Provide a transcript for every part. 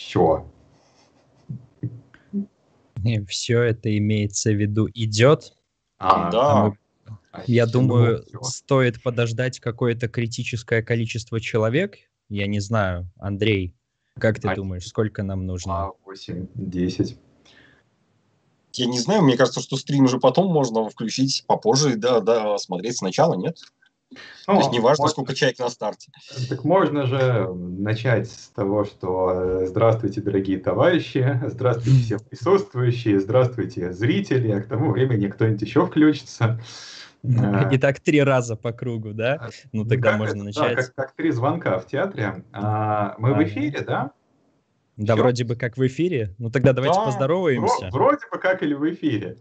все. Все это имеется в виду идет. А, да. А я думаю, думал, стоит подождать какое-то критическое количество человек. Я не знаю, Андрей, как ты а, думаешь, сколько нам нужно? 8, 10. Я не знаю, мне кажется, что стрим уже потом можно включить попозже, да, да, смотреть сначала, нет? Ну, То есть не важно, сколько человек на старте. Так можно же начать с того, что э, здравствуйте, дорогие товарищи, здравствуйте все присутствующие, здравствуйте, зрители, а к тому времени кто-нибудь еще включится. Э, и так три раза по кругу, да? А, ну, ну тогда ну, можно начать. Да, как, как три звонка в театре. А, мы а, в эфире, да? Да, Все? вроде бы как в эфире. Ну тогда давайте да, поздороваемся. Вроде бы как или в эфире.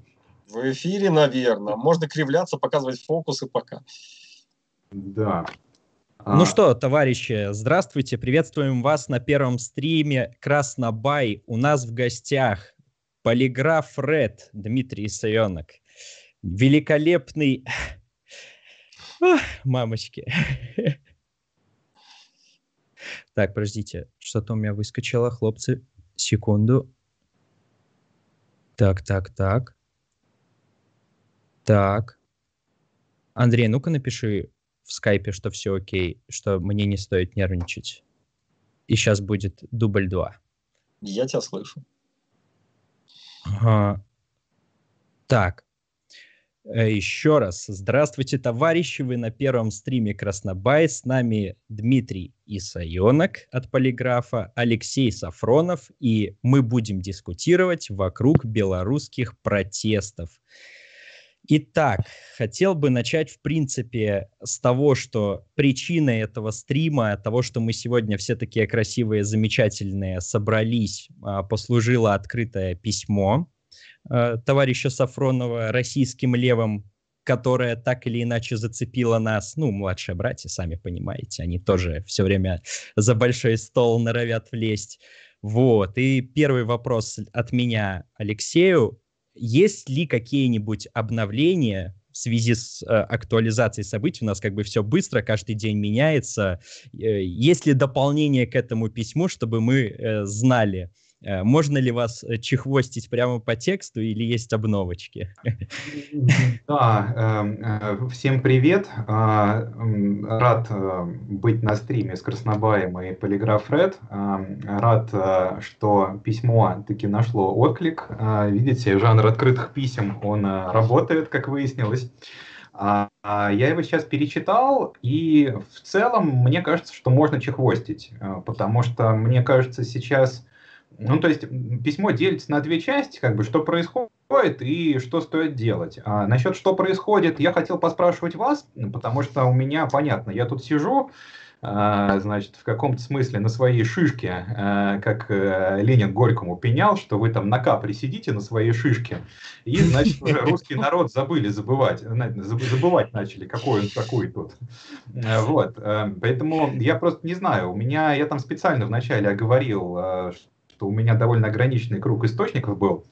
В эфире, наверное. Можно кривляться, показывать фокусы пока. Да. Ну а... что, товарищи, здравствуйте, приветствуем вас на первом стриме Краснобай. У нас в гостях полиграф Ред Дмитрий Исаенок. Великолепный... Ох, мамочки. Так, подождите, что-то у меня выскочило, хлопцы. Секунду. Так, так, так. Так. Андрей, ну-ка напиши в скайпе, что все окей, что мне не стоит нервничать. И сейчас будет дубль 2. Я тебя слышу. Ага. Так. Э, Еще раз. Здравствуйте, товарищи. Вы на первом стриме Краснобай. С нами Дмитрий Исаенок от Полиграфа, Алексей Сафронов. И мы будем дискутировать вокруг белорусских протестов. Итак, хотел бы начать, в принципе, с того, что причиной этого стрима, того, что мы сегодня все такие красивые, замечательные собрались, а, послужило открытое письмо а, товарища Сафронова российским левым, которое так или иначе зацепило нас. Ну, младшие братья, сами понимаете, они тоже все время за большой стол норовят влезть. Вот, и первый вопрос от меня Алексею есть ли какие-нибудь обновления в связи с э, актуализацией событий? У нас как бы все быстро, каждый день меняется. Э, есть ли дополнение к этому письму, чтобы мы э, знали, можно ли вас э, чехвостить прямо по тексту или есть обновочки? Да, эм, э, всем привет. Рад быть на стриме с Краснобаем и Полиграф Ред. Рад, что письмо таки нашло отклик. Видите, жанр открытых писем, он работает, как выяснилось. А, я его сейчас перечитал, и в целом мне кажется, что можно чехвостить, потому что мне кажется сейчас ну, то есть письмо делится на две части, как бы, что происходит и что стоит делать. А насчет что происходит, я хотел поспрашивать вас, потому что у меня, понятно, я тут сижу, а, значит, в каком-то смысле на своей шишке, а, как э, Ленин Горькому пенял, что вы там на капре сидите на своей шишке, и, значит, уже русский народ забыли забывать, забывать начали, какой он такой тут. А, вот, э, поэтому я просто не знаю, у меня, я там специально вначале оговорил, что у меня довольно ограниченный круг источников был.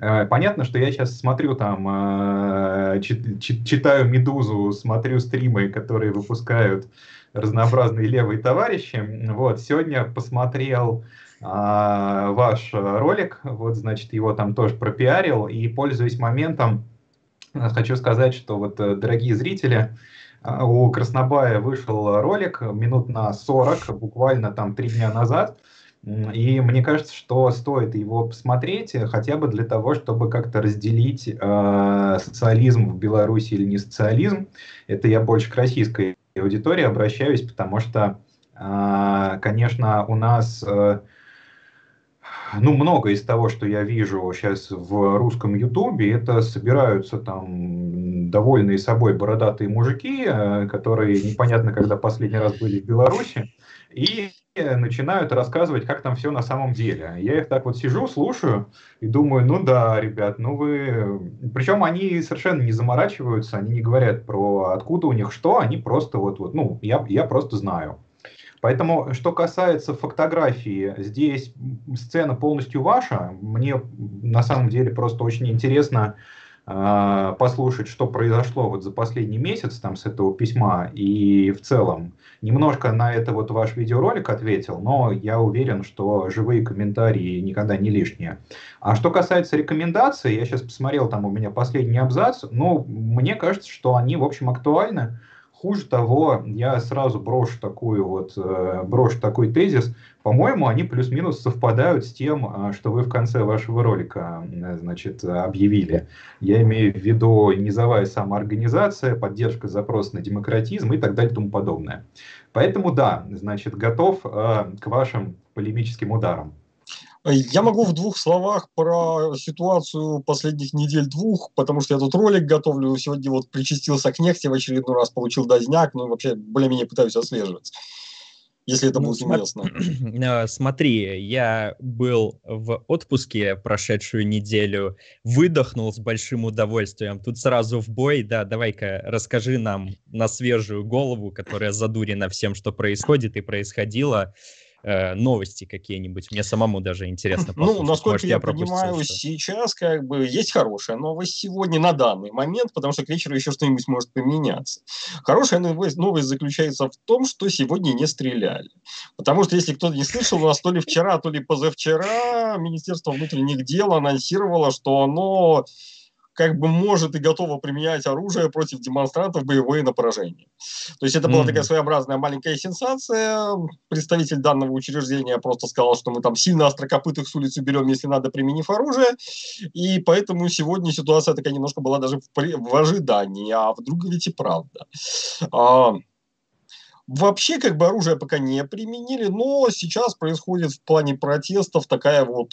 Э, понятно, что я сейчас смотрю там, э, читаю «Медузу», смотрю стримы, которые выпускают разнообразные левые товарищи. Вот, сегодня посмотрел а, ваш ролик, вот, значит, его там тоже пропиарил, и, пользуясь моментом, хочу сказать, что вот, э, дорогие зрители, у Краснобая вышел ролик минут на 40, буквально там три дня назад, и мне кажется, что стоит его посмотреть э, хотя бы для того, чтобы как-то разделить э, социализм в Беларуси или не социализм. Это я больше к российской аудитории обращаюсь, потому что, э, конечно, у нас э, ну, много из того, что я вижу сейчас в русском ютубе, это собираются там довольные собой бородатые мужики, э, которые непонятно, когда последний раз были в Беларуси, и начинают рассказывать, как там все на самом деле. Я их так вот сижу, слушаю и думаю, ну да, ребят, ну вы... Причем они совершенно не заморачиваются, они не говорят про откуда у них что, они просто вот, вот ну, я, я просто знаю. Поэтому, что касается фотографии, здесь сцена полностью ваша. Мне на самом деле просто очень интересно, э, послушать, что произошло вот за последний месяц там с этого письма и в целом. Немножко на это вот ваш видеоролик ответил, но я уверен, что живые комментарии никогда не лишние. А что касается рекомендаций, я сейчас посмотрел там у меня последний абзац, ну, мне кажется, что они, в общем, актуальны. Хуже того, я сразу брошу такую вот, э, брошу такой тезис. По-моему, они плюс-минус совпадают с тем, э, что вы в конце вашего ролика, э, значит, объявили. Я имею в виду низовая самоорганизация, поддержка запроса на демократизм и так далее и тому подобное. Поэтому да, значит, готов к вашим полемическим ударам. Я могу в двух словах про ситуацию последних недель двух, потому что я тут ролик готовлю, сегодня вот причастился к нефти в очередной раз, получил дозняк, ну вообще более-менее пытаюсь отслеживать если это ну, будет уместно. Э, смотри, я был в отпуске прошедшую неделю, выдохнул с большим удовольствием. Тут сразу в бой, да, давай-ка расскажи нам на свежую голову, которая задурена всем, что происходит и происходило, э, новости какие-нибудь. Мне самому даже интересно послушать. Ну, насколько Может, я, я понимаю, что... сейчас как бы есть хорошая новость сегодня на данный момент, потому что к вечеру еще что-нибудь может поменяться. Хорошая новость, новость заключается в том, что сегодня не стреляли. Потому что, если кто-то не слышал, у нас то ли вчера, то ли позавчера Министерство внутренних дел анонсировало, что оно как бы может и готова применять оружие против демонстрантов боевое на поражение. То есть это была mm-hmm. такая своеобразная маленькая сенсация. Представитель данного учреждения просто сказал, что мы там сильно острокопытых с улицы берем, если надо, применив оружие. И поэтому сегодня ситуация такая немножко была даже в, в ожидании. А вдруг ведь и правда. А, Вообще, как бы оружие пока не применили, но сейчас происходит в плане протестов такая вот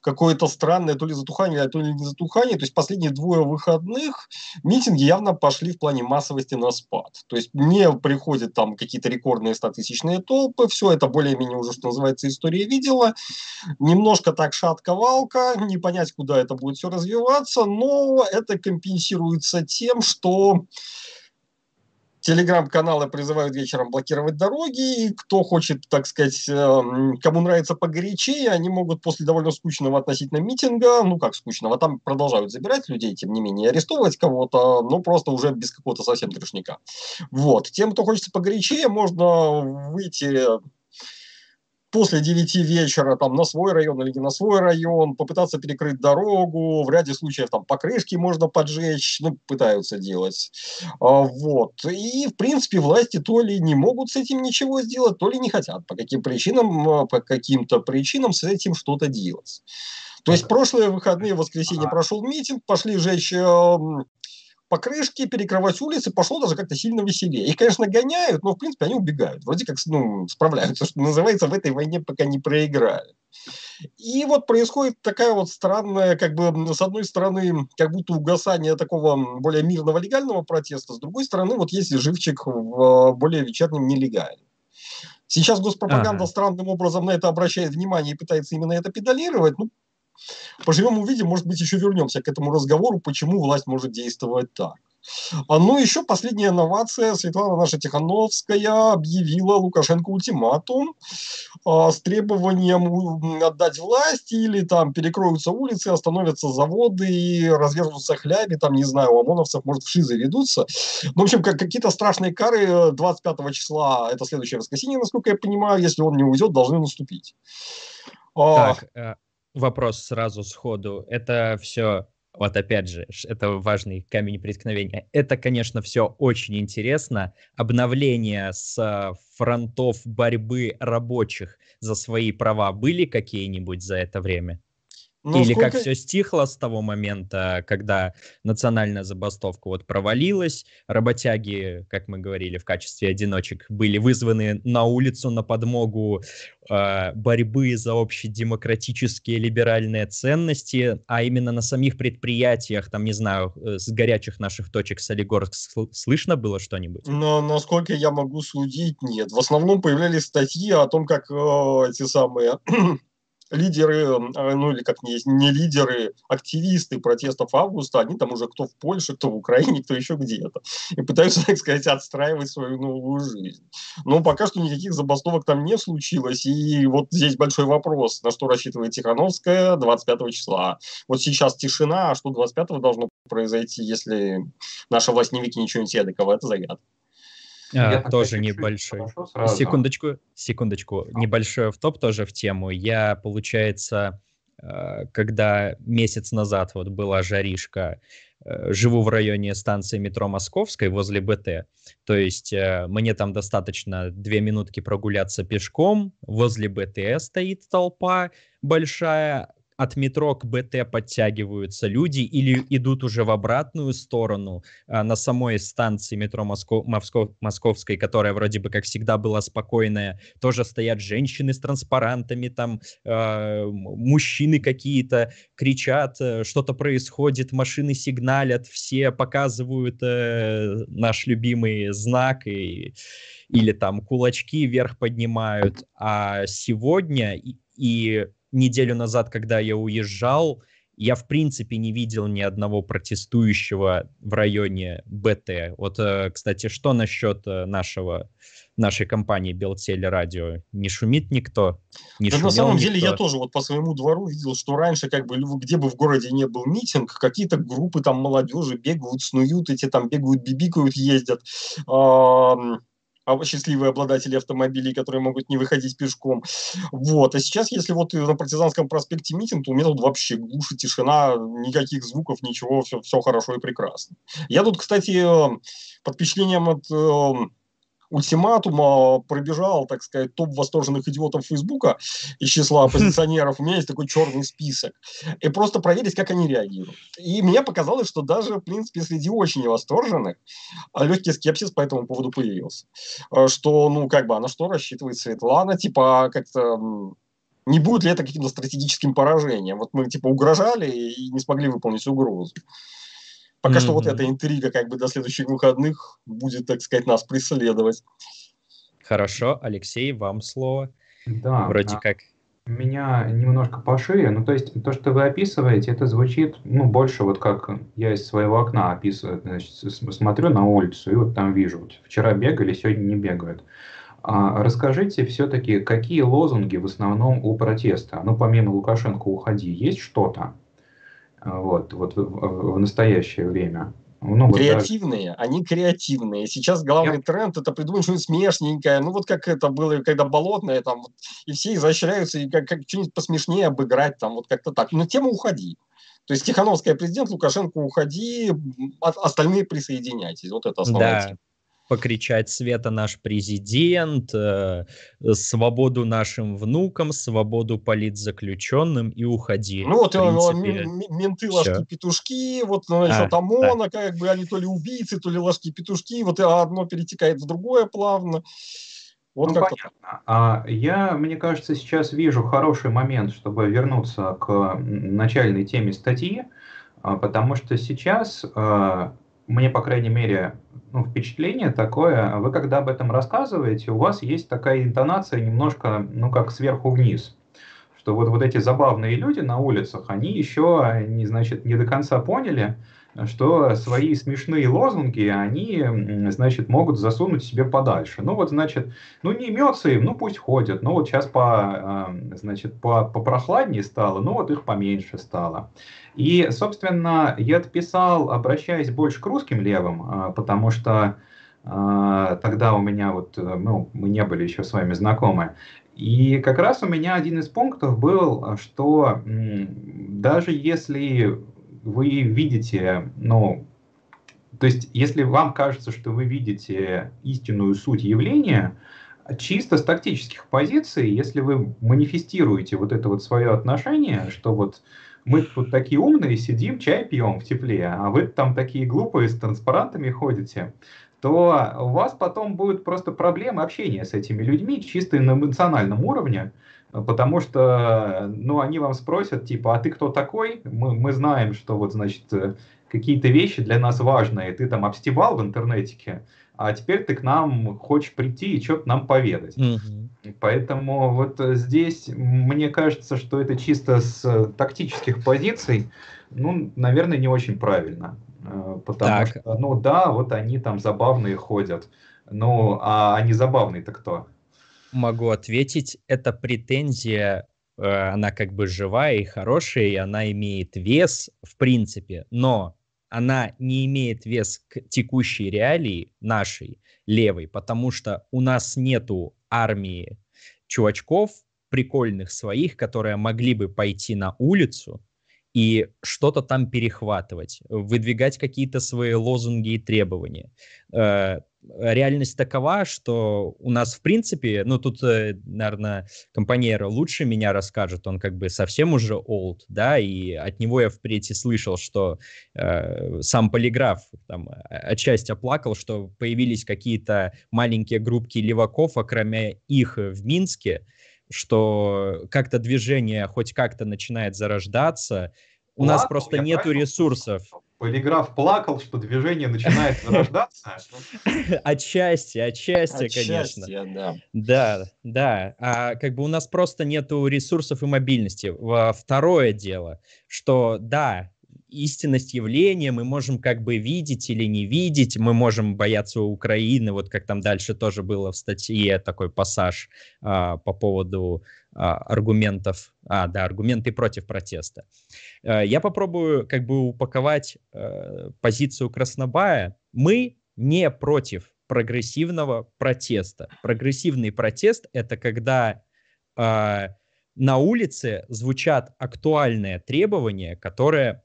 какое-то странное то ли затухание, а то ли не затухание. То есть последние двое выходных митинги явно пошли в плане массовости на спад. То есть не приходят там какие-то рекордные стотысячные толпы, все это более-менее уже, что называется, история видела. Немножко так шатка-валка, не понять, куда это будет все развиваться, но это компенсируется тем, что Телеграм-каналы призывают вечером блокировать дороги, и кто хочет, так сказать, эм, кому нравится погорячее, они могут после довольно скучного относительно митинга, ну как скучного, там продолжают забирать людей, тем не менее, арестовывать кого-то, но просто уже без какого-то совсем трешника. Вот. Тем, кто хочется погорячее, можно выйти после 9 вечера там на свой район или не на свой район, попытаться перекрыть дорогу, в ряде случаев там покрышки можно поджечь, ну, пытаются делать. А, вот. И, в принципе, власти то ли не могут с этим ничего сделать, то ли не хотят по каким причинам, а, по каким-то причинам с этим что-то делать. То есть прошлые выходные, в воскресенье прошел митинг, пошли жечь покрышки, перекрывать улицы, пошло даже как-то сильно веселее. Их, конечно, гоняют, но, в принципе, они убегают. Вроде как ну, справляются, что называется, в этой войне пока не проиграли. И вот происходит такая вот странная, как бы, с одной стороны, как будто угасание такого более мирного легального протеста, с другой стороны, вот есть живчик в более вечернем нелегальном. Сейчас госпропаганда ага. странным образом на это обращает внимание и пытается именно это педалировать. Ну, Поживем, увидим, может быть, еще вернемся к этому разговору, почему власть может действовать так. А ну, еще последняя инновация. Светлана наша Тихановская объявила Лукашенко ультиматум а, с требованием отдать власть или там перекроются улицы, остановятся заводы и развернутся хляби, там, не знаю, у ОМОНовцев, может, вши заведутся. Ну, в общем, как, какие-то страшные кары 25 числа, это следующее воскресенье, насколько я понимаю, если он не уйдет, должны наступить. А, так, а вопрос сразу сходу. Это все, вот опять же, это важный камень преткновения. Это, конечно, все очень интересно. Обновления с фронтов борьбы рабочих за свои права были какие-нибудь за это время? Но Или сколько... как все стихло с того момента, когда национальная забастовка вот провалилась, работяги, как мы говорили, в качестве одиночек были вызваны на улицу на подмогу э, борьбы за общедемократические либеральные ценности, а именно на самих предприятиях, там, не знаю, э, с горячих наших точек Солигорск слышно было что-нибудь? Но, насколько я могу судить, нет. В основном появлялись статьи о том, как э, эти самые лидеры, э, ну или как не, не лидеры, активисты протестов августа, они там уже кто в Польше, кто в Украине, кто еще где-то. И пытаются, так сказать, отстраивать свою новую жизнь. Но пока что никаких забастовок там не случилось. И вот здесь большой вопрос, на что рассчитывает Тихановская 25 числа. Вот сейчас тишина, а что 25 должно произойти, если наша власть не выкинет что-нибудь эдакого, это загадка. А, тоже небольшой. Секундочку, секундочку. А. Небольшой в топ тоже в тему. Я, получается, э, когда месяц назад вот была жаришка, э, живу в районе станции метро Московской возле БТ. То есть э, мне там достаточно две минутки прогуляться пешком. Возле БТ стоит толпа большая, от метро к БТ подтягиваются люди или идут уже в обратную сторону а, на самой станции метро Моско... Моско... Московской, которая вроде бы как всегда была спокойная, тоже стоят женщины с транспарантами, там э, мужчины какие-то кричат, э, что-то происходит, машины сигналят, все показывают э, наш любимый знак и или там кулачки вверх поднимают, а сегодня и неделю назад, когда я уезжал, я в принципе не видел ни одного протестующего в районе БТ. Вот, э, кстати, что насчет э, нашего нашей компании Белтеле Радио? Не шумит никто? Не да на самом никто? деле я тоже вот по своему двору видел, что раньше как бы где бы в городе не был митинг, какие-то группы там молодежи бегают, снуют, эти там бегают, бибикают, ездят счастливые обладатели автомобилей, которые могут не выходить пешком. Вот. А сейчас, если вот на Партизанском проспекте митинг, то у меня тут вообще глушь тишина, никаких звуков, ничего, все, все хорошо и прекрасно. Я тут, кстати, под впечатлением от эм, ультиматума пробежал, так сказать, топ восторженных идиотов Фейсбука из числа оппозиционеров. У меня есть такой черный список. И просто проверить, как они реагируют. И мне показалось, что даже, в принципе, среди очень восторженных а, легкий скепсис по этому поводу появился. А, что, ну, как бы, а на что рассчитывает Светлана? Типа, как-то не будет ли это каким-то стратегическим поражением? Вот мы, типа, угрожали и не смогли выполнить угрозу. Пока mm-hmm. что вот эта интрига как бы до следующих выходных будет, так сказать, нас преследовать. Хорошо, Алексей, вам слово. Да. Вроде а, как. Меня немножко пошире, ну то есть то, что вы описываете, это звучит, ну больше вот как я из своего окна описываю, значит, смотрю на улицу и вот там вижу, вот вчера бегали, сегодня не бегают. А расскажите все-таки, какие лозунги в основном у протеста? Ну помимо Лукашенко уходи, есть что-то? Вот, вот в, в настоящее время. Ну, вот креативные, даже... они креативные. Сейчас главный Я... тренд это придумать что-нибудь смешненькое. Ну, вот как это было, когда болотное, там, вот, и все изощряются, и как, как что-нибудь посмешнее обыграть, там, вот как-то так. Но тема уходи. То есть Тихановская президент, Лукашенко уходи, остальные присоединяйтесь. Вот это основная да. тема покричать «Света наш президент», э, «Свободу нашим внукам», «Свободу политзаключенным» и «Уходи». Ну вот принципе, менты, ложки-петушки, вот значит, а, ОМОНа, да. как бы они то ли убийцы, то ли ложки-петушки, вот одно перетекает в другое плавно. Вот ну, понятно. А я, мне кажется, сейчас вижу хороший момент, чтобы вернуться к начальной теме статьи, а, потому что сейчас а, мне, по крайней мере, ну, впечатление такое, вы когда об этом рассказываете, у вас есть такая интонация немножко, ну, как сверху вниз. Что вот, вот эти забавные люди на улицах, они еще, не, значит, не до конца поняли, что свои смешные лозунги они, значит, могут засунуть себе подальше. Ну вот, значит, ну не имется им, ну пусть ходят. Ну вот сейчас по, а, значит, по, попрохладнее стало, ну вот их поменьше стало. И, собственно, я отписал, обращаясь больше к русским левым, а, потому что а, тогда у меня вот, ну, мы не были еще с вами знакомы. И как раз у меня один из пунктов был, что даже если вы видите, ну, то есть, если вам кажется, что вы видите истинную суть явления, чисто с тактических позиций, если вы манифестируете вот это вот свое отношение, что вот мы тут такие умные сидим, чай пьем в тепле, а вы там такие глупые с транспарантами ходите, то у вас потом будут просто проблемы общения с этими людьми чисто на эмоциональном уровне, потому что, ну, они вам спросят, типа, а ты кто такой? Мы, мы знаем, что вот, значит, какие-то вещи для нас важные, ты там обстебал в интернете, а теперь ты к нам хочешь прийти и что-то нам поведать. Угу. Поэтому вот здесь мне кажется, что это чисто с тактических позиций, ну, наверное, не очень правильно. Э, потому так. что, ну да, вот они там забавные ходят. Ну, а они забавные-то кто? Могу ответить, это претензия Э, она как бы живая и хорошая, и она имеет вес в принципе, но она не имеет вес к текущей реалии нашей левой, потому что у нас нету армии чувачков прикольных своих, которые могли бы пойти на улицу и что-то там перехватывать, выдвигать какие-то свои лозунги и требования. Э, реальность такова, что у нас, в принципе, ну, тут, э, наверное, компаньера лучше меня расскажет, он как бы совсем уже old, да, и от него я впредь и слышал, что э, сам полиграф там отчасти оплакал, что появились какие-то маленькие группки леваков, а кроме их в Минске, что как-то движение хоть как-то начинает зарождаться, у Плакал, нас просто нету ресурсов. Полиграф плакал, что движение начинает зарождаться. Отчасти, отчасти, конечно. Да. да, да. А как бы у нас просто нету ресурсов и мобильности. Второе дело, что да, истинность явления мы можем как бы видеть или не видеть, мы можем бояться Украины, вот как там дальше тоже было в статье такой пассаж а, по поводу а, аргументов, а, да, аргументы против протеста. А, я попробую как бы упаковать а, позицию Краснобая. Мы не против прогрессивного протеста. Прогрессивный протест — это когда а, на улице звучат актуальные требования, которые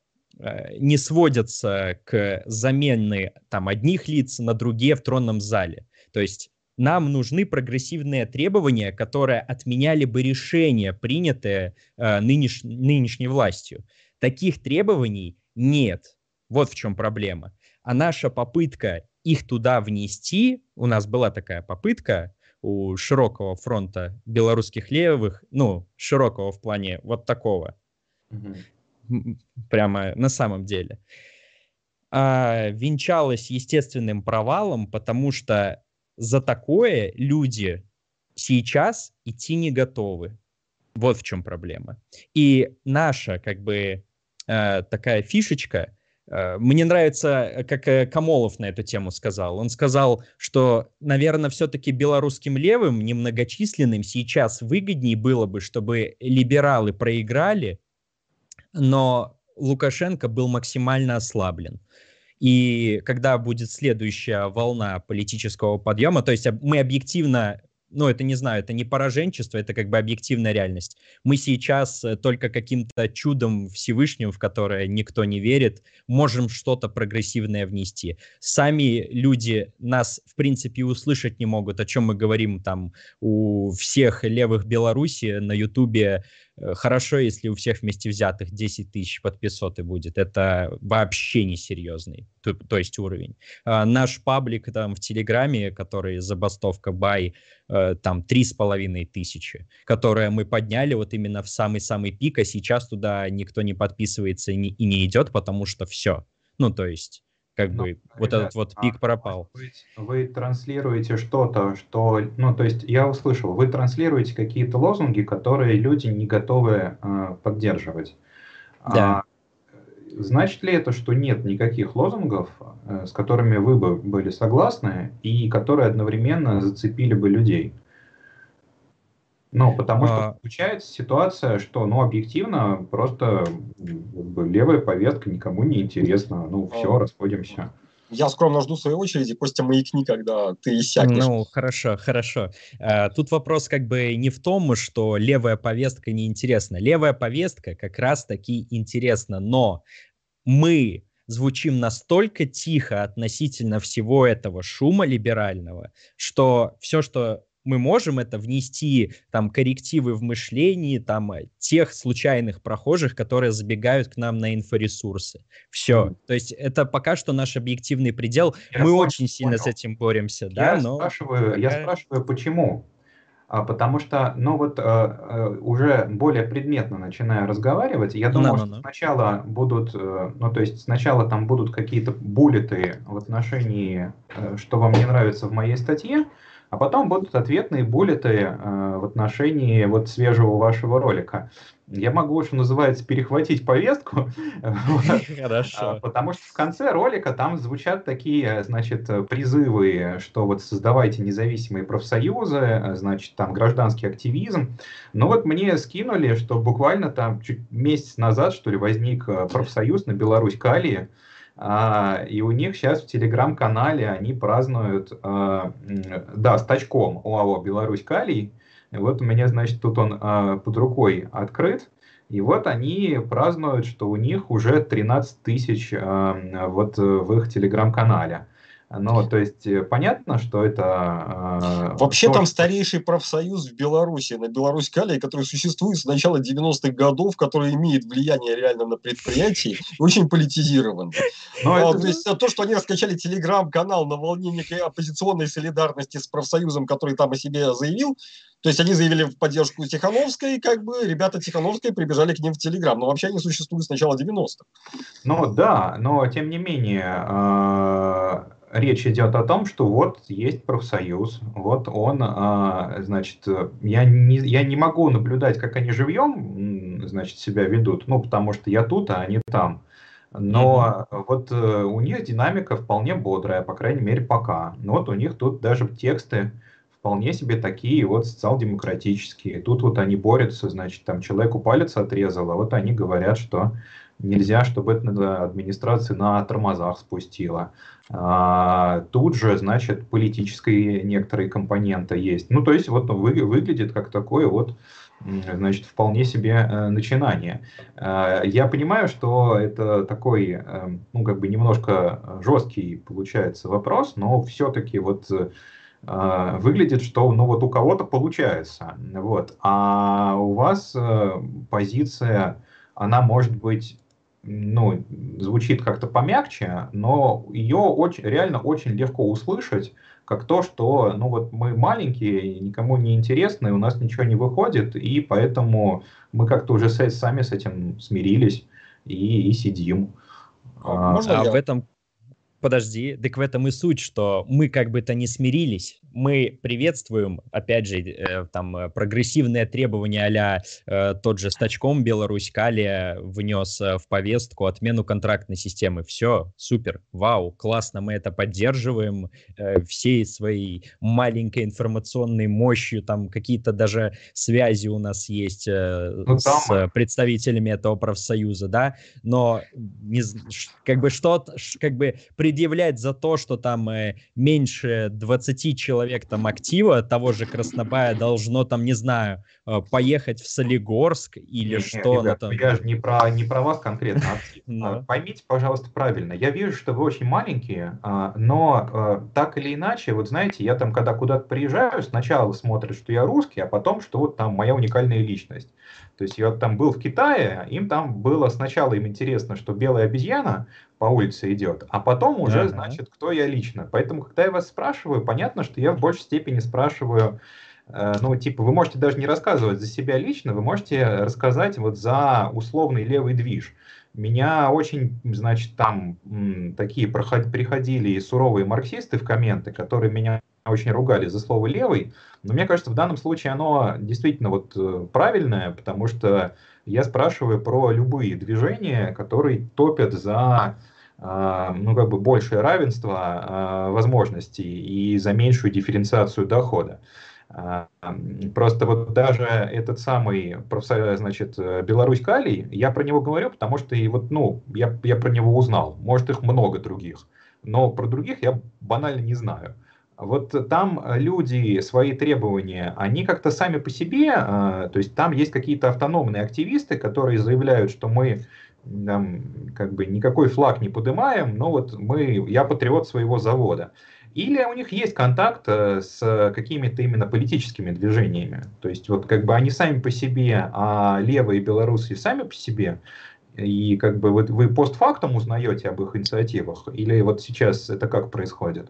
не сводятся к замене там одних лиц на другие в тронном зале. То есть нам нужны прогрессивные требования, которые отменяли бы решения, принятые э, нынеш, нынешней властью. Таких требований нет. Вот в чем проблема. А наша попытка их туда внести, у нас была такая попытка у широкого фронта белорусских левых, ну, широкого в плане вот такого, угу прямо на самом деле, а, венчалось естественным провалом, потому что за такое люди сейчас идти не готовы. Вот в чем проблема. И наша, как бы, э, такая фишечка, э, мне нравится, как э, Камолов на эту тему сказал. Он сказал, что, наверное, все-таки белорусским левым, немногочисленным, сейчас выгоднее было бы, чтобы либералы проиграли, но Лукашенко был максимально ослаблен. И когда будет следующая волна политического подъема, то есть мы объективно ну, это не знаю, это не пораженчество, это как бы объективная реальность. Мы сейчас э, только каким-то чудом Всевышним, в которое никто не верит, можем что-то прогрессивное внести. Сами люди нас, в принципе, услышать не могут, о чем мы говорим там у всех левых Беларуси на Ютубе. Э, хорошо, если у всех вместе взятых 10 тысяч подписоты будет. Это вообще не серьезный, то, то есть уровень. А, наш паблик там в Телеграме, который забастовка бай, Э, там три с половиной тысячи, которые мы подняли вот именно в самый-самый пик, а сейчас туда никто не подписывается и не, и не идет, потому что все. Ну, то есть как ну, бы ребят, вот этот вот пик а, пропал. Быть, вы транслируете что-то, что, ну, то есть я услышал, вы транслируете какие-то лозунги, которые люди не готовы э, поддерживать. Да. А, значит ли это, что нет никаких лозунгов, э, с которыми вы бы были согласны и которые одновременно зацепили бы людей? Ну, потому что а... получается ситуация, что, ну, объективно, просто как бы, левая повестка никому не интересна. Ну, все, а... расходимся. Я скромно жду своей очереди, Костя, маякни, когда ты иссякнешь. Ну, хорошо, хорошо. А, тут вопрос как бы не в том, что левая повестка неинтересна. Левая повестка как раз-таки интересна, но мы звучим настолько тихо относительно всего этого шума либерального, что все, что мы можем это внести там коррективы в мышлении там э, тех случайных прохожих, которые забегают к нам на инфоресурсы. Все. Mm. То есть это пока что наш объективный предел. Я мы очень сильно с этим боремся, я да, но... Спрашиваю, пока... Я спрашиваю, почему? а, потому что, ну вот э, уже более предметно начинаю разговаривать, я думаю, no, no, no. что сначала будут, ну то есть сначала там будут какие-то буллеты в отношении, что вам не нравится в моей статье, а потом будут ответные буллеты в отношении вот свежего вашего ролика я могу, что называется, перехватить повестку. Хорошо. Потому что в конце ролика там звучат такие, значит, призывы, что вот создавайте независимые профсоюзы, значит, там гражданский активизм. Но вот мне скинули, что буквально там чуть месяц назад, что ли, возник э, профсоюз на Беларусь Калии, а, и у них сейчас в телеграм-канале они празднуют, а, да, с тачком ОАО «Беларусь Калий», вот у меня, значит, тут он а, под рукой открыт. И вот они празднуют, что у них уже 13 тысяч а, вот в их телеграм-канале. Ну, то есть э, понятно, что это... Э, Вообще то, там что... старейший профсоюз в Беларуси, на Беларусь Калия, который существует с начала 90-х годов, который имеет влияние реально на предприятии, очень политизирован. Но а, это... То есть то, что они раскачали телеграм-канал на волне некой оппозиционной солидарности с профсоюзом, который там о себе заявил, то есть они заявили в поддержку Тихановской, как бы ребята Тихановской прибежали к ним в Телеграм. Но вообще они существуют с начала 90-х. Ну да, но тем не менее а, речь идет о том, что вот есть профсоюз, вот он, а, значит, я не, я не могу наблюдать, как они живьем, значит, себя ведут, ну, потому что я тут, а они там. Но mm-hmm. вот э, у них динамика вполне бодрая, по крайней мере, пока. Ну, вот у них тут даже тексты вполне себе такие вот социал-демократические. Тут вот они борются, значит, там человеку палец отрезал, а вот они говорят, что нельзя, чтобы это администрация на тормозах спустила. Тут же, значит, политические некоторые компоненты есть. Ну, то есть вот вы, выглядит как такое вот значит, вполне себе э, начинание. Э, я понимаю, что это такой, э, ну, как бы немножко жесткий получается вопрос, но все-таки вот выглядит, что, ну, вот у кого-то получается, вот, а у вас позиция, она может быть ну, звучит как-то помягче, но ее очень, реально очень легко услышать, как то, что, ну вот мы маленькие, никому не интересны, у нас ничего не выходит, и поэтому мы как-то уже сами с этим смирились и, и сидим. А, Можно а я... в этом подожди, так в этом и суть, что мы как бы то не смирились, мы приветствуем, опять же, э, там э, прогрессивные требования а э, тот же Стачком Беларусь Калия внес э, в повестку отмену контрактной системы. Все, супер, вау, классно, мы это поддерживаем э, всей своей маленькой информационной мощью, там какие-то даже связи у нас есть э, ну, с представителями этого профсоюза, да, но не, как бы что, как бы предъявлять за то, что там э, меньше 20 человек там актива того же Краснобая должно там, не знаю, э, поехать в Солигорск или нет, что? Нет, ребят, там... Я же не про, не про вас конкретно. А поймите, пожалуйста, правильно. Я вижу, что вы очень маленькие, а, но э, так или иначе, вот знаете, я там, когда куда-то приезжаю, сначала смотрят, что я русский, а потом, что вот там моя уникальная личность. То есть я там был в Китае, им там было сначала им интересно, что белая обезьяна по улице идет, а потом уже, uh-huh. значит, кто я лично. Поэтому, когда я вас спрашиваю, понятно, что я в большей степени спрашиваю, э, ну, типа, вы можете даже не рассказывать за себя лично, вы можете рассказать вот за условный левый движ. Меня очень, значит, там м, такие проход, приходили суровые марксисты в комменты, которые меня очень ругали за слово «левый», но мне кажется, в данном случае оно действительно вот э, правильное, потому что я спрашиваю про любые движения, которые топят за ну, как бы большее равенство а, возможностей и за меньшую дифференциацию дохода. А, просто вот даже этот самый значит, Беларусь Калий, я про него говорю, потому что и вот, ну, я, я про него узнал. Может, их много других. Но про других я банально не знаю. Вот там люди свои требования, они как-то сами по себе, то есть там есть какие-то автономные активисты, которые заявляют, что мы там, как бы никакой флаг не поднимаем, но вот мы, я патриот своего завода. Или у них есть контакт э, с какими-то именно политическими движениями. То есть вот как бы они сами по себе, а левые белорусы сами по себе, и как бы вот вы постфактум узнаете об их инициативах, или вот сейчас это как происходит?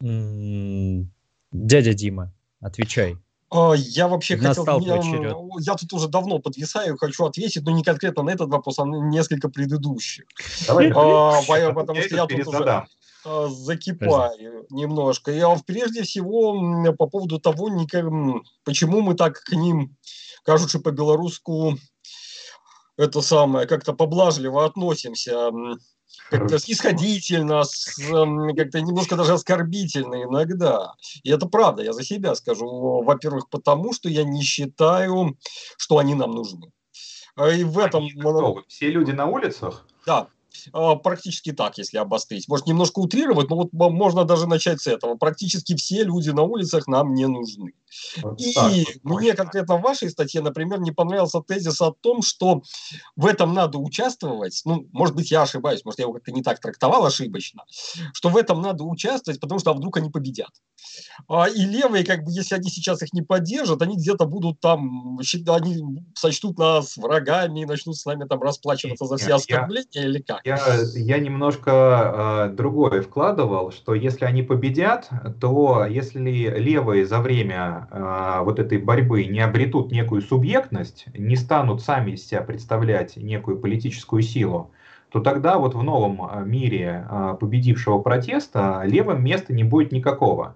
Дядя Дима, отвечай. А, я вообще Настал хотел... твой черед. Я тут уже давно подвисаю, хочу ответить, но не конкретно на этот вопрос, а на несколько предыдущих. Давай, А, я потому что я тут уже а, закипаю немножко. Я прежде всего по поводу того, почему мы так к ним, кажучи по-белоруску, это самое, как-то поблажливо относимся, как-то снисходительно, с, м, как-то немножко даже оскорбительно иногда. И это правда, я за себя скажу. Во-первых, потому что я не считаю, что они нам нужны. А И в этом... Все люди на улицах? Да, а, практически так, если обострить. Может, немножко утрировать, но вот можно даже начать с этого. Практически все люди на улицах нам не нужны. Вот И так мне конкретно в вашей статье, например, не понравился тезис о том, что в этом надо участвовать. Ну, может быть, я ошибаюсь, может, я его как-то не так трактовал ошибочно, что в этом надо участвовать, потому что а вдруг они победят. А, И левые, как бы, если они сейчас их не поддержат, они где-то будут там, они сочтут нас врагами и начнут с нами там расплачиваться за все оскорбления или как? Я, я немножко э, другое вкладывал, что если они победят, то если левые за время э, вот этой борьбы не обретут некую субъектность, не станут сами из себя представлять некую политическую силу, то тогда вот в новом э, мире э, победившего протеста левым места не будет никакого.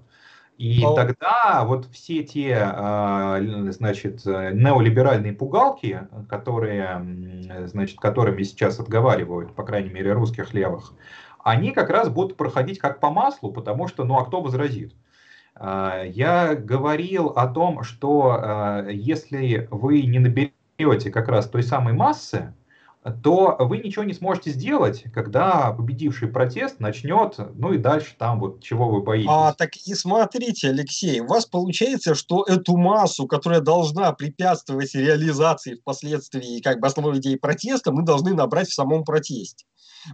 И А- тогда вот все те, э, значит, э, неолиберальные пугалки, которые, значит, которыми сейчас отговаривают, по крайней мере, русских левых, они как раз будут проходить как по маслу, потому что, ну, а кто возразит? Э, Я говорил о том, что э, если вы не наберете как раз той самой массы, то вы ничего не сможете сделать, когда победивший протест начнет, ну и дальше там вот чего вы боитесь. А, так и смотрите, Алексей, у вас получается, что эту массу, которая должна препятствовать реализации впоследствии как бы основной идеи протеста, мы должны набрать в самом протесте.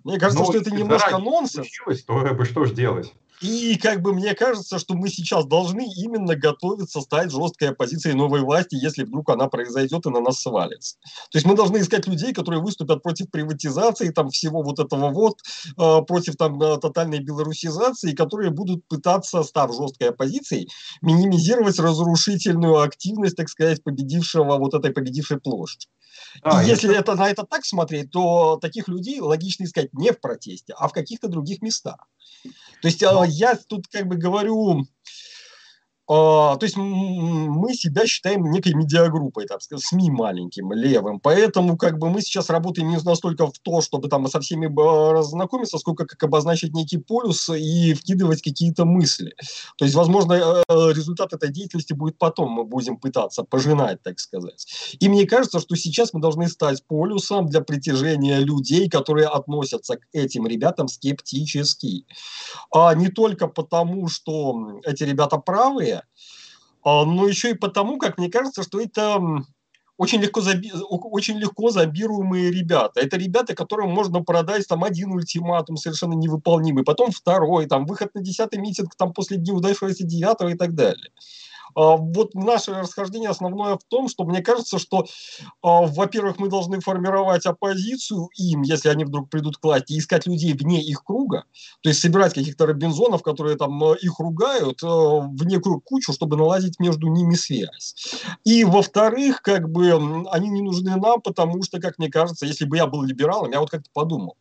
Мне кажется, Ну, что это немножко нонсенс. случилось, то что ж делать? И как бы мне кажется, что мы сейчас должны именно готовиться стать жесткой оппозицией новой власти, если вдруг она произойдет и на нас свалится. То есть мы должны искать людей, которые выступят против приватизации, там всего вот этого вот, э, против там э, тотальной белорусизации, которые будут пытаться, став жесткой оппозицией, минимизировать разрушительную активность, так сказать, победившего вот этой победившей площади. Да, и если это, на это так смотреть, то таких людей логично искать не в протесте, а в каких-то других местах. То есть э, я тут как бы говорю, то есть мы себя считаем некой медиагруппой, так СМИ маленьким, левым. Поэтому как бы мы сейчас работаем не настолько в то, чтобы там со всеми э, разнакомиться, сколько как обозначить некий полюс и вкидывать какие-то мысли. То есть, возможно, э, результат этой деятельности будет потом, мы будем пытаться пожинать, так сказать. И мне кажется, что сейчас мы должны стать полюсом для притяжения людей, которые относятся к этим ребятам скептически. А не только потому, что эти ребята правые, а, но еще и потому, как мне кажется, что это очень легко, заби- очень легко забируемые ребята. Это ребята, которым можно продать там один ультиматум совершенно невыполнимый, потом второй, там выход на десятый митинг там после неудавшегося девятого и так далее. А, Вот наше расхождение основное в том, что мне кажется, что, а, во-первых, мы должны формировать оппозицию им, если они вдруг придут к власти, искать людей вне их круга, то есть собирать каких-то Робинзонов, которые там э, их ругают, в некую кучу, чтобы наладить между ними связь. И, во-вторых, как бы они не нужны нам, потому что, как мне кажется, если бы я был либералом, я вот как-то подумал,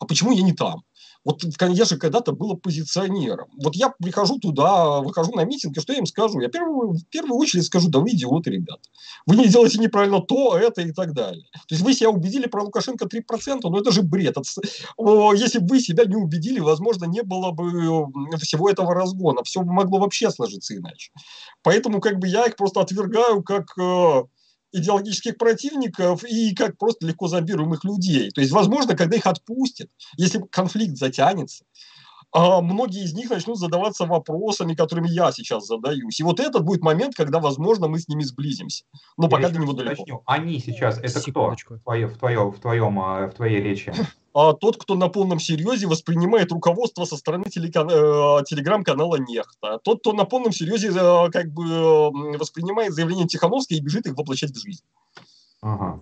а почему я не там? Вот я же когда-то был оппозиционером. Вот я прихожу туда, выхожу на митинг, и что я им скажу? Я первую, в первую очередь скажу, да вы идиоты, ребята. Вы не делаете неправильно то, это и так далее. То есть вы себя убедили про Лукашенко 3%, но это же бред. Если бы вы себя не убедили, возможно, не было бы м, всего этого разгона. Все могло вообще сложиться иначе. Поэтому как бы я их просто отвергаю как э, идеологических противников и как просто легко забируемых людей. То есть, возможно, когда их отпустят, если конфликт затянется, а, многие из них начнут задаваться вопросами, которыми я сейчас задаюсь. И вот этот будет момент, когда, возможно, мы с ними сблизимся. Но Я пока до него далеко. уточню. Они сейчас это Секундочку. кто? В, твое- в, твое- в, твоем, э, в твоей речи. А тот, кто на полном серьезе воспринимает руководство со стороны телекан- э, телеграм-канала Нехта. Тот, кто на полном серьезе э, как бы воспринимает заявление Тихановской и бежит их воплощать в жизнь. Ага.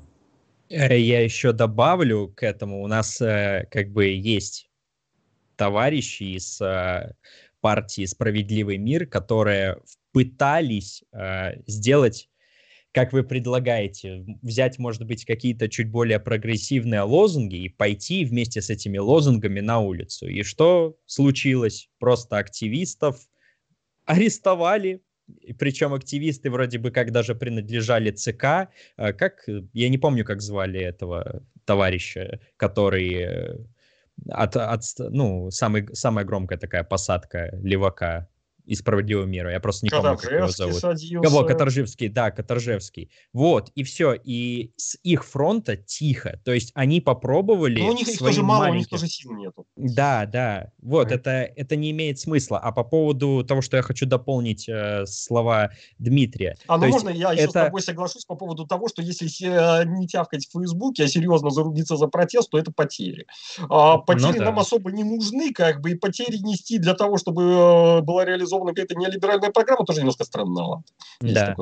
Я еще добавлю к этому. У нас как бы есть товарищи из э, партии «Справедливый мир», которые пытались э, сделать как вы предлагаете, взять, может быть, какие-то чуть более прогрессивные лозунги и пойти вместе с этими лозунгами на улицу. И что случилось? Просто активистов арестовали, причем активисты вроде бы как даже принадлежали ЦК. А как, я не помню, как звали этого товарища, который э, от, от ну, самый, самая громкая такая посадка левака из «Справедливого мира». Я просто не помню, как его зовут. Садился. Кого? Каторжевский, да, Каторжевский. Вот, и все. И с их фронта тихо. То есть они попробовали... Но у них их тоже мало, у них тоже сил нету. Да, да. Вот, это, это не имеет смысла. А по поводу того, что я хочу дополнить э, слова Дмитрия. А, ну можно я еще это... с тобой соглашусь по поводу того, что если э, не тявкать в Фейсбуке, а серьезно зарубиться за протест, то это потери. А, ну потери ну, да. нам особо не нужны, как бы, и потери нести для того, чтобы э, была реализована реализована какая-то неолиберальная программа, тоже немножко странновато. Да.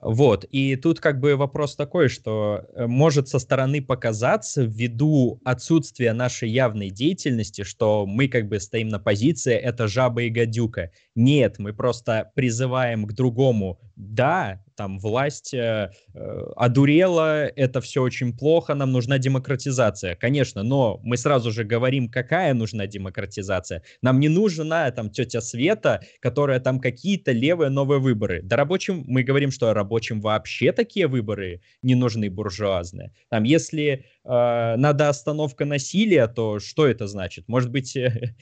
Вот, и тут как бы вопрос такой, что э, может со стороны показаться ввиду отсутствия нашей явной деятельности, что мы как бы стоим на позиции «это жаба и гадюка». Нет, мы просто призываем к другому «да, там власть э, э, одурела, это все очень плохо, нам нужна демократизация. Конечно, но мы сразу же говорим, какая нужна демократизация. Нам не нужна там тетя Света, которая там какие-то левые новые выборы. Да рабочим мы говорим, что рабочим вообще такие выборы не нужны буржуазные. Там, если э, надо остановка насилия, то что это значит? Может быть, э,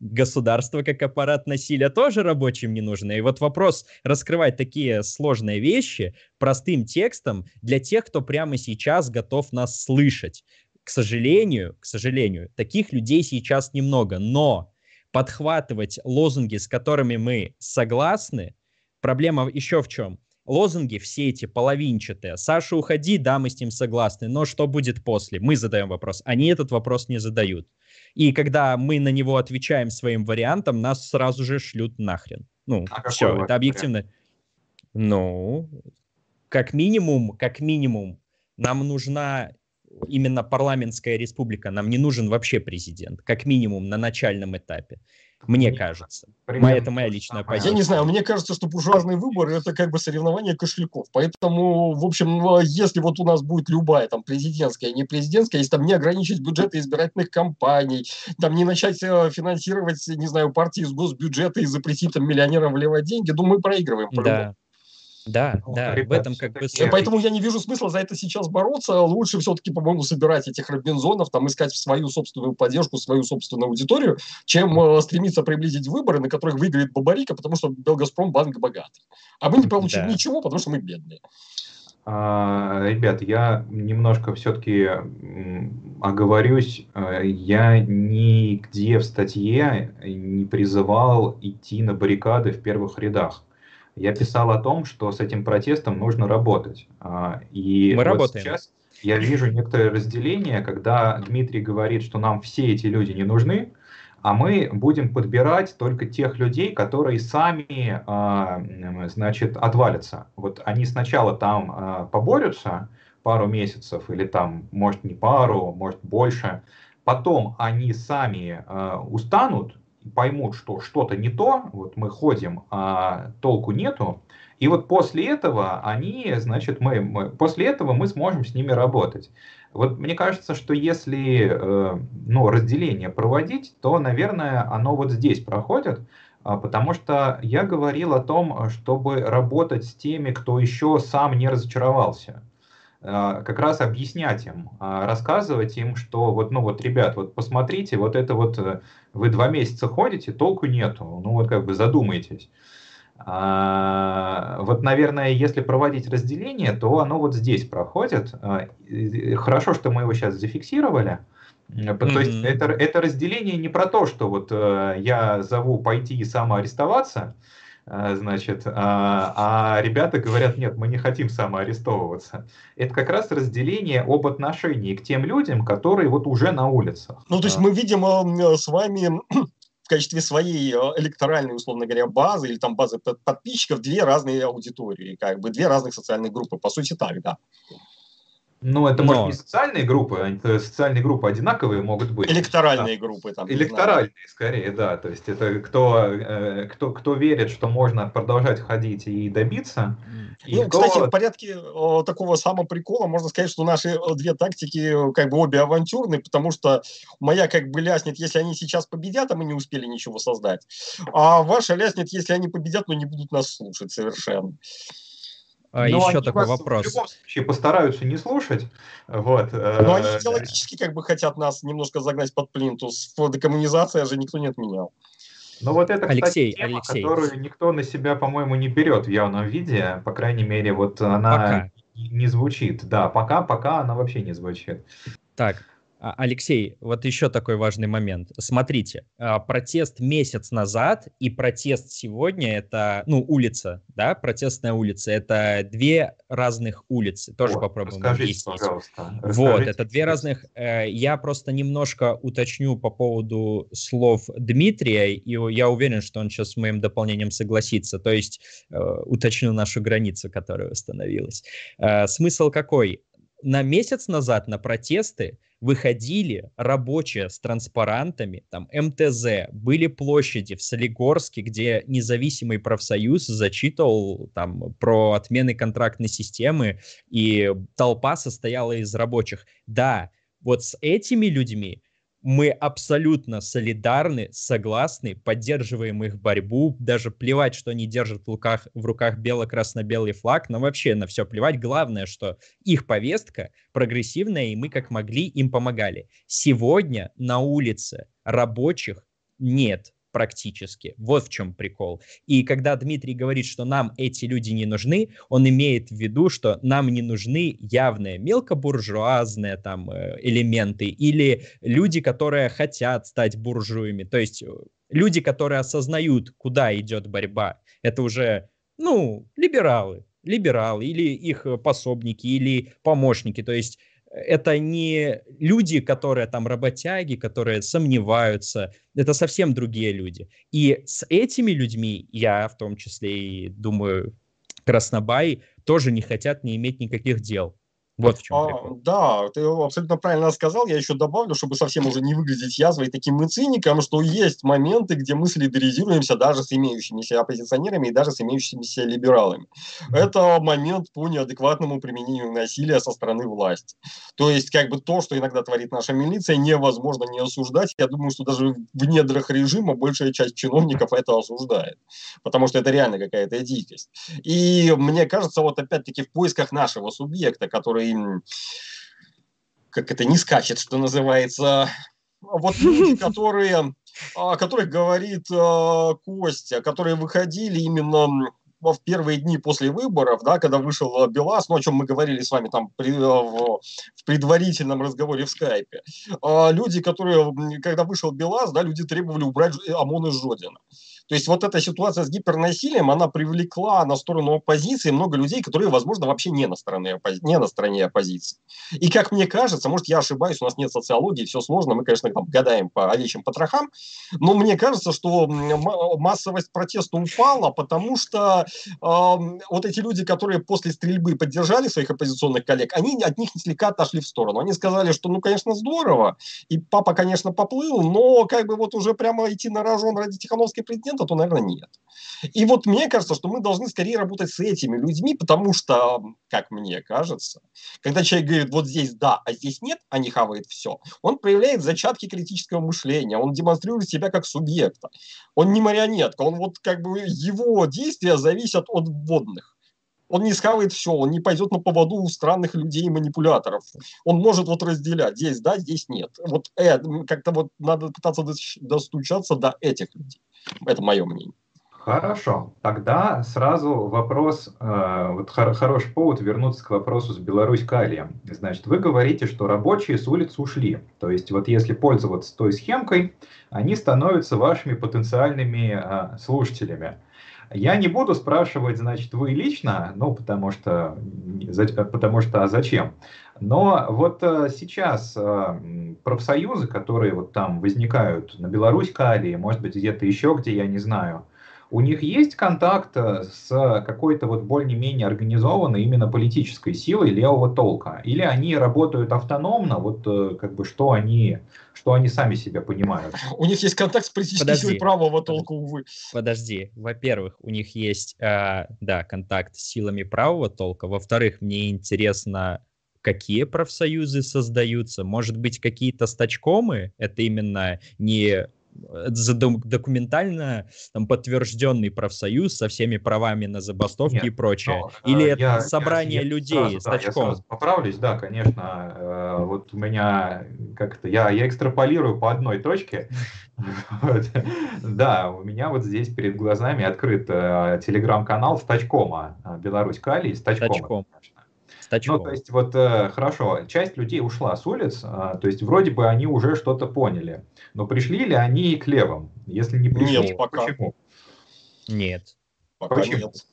государство как аппарат насилия тоже рабочим не нужно? И вот вопрос раскрывать такие сложные вещи простым текстом для тех, кто прямо сейчас готов нас слышать. К сожалению, к сожалению, таких людей сейчас немного, но подхватывать лозунги, с которыми мы согласны, проблема еще в чем? Лозунги все эти половинчатые. Саша, уходи, да, мы с ним согласны, но что будет после? Мы задаем вопрос, они этот вопрос не задают. И когда мы на него отвечаем своим вариантом, нас сразу же шлют нахрен. Ну, а все, это объективно. Вариант? Ну, как минимум, как минимум, нам нужна именно парламентская республика, нам не нужен вообще президент, как минимум на начальном этапе. Мне кажется. Моя, это моя личная позиция. Я не знаю, мне кажется, что буржуазные выборы это как бы соревнование кошельков. Поэтому, в общем, если вот у нас будет любая там президентская, не президентская, если там не ограничить бюджеты избирательных кампаний, там не начать э, финансировать, не знаю, партии из госбюджета и запретить там миллионерам вливать деньги, думаю, мы проигрываем. Да. Да, ну, да, ребят, в этом как бы... Поэтому я не вижу смысла за это сейчас бороться. Лучше все-таки, по-моему, собирать этих Робинзонов, там искать свою собственную поддержку, свою собственную аудиторию, чем э, стремиться приблизить выборы, на которых выиграет Бабарика, потому что Белгазпром банк богатый. А мы не получим да. ничего, потому что мы бедные. А, ребят, я немножко все-таки оговорюсь. Э, я нигде в статье не призывал идти на баррикады в первых рядах я писал о том, что с этим протестом нужно работать. А, и Мы вот работаем. сейчас я вижу некоторое разделение, когда Дмитрий говорит, что нам все эти люди не нужны, а мы будем подбирать только тех людей, которые сами, а, значит, отвалятся. Вот они сначала там а, поборются пару месяцев или там, может, не пару, может, больше, потом они сами устанут, поймут, что что-то не то, вот мы ходим, а толку нету, и вот после этого они, значит, мы, мы после этого мы сможем с ними работать. Вот мне кажется, что если э, ну, разделение проводить, то, наверное, оно вот здесь проходит, а, потому что я говорил о том, чтобы работать с теми, кто еще сам не разочаровался. А, как раз объяснять им, а, рассказывать им, что вот, ну вот, ребят, вот посмотрите, вот это вот э, вы два месяца ходите, толку нету, ну вот как бы задумайтесь. А, вот, наверное, если проводить разделение, то оно вот здесь проходит. Хорошо, что мы его сейчас зафиксировали. Mm-hmm. То есть это, это разделение не про то, что вот э, я зову пойти и самоарестоваться, а, значит, а, а ребята говорят, нет, мы не хотим самоарестовываться. Это как раз разделение об отношении к тем людям, которые вот уже на улицах. Ну, то есть мы видим э, с вами в качестве своей э, электоральной, условно говоря, базы или там базы подписчиков две разные аудитории, как бы две разных социальных группы, по сути так, да. Ну, это Но... может не социальные группы, это социальные группы одинаковые могут быть. Электоральные а, группы там. Электоральные, скорее, да. То есть это кто, э, кто, кто верит, что можно продолжать ходить и добиться. И ну, кто... кстати, в порядке о, такого самоприкола можно сказать, что наши две тактики как бы обе авантюрные, потому что моя как бы ляснет, если они сейчас победят, а мы не успели ничего создать. А ваша ляснет, если они победят, но не будут нас слушать совершенно. А, Но еще такой вопрос. В любом случае постараются не слушать. Вот. Но они э, теологически как бы хотят нас немножко загнать под плинтус. Декоммунизация же никто не отменял. Ну вот это, Алексей, кстати, тема, Алексей. которую никто на себя, по-моему, не берет в явном виде. По крайней мере, вот она пока. не звучит. Да, пока, пока она вообще не звучит. Так, Алексей, вот еще такой важный момент. Смотрите, а, протест месяц назад и протест сегодня это, ну, улица, да, протестная улица, это две разных улицы. Тоже вот, попробуем объяснить. пожалуйста. Расскажите. Вот, это две разных. Э, я просто немножко уточню по поводу слов Дмитрия, и я уверен, что он сейчас с моим дополнением согласится. То есть э, уточню нашу границу, которая установилась. Э, смысл какой? На месяц назад на протесты выходили рабочие с транспарантами, там МТЗ, были площади в Солигорске, где независимый профсоюз зачитывал там про отмены контрактной системы, и толпа состояла из рабочих. Да, вот с этими людьми мы абсолютно солидарны, согласны, поддерживаем их борьбу, даже плевать, что они держат в руках, в руках бело-красно-белый флаг, но вообще на все плевать. Главное, что их повестка прогрессивная, и мы как могли им помогали. Сегодня на улице рабочих нет практически. Вот в чем прикол. И когда Дмитрий говорит, что нам эти люди не нужны, он имеет в виду, что нам не нужны явные мелкобуржуазные там э, элементы или люди, которые хотят стать буржуями. То есть э, люди, которые осознают, куда идет борьба. Это уже, ну, либералы, либералы или их пособники или помощники. То есть это не люди, которые там работяги, которые сомневаются, это совсем другие люди. И с этими людьми я в том числе и думаю, Краснобай тоже не хотят не иметь никаких дел. Вот в чем а, Да, ты абсолютно правильно сказал. Я еще добавлю, чтобы совсем уже не выглядеть язвой таким и циником, что есть моменты, где мы солидаризируемся даже с имеющимися оппозиционерами и даже с имеющимися либералами. Это момент по неадекватному применению насилия со стороны власти. То есть, как бы то, что иногда творит наша милиция, невозможно не осуждать. Я думаю, что даже в недрах режима большая часть чиновников это осуждает. Потому что это реально какая-то дикость. И мне кажется, вот опять-таки в поисках нашего субъекта, который как это не скачет, что называется. Вот люди, которые, о которых говорит э, Костя, которые выходили именно в первые дни после выборов, да, когда вышел Белас, ну, о чем мы говорили с вами там при, в, в предварительном разговоре в скайпе, а люди, которые, когда вышел Белас, да, люди требовали убрать ОМОН из Жодина. То есть вот эта ситуация с гипернасилием, она привлекла на сторону оппозиции много людей, которые, возможно, вообще не на стороне, не на стороне оппозиции. И как мне кажется, может, я ошибаюсь, у нас нет социологии, все сложно, мы, конечно, там гадаем по овечьим потрохам, но мне кажется, что массовость протеста упала, потому что э, вот эти люди, которые после стрельбы поддержали своих оппозиционных коллег, они от них слегка отошли в сторону. Они сказали, что, ну, конечно, здорово, и папа, конечно, поплыл, но как бы вот уже прямо идти на рожон ради Тихановской президента то, то, наверное, нет. И вот мне кажется, что мы должны скорее работать с этими людьми, потому что, как мне кажется, когда человек говорит, вот здесь да, а здесь нет, а не хавает все, он проявляет зачатки критического мышления, он демонстрирует себя как субъекта. Он не марионетка, он вот как бы его действия зависят от вводных. Он не схавает все, он не пойдет на поводу у странных людей и манипуляторов. Он может вот разделять, здесь да, здесь нет. Вот э, как-то вот надо пытаться достучаться до этих людей. Это мое мнение. Хорошо, тогда сразу вопрос, э, вот хор, хороший повод вернуться к вопросу с Беларусь-Калием. Значит, вы говорите, что рабочие с улиц ушли. То есть вот если пользоваться той схемкой, они становятся вашими потенциальными э, слушателями. Я не буду спрашивать, значит, вы лично, ну, потому что, потому что, а зачем? Но вот э, сейчас э, профсоюзы, которые вот там возникают на Беларусь, Калии, может быть, где-то еще, где я не знаю, у них есть контакт э, с какой-то вот более-менее организованной именно политической силой левого толка? Или они работают автономно, вот э, как бы что они, что они сами себя понимают? У них есть контакт с политической Подожди. силой правого толка, увы. Подожди, во-первых, у них есть, э, да, контакт с силами правого толка, во-вторых, мне интересно, какие профсоюзы создаются, может быть, какие-то стачкомы, это именно не документально там, подтвержденный профсоюз со всеми правами на забастовки Нет, и прочее? Но, Или э, это я, собрание я, людей сразу, с да, я сразу поправлюсь, да, конечно. Э, вот у меня как-то я, я экстраполирую по одной точке. Да, у меня вот здесь перед глазами открыт э, телеграм-канал Стачкома, Беларусь Калий, Стачкома. Ну, то есть вот хорошо, часть людей ушла с улиц, то есть вроде бы они уже что-то поняли. Но пришли ли они к левым? Если не пришли, нет, пока. почему? Нет. Пока почему? нет.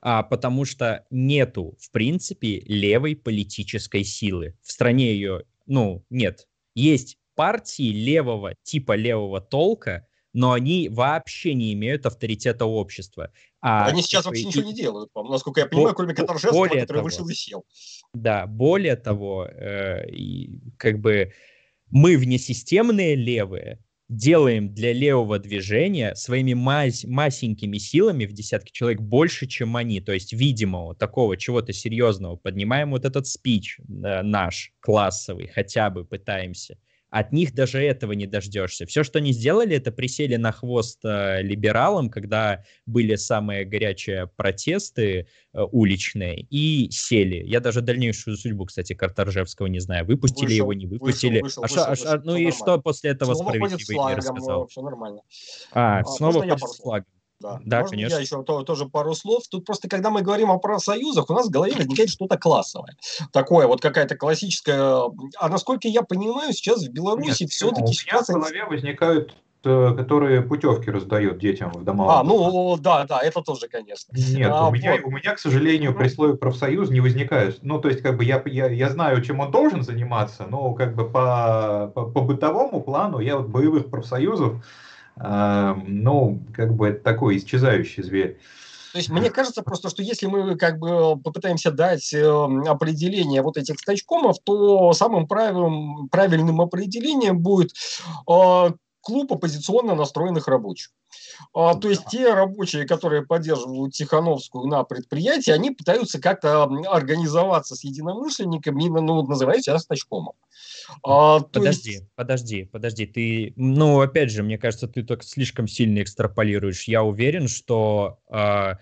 А, потому что нету, в принципе, левой политической силы. В стране ее, ну, нет. Есть партии левого, типа левого толка, но они вообще не имеют авторитета общества. А, они сейчас вообще и... ничего не делают, насколько я понимаю, кроме Катаржевского, который того, вышел и сел. Да, более того, э, и, как бы мы внесистемные левые делаем для левого движения своими мась, масенькими силами в десятки человек больше, чем они. То есть видимого, такого чего-то серьезного. Поднимаем вот этот спич э, наш, классовый, хотя бы пытаемся. От них даже этого не дождешься. Все, что они сделали, это присели на хвост э, либералам, когда были самые горячие протесты э, уличные, и сели. Я даже дальнейшую судьбу, кстати, Карторжевского не знаю. Выпустили вышел, его, не выпустили. Вышел, вышел, а, вышел, а, вышел, ну и что после этого снова справедливый не рассказал? Все нормально. А, а снова ходит с флагом. Да, да Можно конечно. я еще то, тоже пару слов? Тут просто, когда мы говорим о профсоюзах, у нас в голове возникает что-то классовое. Такое вот какая-то классическая... А насколько я понимаю, сейчас в Беларуси все-таки меня в голове возникают э, которые путевки раздают детям в дома. А, ну да, да, это тоже, конечно. Нет, а, у, меня, вот. у меня, к сожалению, при слове профсоюз не возникает. Ну, то есть, как бы я, я, я знаю, чем он должен заниматься, но как бы по, по, по бытовому плану я вот боевых профсоюзов ну, как бы это такой исчезающий зверь. То есть мне кажется просто, что если мы как бы попытаемся дать эм, определение вот этих стачкомов, то самым правильным, правильным определением будет э, клуб оппозиционно настроенных рабочих. А, то есть те рабочие, которые поддерживают Тихановскую на предприятии, они пытаются как-то организоваться с единомышленниками, ну, называют себя стачкомом. А, подожди, есть... подожди, подожди. Ты, ну, опять же, мне кажется, ты так слишком сильно экстраполируешь. Я уверен, что э,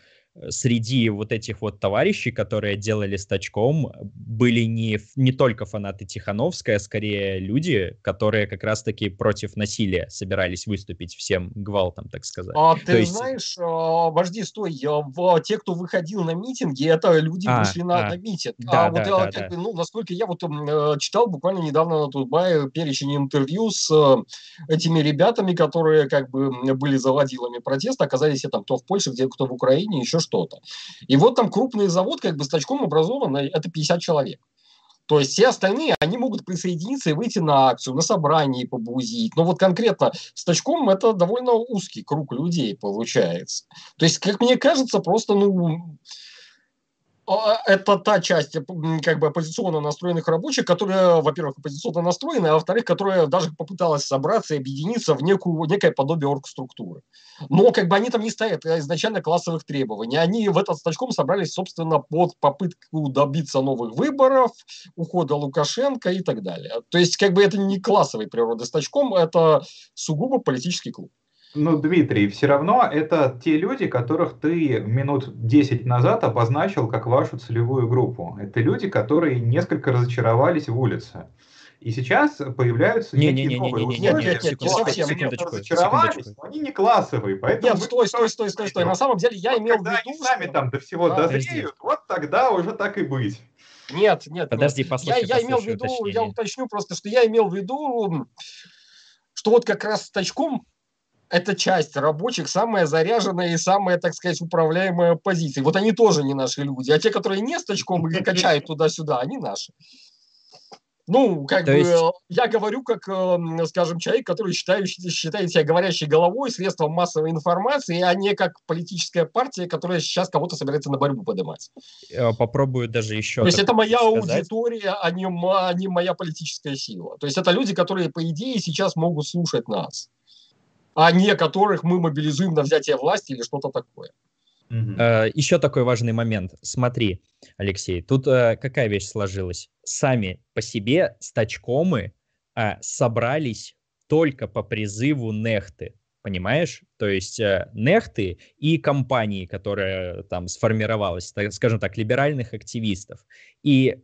среди вот этих вот товарищей, которые делали стачком, были не, не только фанаты Тихановской, а скорее люди, которые как раз-таки против насилия собирались выступить всем гвалтом, так сказать. А ты есть... знаешь, а, вожди, стой, в, те, кто выходил на митинги, это люди а, вышли на, а, на митинг. Да, а да, вот, да, как да. Бы, ну, насколько я вот э, читал буквально недавно на Тутбае перечень интервью с э, этими ребятами, которые как бы были заводилами протеста, оказались там кто в Польше, где кто в Украине, еще что-то. И вот там крупный завод, как бы с точком образован, это 50 человек. То есть все остальные, они могут присоединиться и выйти на акцию, на собрание побузить. Но вот конкретно с точком это довольно узкий круг людей получается. То есть, как мне кажется, просто, ну, это та часть как бы оппозиционно настроенных рабочих, которая, во-первых, оппозиционно настроена, а во-вторых, которая даже попыталась собраться и объединиться в некую, некое подобие оргструктуры. Но как бы они там не стоят изначально классовых требований. Они в этот стачком собрались, собственно, под попытку добиться новых выборов, ухода Лукашенко и так далее. То есть как бы это не классовой природы стачком, это сугубо политический клуб. Ну, Дмитрий, все равно это те люди, которых ты минут 10 назад обозначил как вашу целевую группу. Это люди, которые несколько разочаровались в улице. И сейчас появляются не, некие не, не, новые не, не, не, нет, нет, нет, совсем, секундочку, разочаровались, секундочку. они не классовые, поэтому... Нет, стой, стой, стой, стой, стой, на самом деле я имел когда в виду... Когда они сами там до всего да, дозреют, вот тогда уже так и быть. Нет, нет, Подожди, послушай, я, я имел в виду, уточнение. я уточню просто, что я имел в виду, что вот как раз с тачком эта часть рабочих самая заряженная и самая, так сказать, управляемая позиция. Вот они тоже не наши люди. А те, которые не с точком и качают туда-сюда, они наши. Ну, как То бы, есть... я говорю как, эм, скажем, человек, который считает, считает себя говорящей головой, средством массовой информации, а не как политическая партия, которая сейчас кого-то собирается на борьбу поднимать. Попробую даже еще... То есть это моя сказать. аудитория, а не, а не моя политическая сила. То есть это люди, которые, по идее, сейчас могут слушать нас, а не которых мы мобилизуем на взятие власти или что-то такое. Uh, еще такой важный момент. Смотри, Алексей, тут uh, какая вещь сложилась? Сами по себе стачкомы uh, собрались только по призыву Нехты, понимаешь? То есть uh, Нехты и компании, которая там сформировалась, так, скажем так, либеральных активистов. И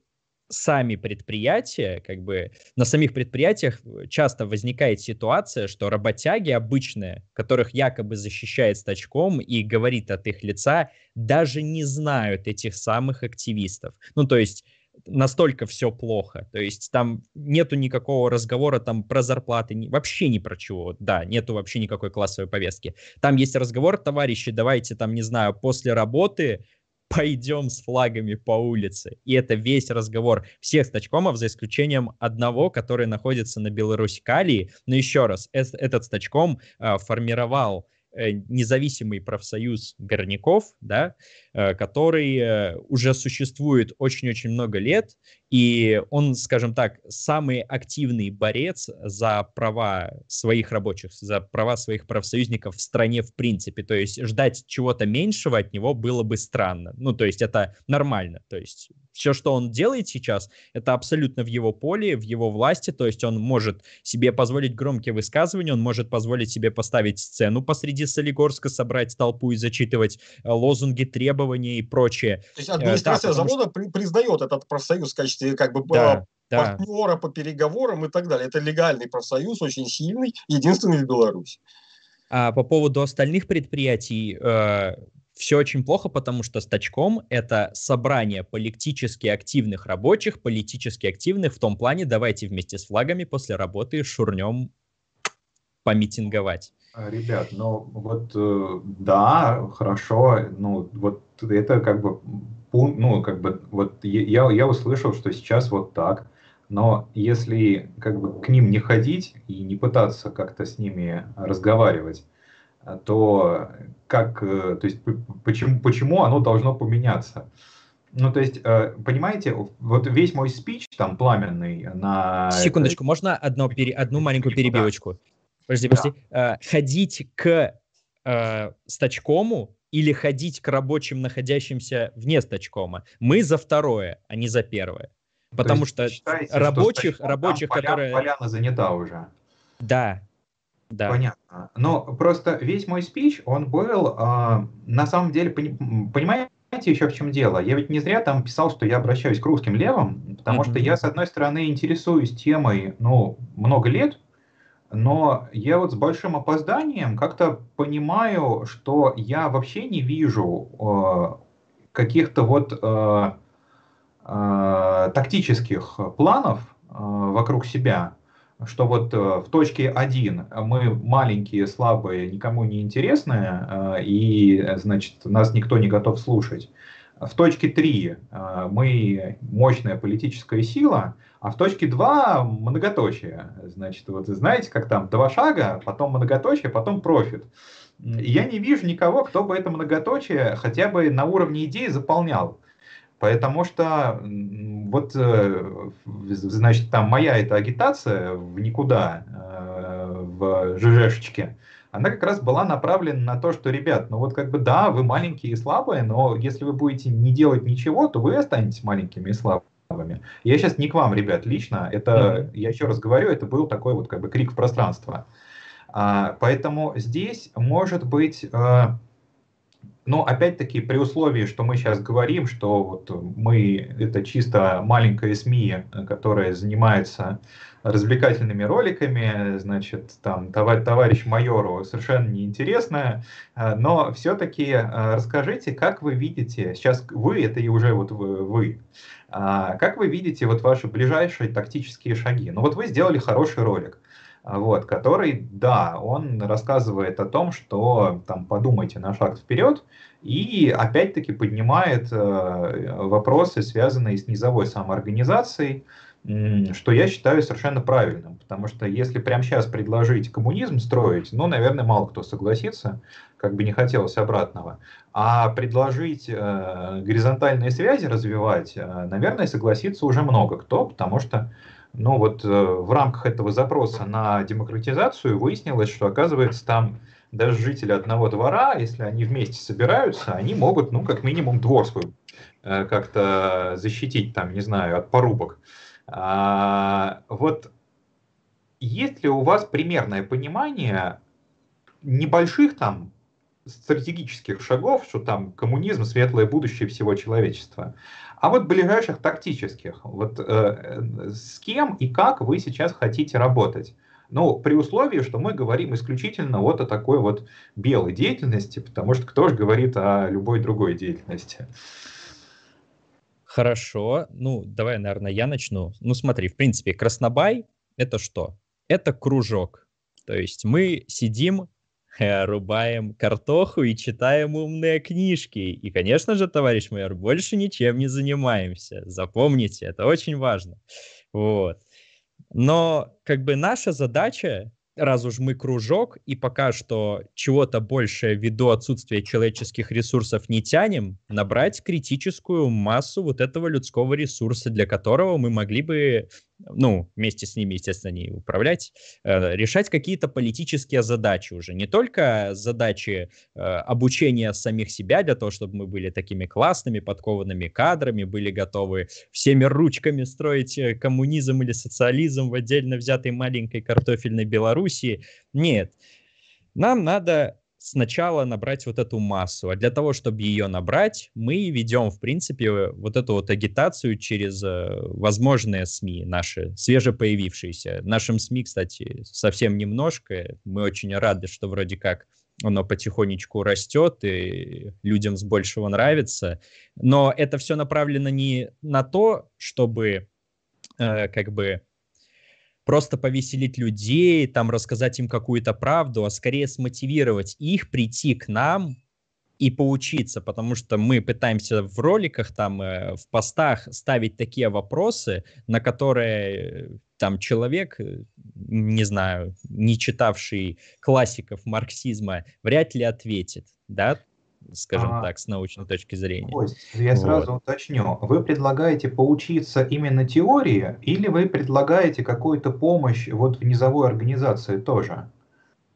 сами предприятия, как бы на самих предприятиях э, часто возникает ситуация, что работяги обычные, которых якобы защищает стачком и говорит от их лица, даже не знают этих самых активистов. Ну, то есть настолько все плохо. То есть там нету никакого разговора там про зарплаты, ни, вообще ни про чего. Да, нету вообще никакой классовой повестки. Там есть разговор, товарищи, давайте там, не знаю, после работы пойдем с флагами по улице. И это весь разговор всех стачкомов, за исключением одного, который находится на Беларусь-Калии. Но еще раз, этот стачком э, формировал э, независимый профсоюз горняков, да, э, который уже существует очень-очень много лет, и он, скажем так, самый активный борец за права своих рабочих, за права своих профсоюзников в стране в принципе. То есть ждать чего-то меньшего от него было бы странно. Ну, то есть это нормально. То есть все, что он делает сейчас, это абсолютно в его поле, в его власти. То есть он может себе позволить громкие высказывания, он может позволить себе поставить сцену посреди Солигорска, собрать толпу и зачитывать э, лозунги, требования и прочее. То есть администрация э, да, завода что... признает этот профсоюз в качестве качестве как бы да, партнера да. по переговорам и так далее. Это легальный профсоюз, очень сильный, единственный в Беларуси. А по поводу остальных предприятий, э, все очень плохо, потому что стачком это собрание политически активных рабочих, политически активных в том плане, давайте вместе с флагами после работы шурнем помитинговать. А, ребят, ну вот э, да, хорошо, ну вот это как бы ну, как бы, вот я, я услышал, что сейчас вот так, но если как бы к ним не ходить и не пытаться как-то с ними разговаривать, то как, э, то есть почему, почему оно должно поменяться? Ну, то есть, э, понимаете, вот весь мой спич там пламенный на... Секундочку, можно одно, пере, одну маленькую перебивочку? Подожди, подожди. Да. Э, ходить к стачкому или ходить к рабочим, находящимся вне стачкома. Мы за второе, а не за первое. Потому что считаете, рабочих, что рабочих, поля, которые... Поляна занята уже. Да, да. Понятно. Но просто весь мой спич, он был, э, на самом деле, понимаете, еще в чем дело? Я ведь не зря там писал, что я обращаюсь к русским левым, потому mm-hmm. что я, с одной стороны, интересуюсь темой, ну, много лет, но я вот с большим опозданием как-то понимаю, что я вообще не вижу э, каких-то вот э, э, тактических планов э, вокруг себя, что вот э, в точке 1 мы маленькие, слабые, никому не интересные, э, и, значит, нас никто не готов слушать. В точке 3 э, мы мощная политическая сила, а в точке 2 многоточие. Значит, вот знаете, как там два шага, потом многоточие, потом профит. Я не вижу никого, кто бы это многоточие хотя бы на уровне идеи заполнял. Потому что вот, э, значит, там моя эта агитация в никуда, э, в ЖЖшечке, она как раз была направлена на то, что, ребят, ну вот как бы да, вы маленькие и слабые, но если вы будете не делать ничего, то вы останетесь маленькими и слабыми. Я сейчас не к вам, ребят, лично. Это, mm-hmm. я еще раз говорю, это был такой вот как бы крик в пространство. А, поэтому здесь может быть, а, ну, опять-таки, при условии, что мы сейчас говорим, что вот мы, это чисто маленькая СМИ, которая занимается развлекательными роликами, значит, там, товарищ майору совершенно неинтересно, а, но все-таки а, расскажите, как вы видите, сейчас вы, это и уже вот вы, вы а, как вы видите вот ваши ближайшие тактические шаги? Ну вот вы сделали хороший ролик, вот, который, да, он рассказывает о том, что там подумайте на шаг вперед, и опять-таки поднимает э, вопросы, связанные с низовой самоорганизацией, что я считаю совершенно правильным, потому что если прямо сейчас предложить коммунизм строить, ну, наверное, мало кто согласится, как бы не хотелось обратного, а предложить э, горизонтальные связи развивать, э, наверное, согласится уже много кто, потому что ну вот э, в рамках этого запроса на демократизацию выяснилось, что оказывается там даже жители одного двора, если они вместе собираются, они могут, ну, как минимум, двор свой э, как-то защитить, там, не знаю, от порубок. А, вот есть ли у вас примерное понимание небольших там стратегических шагов, что там коммунизм, светлое будущее всего человечества, а вот ближайших тактических, вот э, с кем и как вы сейчас хотите работать? Ну, при условии, что мы говорим исключительно вот о такой вот белой деятельности, потому что кто же говорит о любой другой деятельности? Хорошо. Ну, давай, наверное, я начну. Ну, смотри, в принципе, Краснобай — это что? Это кружок. То есть мы сидим, э, рубаем картоху и читаем умные книжки. И, конечно же, товарищ майор, больше ничем не занимаемся. Запомните, это очень важно. Вот. Но как бы наша задача раз уж мы кружок, и пока что чего-то больше ввиду отсутствия человеческих ресурсов не тянем, набрать критическую массу вот этого людского ресурса, для которого мы могли бы ну, вместе с ними, естественно, не управлять, э, решать какие-то политические задачи уже. Не только задачи э, обучения самих себя для того, чтобы мы были такими классными, подкованными кадрами, были готовы всеми ручками строить э, коммунизм или социализм в отдельно взятой маленькой картофельной Белоруссии. Нет. Нам надо сначала набрать вот эту массу. А для того, чтобы ее набрать, мы ведем, в принципе, вот эту вот агитацию через э, возможные СМИ наши, свежепоявившиеся. Нашим СМИ, кстати, совсем немножко. Мы очень рады, что вроде как оно потихонечку растет, и людям с большего нравится. Но это все направлено не на то, чтобы э, как бы просто повеселить людей, там рассказать им какую-то правду, а скорее смотивировать их прийти к нам и поучиться, потому что мы пытаемся в роликах, там, э, в постах ставить такие вопросы, на которые э, там человек, э, не знаю, не читавший классиков марксизма, вряд ли ответит, да, скажем а, так, с научной точки зрения. Я вот. сразу уточню. Вы предлагаете поучиться именно теории или вы предлагаете какую-то помощь вот в низовой организации тоже?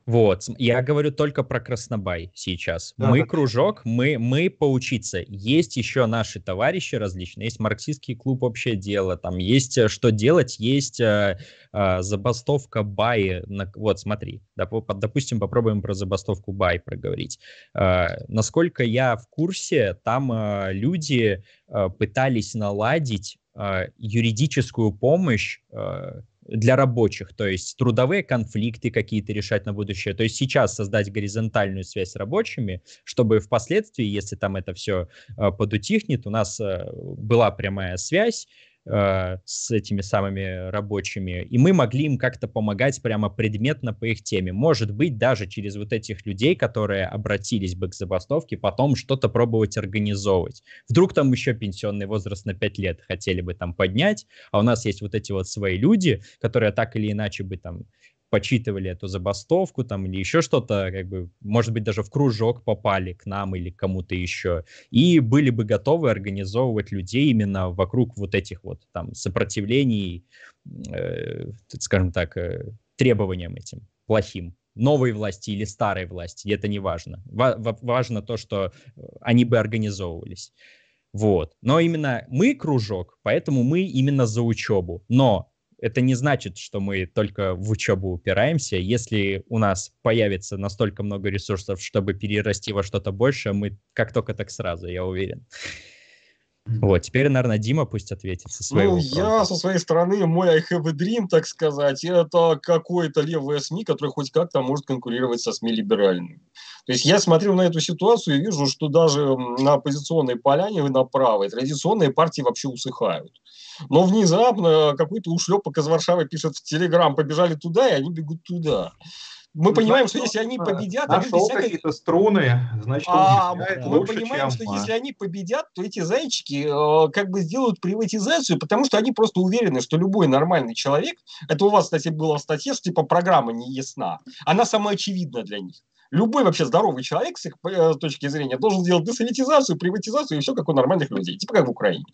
Вот, я говорю только про Краснобай сейчас. Да, мы да. кружок, мы, мы поучиться. Есть еще наши товарищи различные, есть марксистский клуб «Общее дело», там есть э, что делать, есть э, э, забастовка Баи. На, вот, смотри, доп, допустим, попробуем про забастовку Бай проговорить. Э, насколько я в курсе, там э, люди э, пытались наладить э, юридическую помощь э, для рабочих, то есть трудовые конфликты какие-то решать на будущее. То есть сейчас создать горизонтальную связь с рабочими, чтобы впоследствии, если там это все э, подутихнет, у нас э, была прямая связь, э, с этими самыми рабочими, и мы могли им как-то помогать прямо предметно по их теме. Может быть, даже через вот этих людей, которые обратились бы к забастовке, потом что-то пробовать организовывать. Вдруг там еще пенсионный возраст на 5 лет хотели бы там поднять, а у нас есть вот эти вот свои люди, которые так или иначе бы там почитывали эту забастовку там или еще что-то, как бы, может быть, даже в кружок попали к нам или кому-то еще, и были бы готовы организовывать людей именно вокруг вот этих вот там сопротивлений, э, скажем так, э, требованиям этим плохим новой власти или старой власти, это не важно. Ва- важно то, что они бы организовывались. Вот. Но именно мы кружок, поэтому мы именно за учебу. Но это не значит, что мы только в учебу упираемся. Если у нас появится настолько много ресурсов, чтобы перерасти во что-то большее, мы как только так сразу, я уверен. Вот, теперь, наверное, Дима пусть ответит со своего Ну, я со своей стороны, мой I have a dream, так сказать, это какое-то левое СМИ, которое хоть как-то может конкурировать со СМИ либеральными. То есть я смотрю на эту ситуацию и вижу, что даже на оппозиционной поляне на правой традиционные партии вообще усыхают. Но внезапно какой-то ушлепок из Варшавы пишет в Телеграм, побежали туда, и они бегут туда. Мы понимаем, что если они победят, они без всякой... какие-то струны, значит, а, мы лучше, понимаем, чем... что если они победят, то эти зайчики э, как бы сделают приватизацию, потому что они просто уверены, что любой нормальный человек, это у вас, кстати, было в статье, что типа программа не ясна, она самая очевидна для них любой вообще здоровый человек с их э, точки зрения должен сделать десоветизацию, приватизацию и все как у нормальных людей, типа как в Украине.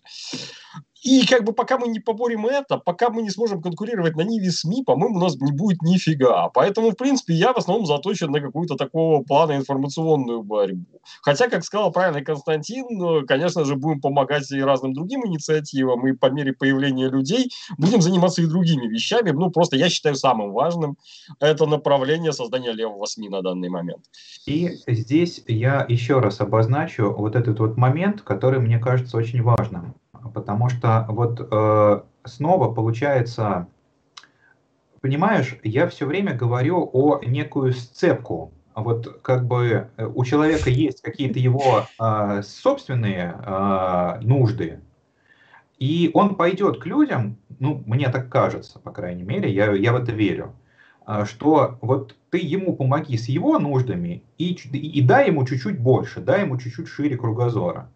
И как бы пока мы не поборем это, пока мы не сможем конкурировать на ниве СМИ, по-моему, у нас не будет нифига. Поэтому, в принципе, я в основном заточен на какую-то такого плана информационную борьбу. Хотя, как сказал правильно Константин, э, конечно же, будем помогать и разным другим инициативам, и по мере появления людей будем заниматься и другими вещами. Ну, просто я считаю самым важным это направление создания левого СМИ на данный момент. И здесь я еще раз обозначу вот этот вот момент, который мне кажется очень важным потому что вот э, снова получается, понимаешь, я все время говорю о некую сцепку. Вот как бы э, у человека есть какие-то его э, собственные э, нужды, и он пойдет к людям, ну, мне так кажется, по крайней мере, я, я в это верю, э, что вот ты ему помоги с его нуждами и, и, и дай ему чуть-чуть больше, дай ему чуть-чуть шире кругозора.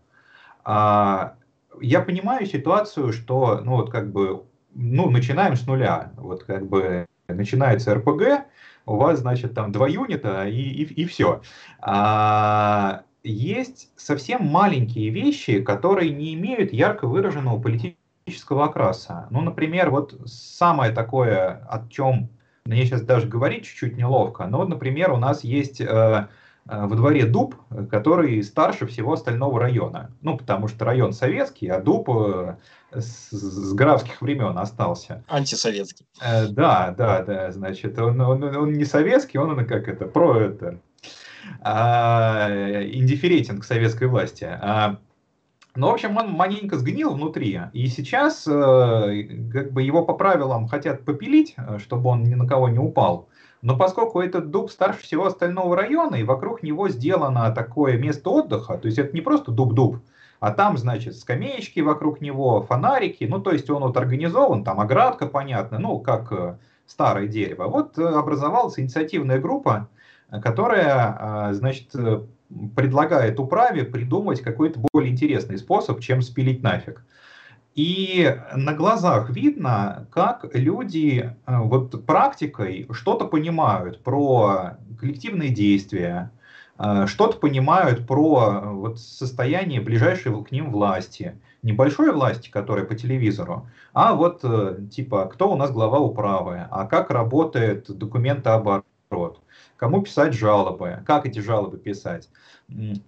А, я понимаю ситуацию, что, ну, вот как бы, ну, начинаем с нуля. Вот как бы начинается РПГ, у вас, значит, там два юнита и, и, и все. А, есть совсем маленькие вещи, которые не имеют ярко выраженного политического окраса. Ну, например, вот самое такое, о чем мне сейчас даже говорить чуть-чуть неловко, но, например, у нас есть э, Э, во дворе дуб, который старше всего остального района. Ну, потому что район советский, а дуб э, с, с графских времен остался. Антисоветский. Э, да, да, да, значит, он, он, он не советский, он, он как это, про это, а, индифферентен к советской власти. А, ну, в общем, он маленько сгнил внутри, и сейчас как бы его по правилам хотят попилить, чтобы он ни на кого не упал. Но поскольку этот дуб старше всего остального района, и вокруг него сделано такое место отдыха, то есть это не просто дуб-дуб, а там, значит, скамеечки вокруг него, фонарики, ну, то есть он вот организован, там оградка, понятно, ну, как э, старое дерево. Вот э, образовалась инициативная группа, которая, э, значит, предлагает управе придумать какой-то более интересный способ, чем спилить нафиг. И на глазах видно, как люди э, вот практикой что-то понимают про коллективные действия, э, что-то понимают про э, вот состояние ближайшей к ним власти. Небольшой власти, которая по телевизору, а вот типа, кто у нас глава управы, а как работает документооборот, кому писать жалобы, как эти жалобы писать.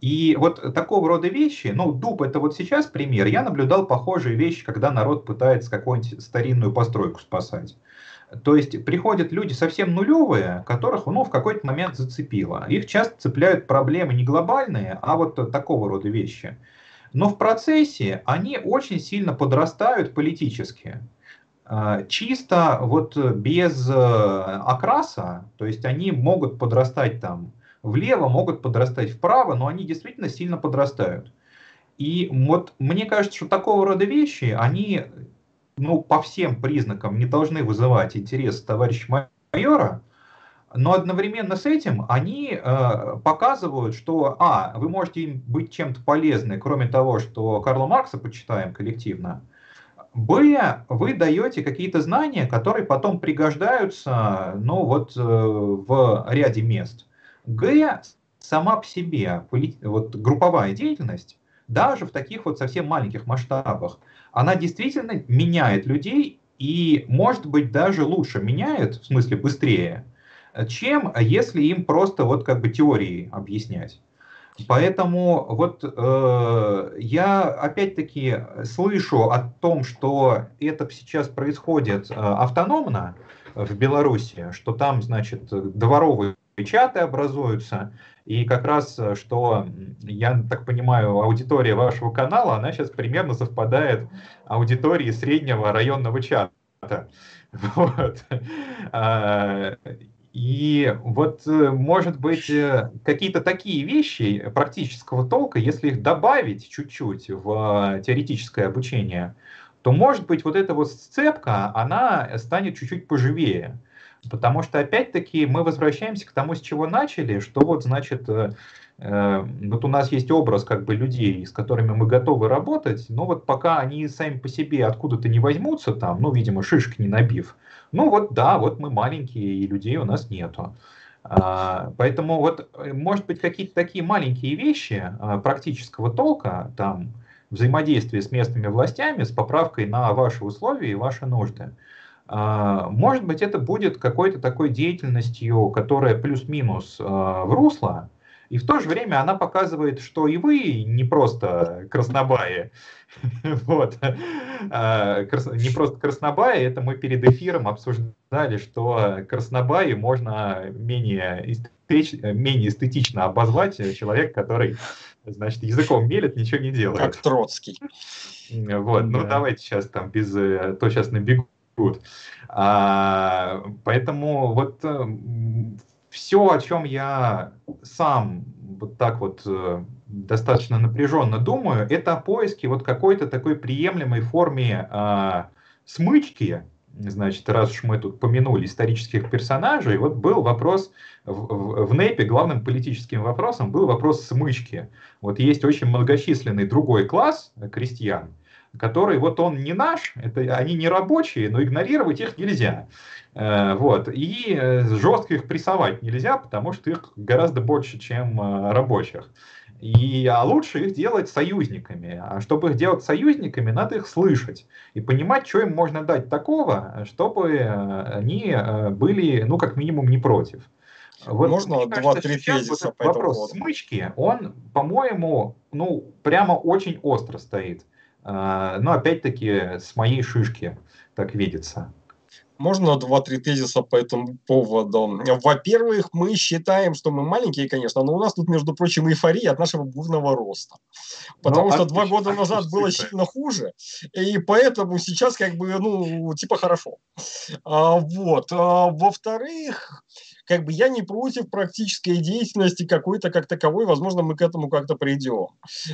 И вот такого рода вещи, ну, дуб это вот сейчас пример, я наблюдал похожие вещи, когда народ пытается какую-нибудь старинную постройку спасать. То есть приходят люди совсем нулевые, которых ну, в какой-то момент зацепило. Их часто цепляют проблемы не глобальные, а вот такого рода вещи. Но в процессе они очень сильно подрастают политически. А, чисто вот без э, окраса, то есть они могут подрастать там влево, могут подрастать вправо, но они действительно сильно подрастают. И вот мне кажется, что такого рода вещи, они ну, по всем признакам не должны вызывать интерес товарища майора, но одновременно с этим они э, показывают, что, а, вы можете им быть чем-то полезны, кроме того, что Карла Маркса почитаем коллективно, б, вы даете какие-то знания, которые потом пригождаются, ну, вот э, в ряде мест. Г сама по себе, вот групповая деятельность, даже в таких вот совсем маленьких масштабах, она действительно меняет людей и, может быть, даже лучше меняет, в смысле быстрее, чем если им просто вот как бы теории объяснять. Поэтому вот э, я опять-таки слышу о том, что это сейчас происходит э, автономно в Беларуси, что там, значит, дворовые чаты образуются. И как раз, э, что, я так понимаю, аудитория вашего канала, она сейчас примерно совпадает аудитории среднего районного чата. Вот. И вот, э, может быть, э, какие-то такие вещи практического толка, если их добавить чуть-чуть в теоретическое обучение, то, может быть, вот эта вот сцепка, она станет чуть-чуть поживее. Потому что, опять-таки, мы возвращаемся к тому, с чего начали, что вот, значит, э, э, вот у нас есть образ как бы людей, с которыми мы готовы работать, но вот пока они сами по себе откуда-то не возьмутся там, ну, видимо, шишки не набив, ну вот да, вот мы маленькие, и людей у нас нету. А, поэтому вот, э, может быть, какие-то такие маленькие вещи а, практического толка, там, взаимодействие с местными властями, с поправкой на ваши условия и ваши нужды, а, может быть, это будет какой-то такой деятельностью, которая плюс-минус в русло, и в то же время она показывает, что и вы не просто краснобаи, вот, а, не просто краснобаи, это мы перед эфиром обсуждали, что краснобаи можно менее, менее эстетично обозвать человек, который, значит, языком мелет, ничего не делает. Как Троцкий. Вот, ну давайте сейчас там без, э, то сейчас набегу Good. А, поэтому вот э, все, о чем я сам вот так вот э, достаточно напряженно думаю, это о поиске вот какой-то такой приемлемой форме а, смычки, значит, раз уж мы тут помянули исторических персонажей, вот был вопрос в, в, в НЭПе, главным политическим вопросом был вопрос смычки. Вот есть очень многочисленный другой класс крестьян, который вот он не наш, это, они не рабочие, но игнорировать их нельзя. Э, вот. И э, жестко их прессовать нельзя, потому что их гораздо больше, чем э, рабочих. И, а лучше их делать союзниками. А чтобы их делать союзниками, надо их слышать и понимать, что им можно дать такого, чтобы они были, ну, как минимум, не против. Вот, Можно два-три тезиса вот по вопрос поводу. смычки, он, по-моему, ну, прямо очень остро стоит. А, но опять-таки с моей шишки так видится. Можно два-три тезиса по этому поводу? Во-первых, мы считаем, что мы маленькие, конечно, но у нас тут, между прочим, эйфория от нашего бурного роста. Потому ну, что два года назад было сильно хуже, и поэтому сейчас как бы, ну, типа хорошо. А, вот. А, во-вторых, как бы я не против практической деятельности какой-то как таковой, возможно, мы к этому как-то придем.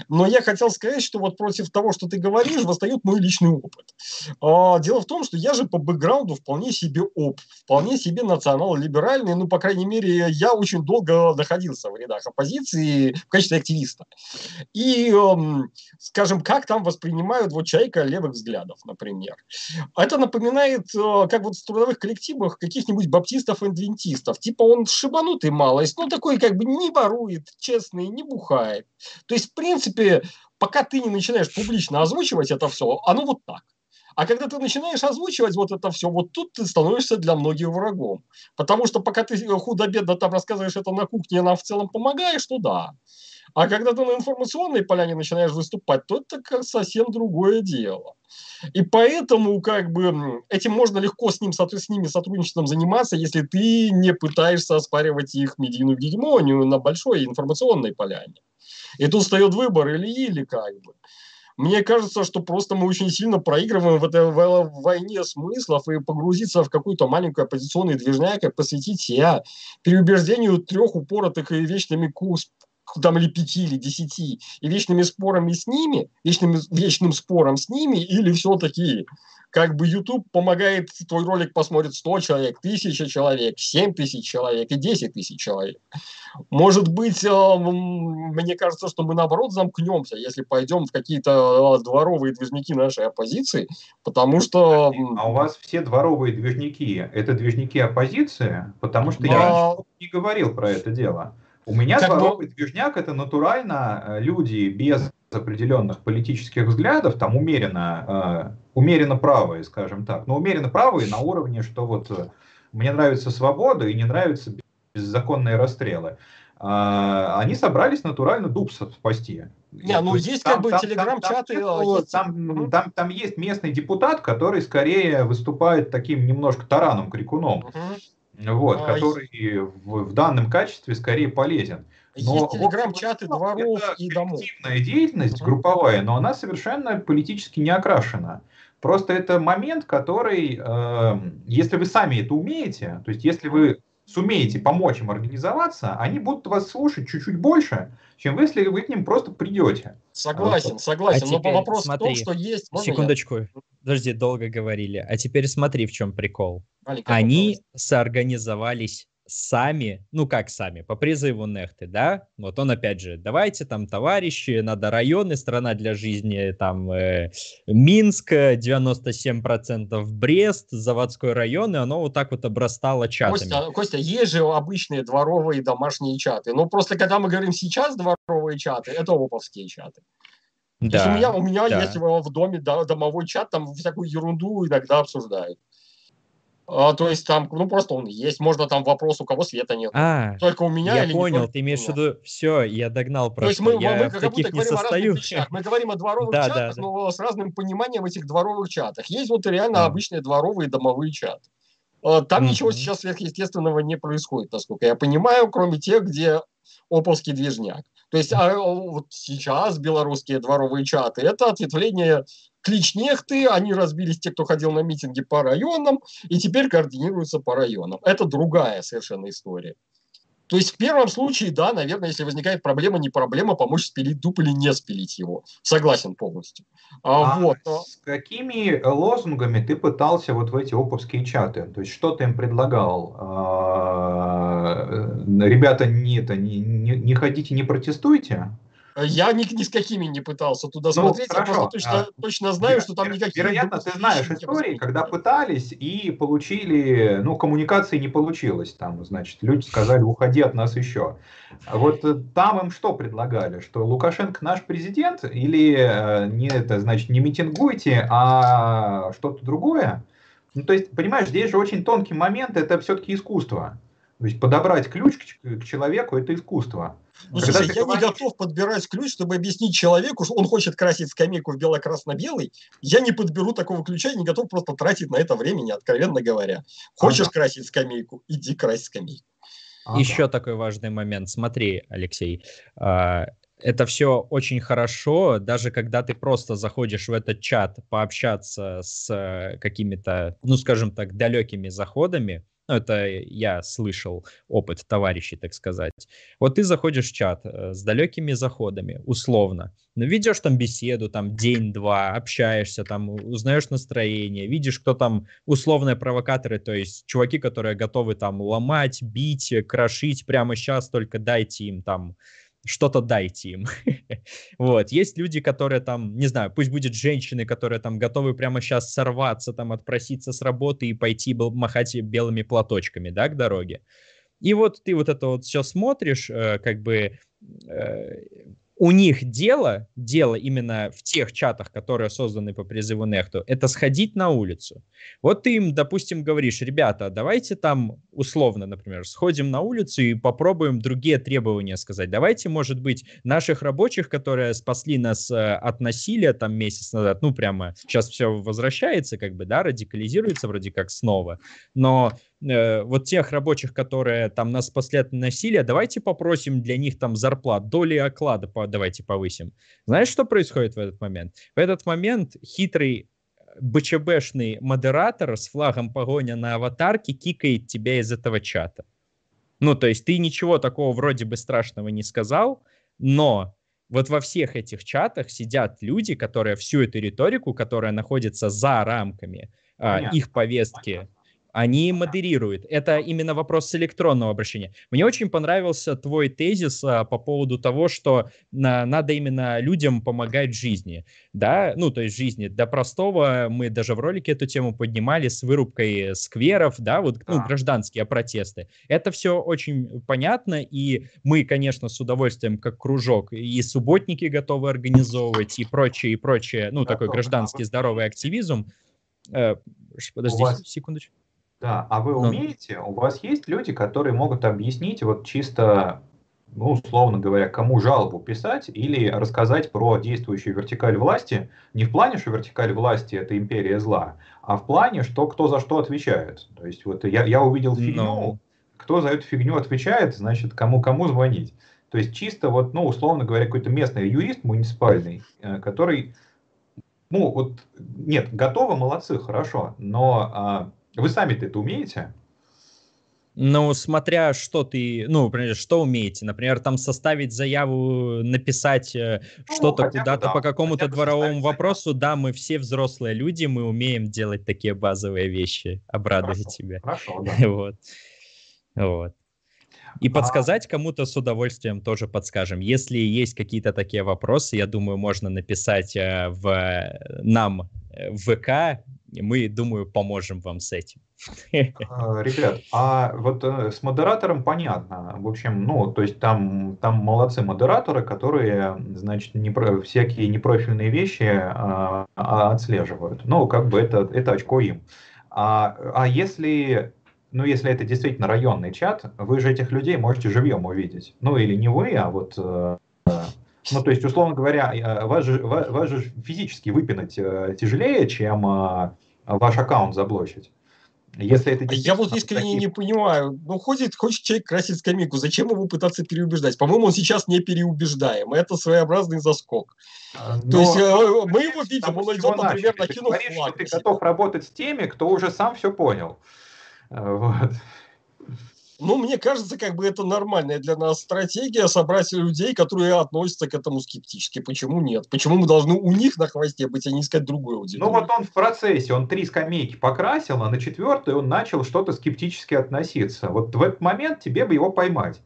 Но я хотел сказать, что вот против того, что ты говоришь, восстает мой личный опыт. А, дело в том, что я же по бэкграунду вполне себе оп, вполне себе национал-либеральный, ну, по крайней мере, я очень долго находился в рядах оппозиции в качестве активиста. И, эм, скажем, как там воспринимают вот человека левых взглядов, например. Это напоминает, э, как вот в трудовых коллективах каких-нибудь баптистов-адвентистов типа он шибанутый малость, но такой как бы не ворует, честный, не бухает. То есть, в принципе, пока ты не начинаешь публично озвучивать это все, оно вот так. А когда ты начинаешь озвучивать вот это все, вот тут ты становишься для многих врагом. Потому что пока ты худо-бедно там рассказываешь это на кухне, нам в целом помогаешь, то да. А когда ты на информационной поляне начинаешь выступать, то это как совсем другое дело. И поэтому как бы этим можно легко с, ним, с ними сотрудничеством заниматься, если ты не пытаешься оспаривать их медийную гегемонию на большой информационной поляне. И тут встает выбор или-или как бы. Мне кажется, что просто мы очень сильно проигрываем в этой войне смыслов и погрузиться в какую-то маленькую оппозиционный движняк и посвятить себя переубеждению трех упоротых и вечными там или пяти, или десяти, и вечными спорами с ними, вечным, вечным спором с ними, или все-таки как бы YouTube помогает, твой ролик посмотрит 100 человек, 1000 человек, 7 тысяч человек и 10 тысяч человек. Может быть, э, мне кажется, что мы наоборот замкнемся, если пойдем в какие-то э, дворовые движники нашей оппозиции, потому что... А у вас все дворовые движники, это движники оппозиции? Потому что да. я не говорил про это дело. У меня как дворовый бы... движняк это натурально э, люди без определенных политических взглядов, там умеренно, э, умеренно правые, скажем так, но умеренно правые на уровне, что вот э, мне нравится свобода и не нравятся беззаконные расстрелы. А, они собрались натурально дуб спасти. Не, ну есть, есть как бы телеграм-чаты. Там, там, там, там есть местный депутат, который скорее выступает таким немножко тараном, крикуном. Угу вот, а, который в, в данном качестве скорее полезен. Но, есть телеграм-чаты дворов и домов. Активная деятельность, групповая, но она совершенно политически не окрашена. Просто это момент, который, э, если вы сами это умеете, то есть если вы сумеете помочь им организоваться, они будут вас слушать чуть-чуть больше, чем если вы к ним просто придете. Согласен, согласен. А но теперь, вопрос смотри, в том, что есть... Секундочку. Я? подожди, долго говорили. А теперь смотри, в чем прикол. Маленькая Они вопрос. соорганизовались сами, ну как сами, по призыву Нехты, да, вот он опять же, давайте там, товарищи, надо районы, страна для жизни, там, э, Минск, 97% Брест, заводской район, и оно вот так вот обрастало чатами. Костя, Костя, есть же обычные дворовые домашние чаты, но просто когда мы говорим сейчас дворовые чаты, это оповские чаты. Да, у меня, у меня да. есть в доме домовой чат, там всякую ерунду иногда обсуждают. А, то есть там, ну просто он есть, можно там вопрос, у кого света нет. А, только у меня я или понял, ты имеешь в виду, все, я догнал просто. То есть мы, я мы как будто говорим о разных вещах. Мы говорим о дворовых да, чатах, да, но с разным пониманием этих дворовых чатах. Есть вот реально mm. обычные дворовые домовые чаты. А, там mm-hmm. ничего сейчас сверхъестественного не происходит, насколько я понимаю, кроме тех, где оповский движняк. То есть а, вот сейчас белорусские дворовые чаты – это ответвление кличнехты, они разбились, те, кто ходил на митинги по районам, и теперь координируются по районам. Это другая совершенно история. То есть в первом случае, да, наверное, если возникает проблема, не проблема, помочь спилить дуб или не спилить его. Согласен полностью. А, а вот. С какими лозунгами ты пытался вот в эти оповские чаты? То есть что ты им предлагал? А, ребята, не, это, не, не, не ходите, не протестуйте? Я ни, ни с какими не пытался туда ну, смотреть, хорошо. я просто точно, а, точно знаю, что там никаких... Вероятно, ты знаешь истории, когда пытались и получили, ну, коммуникации не получилось там, значит, люди сказали, уходи от нас еще. Вот э, там им что предлагали, что Лукашенко наш президент или э, не это, значит, не митингуйте, а что-то другое? Ну, то есть, понимаешь, здесь же очень тонкий момент, это все-таки искусство. То есть подобрать ключ к, к человеку – это искусство. Ну, Когда слушай, я говоришь... не готов подбирать ключ, чтобы объяснить человеку, что он хочет красить скамейку в бело-красно-белый. Я не подберу такого ключа и не готов просто тратить на это времени, откровенно говоря. Хочешь ага. красить скамейку, иди крась скамейку. Ага. Еще такой важный момент. Смотри, Алексей, а, это все очень хорошо, даже когда ты просто заходишь в этот чат пообщаться с э, какими-то, ну, скажем так, далекими заходами, ну, это я слышал опыт товарищей, так сказать. Вот ты заходишь в чат э, с далекими заходами, условно, ну, ведешь там беседу, там день-два, общаешься, там узнаешь настроение, видишь, кто там условные провокаторы, то есть чуваки, которые готовы там ломать, бить, крошить прямо сейчас, только дайте им там что-то дайте им. вот. Есть люди, которые там, не знаю, пусть будет женщины, которые там готовы прямо сейчас сорваться, там отпроситься с работы и пойти махать белыми платочками, да, к дороге. И вот ты вот это вот все смотришь, э, как бы э, у них дело, дело именно в тех чатах, которые созданы по призыву Нехту, это сходить на улицу. Вот ты им, допустим, говоришь, ребята, давайте там условно, например, сходим на улицу и попробуем другие требования сказать. Давайте, может быть, наших рабочих, которые спасли нас э, от насилия там месяц назад, ну прямо сейчас все возвращается, как бы, да, радикализируется вроде как снова, но э, вот тех рабочих, которые там нас спасли от насилия, давайте попросим для них там зарплат, доли оклада по, давайте повысим. Знаешь, что происходит в этот момент? В этот момент хитрый БЧБшный модератор с флагом погоня на аватарке кикает тебя из этого чата. Ну, то есть ты ничего такого вроде бы страшного не сказал, но вот во всех этих чатах сидят люди, которые всю эту риторику, которая находится за рамками а, их повестки, Понятно они модерируют. Это именно вопрос электронного обращения. Мне очень понравился твой тезис а, по поводу того, что на, надо именно людям помогать в жизни. Да, ну, то есть жизни. До простого мы даже в ролике эту тему поднимали с вырубкой скверов, да, вот ну, гражданские протесты. Это все очень понятно, и мы, конечно, с удовольствием, как кружок, и субботники готовы организовывать, и прочее, и прочее, ну, такой гражданский здоровый активизм. Э, подожди секундочку. Да, а вы умеете, у вас есть люди, которые могут объяснить вот чисто, ну, условно говоря, кому жалобу писать или рассказать про действующую вертикаль власти, не в плане, что вертикаль власти это империя зла, а в плане, что кто за что отвечает. То есть вот я, я увидел фигню, Но... Кто за эту фигню отвечает, значит, кому кому звонить. То есть чисто вот, ну, условно говоря, какой-то местный юрист муниципальный, э, который, ну, вот, нет, готово, молодцы, хорошо, но а, вы сами-то это умеете? Ну, смотря что ты, ну, например, что умеете. Например, там составить заяву, написать э, ну, что-то куда-то да, по какому-то дворовому вопросу. Да, мы все взрослые люди, мы умеем делать такие базовые вещи. Обрадует тебя. Хорошо, да. вот. Вот. И а... подсказать кому-то с удовольствием тоже подскажем. Если есть какие-то такие вопросы, я думаю, можно написать э, в э, нам э, в ВК. Мы, думаю, поможем вам с этим. А, ребят, а вот с модератором понятно. В общем, ну, то есть там, там молодцы модераторы, которые, значит, не про, всякие непрофильные вещи а, а, отслеживают. Ну, как бы это, это очко им. А, а если ну, если это действительно районный чат, вы же этих людей можете живьем увидеть. Ну, или не вы, а вот... Э, ну, то есть, условно говоря, э, вас же, вас, вас же физически выпинать э, тяжелее, чем ваш аккаунт заблочить. Если это Я вот искренне такие... не понимаю. Ну, ходит, хочет человек красить скамейку. Зачем его пытаться переубеждать? По-моему, он сейчас не переубеждаем. Это своеобразный заскок. Но... То есть мы его видим, он идет, например, накинув флаг. Ты готов работать с теми, кто уже сам все понял. Вот. Ну, мне кажется, как бы это нормальная для нас стратегия собрать людей, которые относятся к этому скептически. Почему нет? Почему мы должны у них на хвосте быть, а не искать другую аудиторию? Ну, вот он в процессе, он три скамейки покрасил, а на четвертой он начал что-то скептически относиться. Вот в этот момент тебе бы его поймать.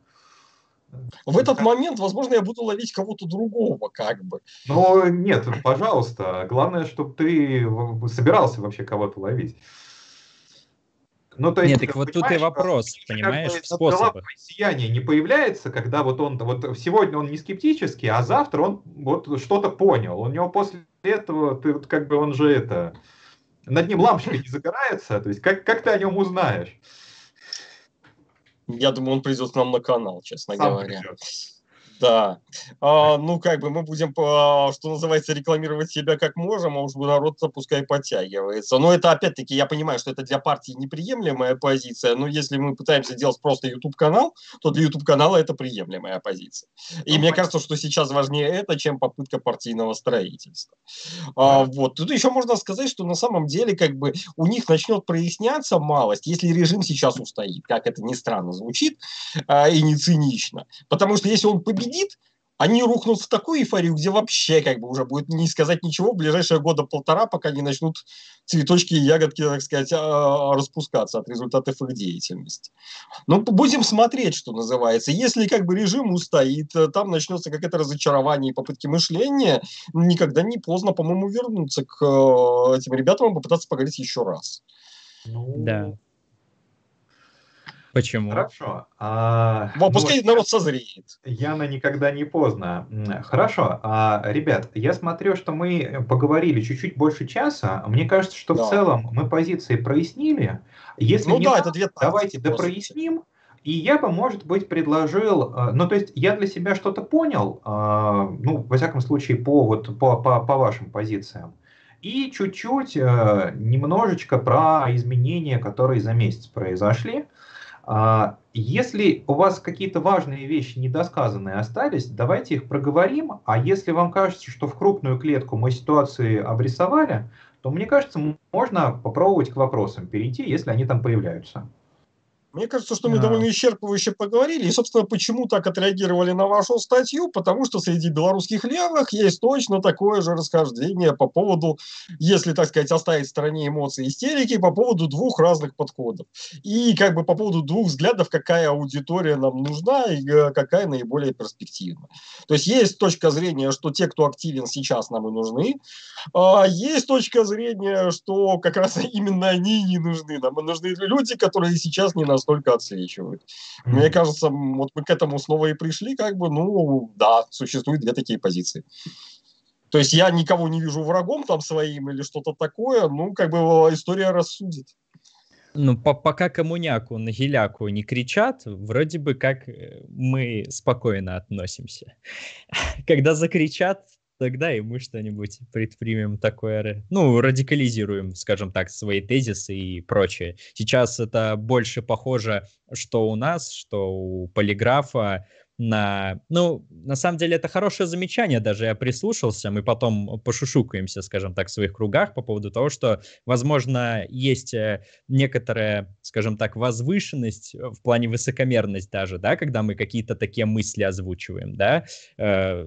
В этот момент, возможно, я буду ловить кого-то другого, как бы. Ну, нет, пожалуйста. Главное, чтобы ты собирался вообще кого-то ловить. Ну, то есть, Нет, так вот тут и вопрос, понимаешь, в способах. Сияние не появляется, когда вот он, вот сегодня он не скептический, а завтра он вот что-то понял. У него после этого, ты вот как бы он же это, над ним лампочка не загорается, то есть как, как ты о нем узнаешь? Я думаю, он придет к нам на канал, честно Сам говоря. Придет. Да. А, ну, как бы мы будем, что называется, рекламировать себя как можем, а уж народ пускай подтягивается. Но это, опять-таки, я понимаю, что это для партии неприемлемая позиция, но если мы пытаемся делать просто YouTube-канал, то для YouTube-канала это приемлемая позиция. И ну, мне понятно. кажется, что сейчас важнее это, чем попытка партийного строительства. А, вот. Тут еще можно сказать, что на самом деле, как бы, у них начнет проясняться малость, если режим сейчас устоит, как это ни странно звучит, а, и не цинично. Потому что если он победит, победит, они рухнут в такую эйфорию, где вообще как бы уже будет не сказать ничего в ближайшие года полтора, пока не начнут цветочки и ягодки, так сказать, а, распускаться от результатов их деятельности. Но ну, будем смотреть, что называется. Если как бы режим устоит, э, там начнется какое-то разочарование и попытки мышления, никогда не поздно, по-моему, вернуться к э, этим ребятам и попытаться поговорить еще раз. Ну, да. Почему? Хорошо. А, ну, пускай вот, народ созреет. Яна никогда не поздно. Хорошо. А, ребят, я смотрю, что мы поговорили чуть-чуть больше часа. Мне кажется, что да. в целом мы позиции прояснили. Если ну не да, так, это две давайте допроясним. И я бы, может быть, предложил, э, ну, то есть я для себя что-то понял, э, ну, во всяком случае, по, вот, по, по, по вашим позициям, и чуть-чуть, э, немножечко про изменения, которые за месяц произошли. А, если у вас какие-то важные вещи недосказанные остались, давайте их проговорим. А если вам кажется, что в крупную клетку мы ситуации обрисовали, то мне кажется, можно попробовать к вопросам перейти, если они там появляются. Мне кажется, что мы да. довольно исчерпывающе поговорили. И, собственно, почему так отреагировали на вашу статью? Потому что среди белорусских левых есть точно такое же расхождение по поводу, если, так сказать, оставить в стороне эмоции истерики, по поводу двух разных подходов. И как бы по поводу двух взглядов, какая аудитория нам нужна и э, какая наиболее перспективна. То есть есть точка зрения, что те, кто активен сейчас, нам и нужны. А есть точка зрения, что как раз именно они не нужны. Нам нужны люди, которые сейчас не нас настолько отсвечивают. Mm-hmm. Мне кажется, вот мы к этому снова и пришли, как бы, ну, да, существуют две такие позиции. То есть я никого не вижу врагом там своим или что-то такое, ну, как бы история рассудит. Ну, по пока коммуняку на геляку не кричат, вроде бы как э, мы спокойно относимся. Когда закричат, тогда и мы что-нибудь предпримем такое, ну, радикализируем, скажем так, свои тезисы и прочее. Сейчас это больше похоже, что у нас, что у полиграфа, на... Ну, на самом деле, это хорошее замечание, даже я прислушался, мы потом пошушукаемся, скажем так, в своих кругах по поводу того, что, возможно, есть э, некоторая, скажем так, возвышенность в плане высокомерность даже, да, когда мы какие-то такие мысли озвучиваем, да, э,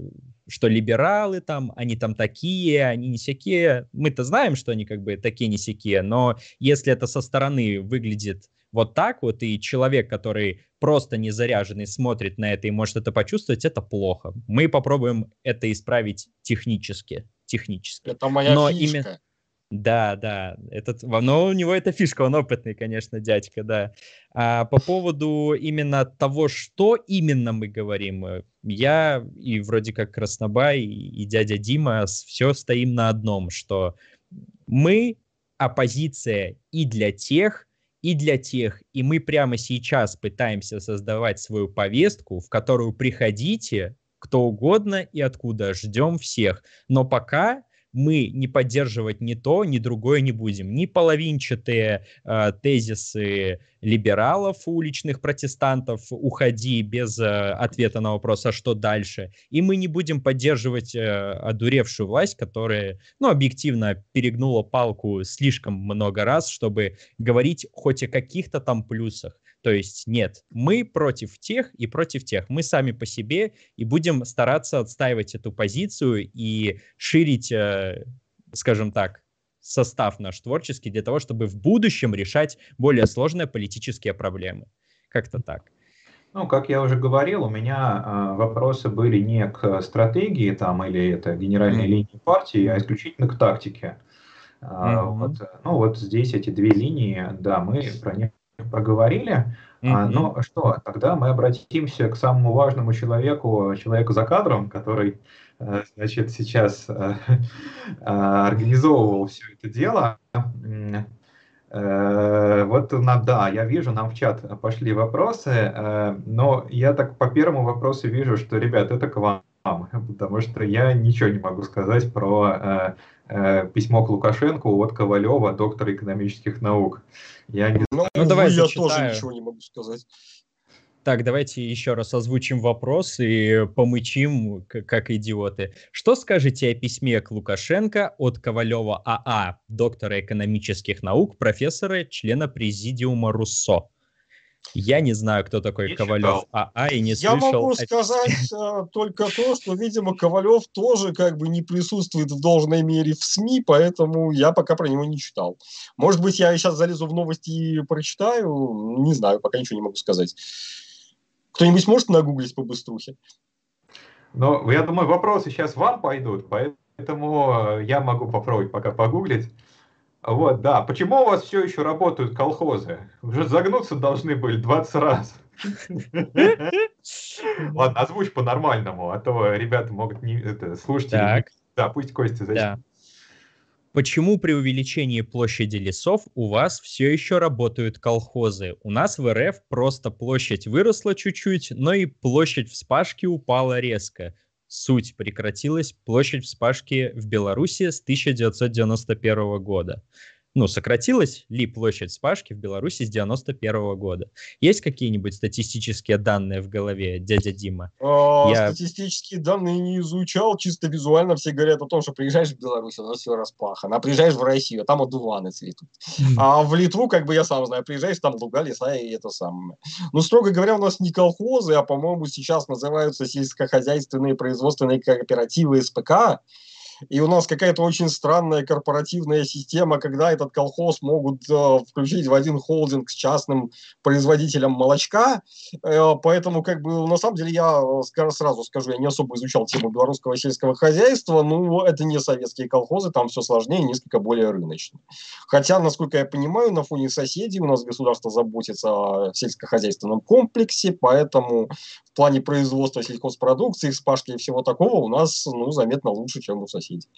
что либералы там, они там такие, они не сякие. Мы-то знаем, что они как бы такие не сякие, но если это со стороны выглядит вот так вот, и человек, который просто не заряженный, смотрит на это и может это почувствовать, это плохо. Мы попробуем это исправить технически. технически. Это моя Но фишка. Именно... Да, да, этот, но у него это фишка, он опытный, конечно, дядька, да. А по поводу именно того, что именно мы говорим, э, я и вроде как Краснобай и дядя Дима все стоим на одном, что мы оппозиция и для тех, и для тех, и мы прямо сейчас пытаемся создавать свою повестку, в которую приходите кто угодно и откуда, ждем всех. Но пока мы не поддерживать ни то, ни другое не будем. Ни половинчатые э, тезисы либералов, уличных протестантов, уходи без э, ответа на вопрос, а что дальше. И мы не будем поддерживать э, одуревшую власть, которая, ну, объективно перегнула палку слишком много раз, чтобы говорить хоть о каких-то там плюсах. То есть нет, мы против тех и против тех. Мы сами по себе и будем стараться отстаивать эту позицию и ширить, э, скажем так, состав наш творческий для того, чтобы в будущем решать более сложные политические проблемы. Как-то так. Ну, как я уже говорил, у меня э, вопросы были не к стратегии там или это генеральной mm-hmm. линии партии, а исключительно к тактике. Mm-hmm. вот, ну вот здесь эти две линии, да, мы про них проговорили. Mm-hmm. Ну что, тогда мы обратимся к самому важному человеку, человеку за кадром, который, э, значит, сейчас э, э, организовывал все это дело. Вот, да, я вижу, нам в чат пошли вопросы, но я так по первому вопросу вижу, что, ребят, это к вам, потому что я ничего не могу сказать про письмо к Лукашенко от Ковалева, доктора экономических наук. Я не ну, ну давай я тоже ничего не могу сказать. Так, давайте еще раз озвучим вопрос и помычим, как идиоты. Что скажете о письме к Лукашенко от Ковалева АА, доктора экономических наук, профессора, члена президиума РУСО? Я не знаю, кто такой не Ковалев АА а, и не Я слышал. Я могу сказать а, только то, что, видимо, Ковалев тоже как бы не присутствует в должной мере в СМИ, поэтому я пока про него не читал. Может быть, я сейчас залезу в новости и прочитаю. Не знаю, пока ничего не могу сказать. Кто-нибудь может нагуглить по быструхе? Ну, я думаю, вопросы сейчас вам пойдут, поэтому я могу попробовать пока погуглить. Вот, да. Почему у вас все еще работают колхозы? Уже загнуться должны были 20 раз. Ладно, озвучь по-нормальному, а то ребята могут не это, слушать. Да, пусть Костя зачем. Почему при увеличении площади лесов у вас все еще работают колхозы? У нас в РФ просто площадь выросла чуть-чуть, но и площадь вспашки упала резко суть прекратилась площадь вспашки в Беларуси с 1991 года ну, сократилась ли площадь спашки в Беларуси с 91 года? Есть какие-нибудь статистические данные в голове, дядя Дима? А, Я... Статистические данные не изучал, чисто визуально все говорят о том, что приезжаешь в Беларусь, у нас все распахано, а приезжаешь в Россию, там одуваны цветут. А в Литву, как бы я сам знаю, приезжаешь, там луга, леса и это самое. Ну, строго говоря, у нас не колхозы, а, по-моему, сейчас называются сельскохозяйственные производственные кооперативы СПК, и у нас какая-то очень странная корпоративная система, когда этот колхоз могут э, включить в один холдинг с частным производителем молочка. Э, поэтому, как бы, на самом деле, я э, сразу скажу, я не особо изучал тему белорусского сельского хозяйства, но это не советские колхозы, там все сложнее, несколько более рыночно. Хотя, насколько я понимаю, на фоне соседей у нас государство заботится о сельскохозяйственном комплексе, поэтому в плане производства сельхозпродукции, вспашки и всего такого у нас ну, заметно лучше, чем у соседей соседей.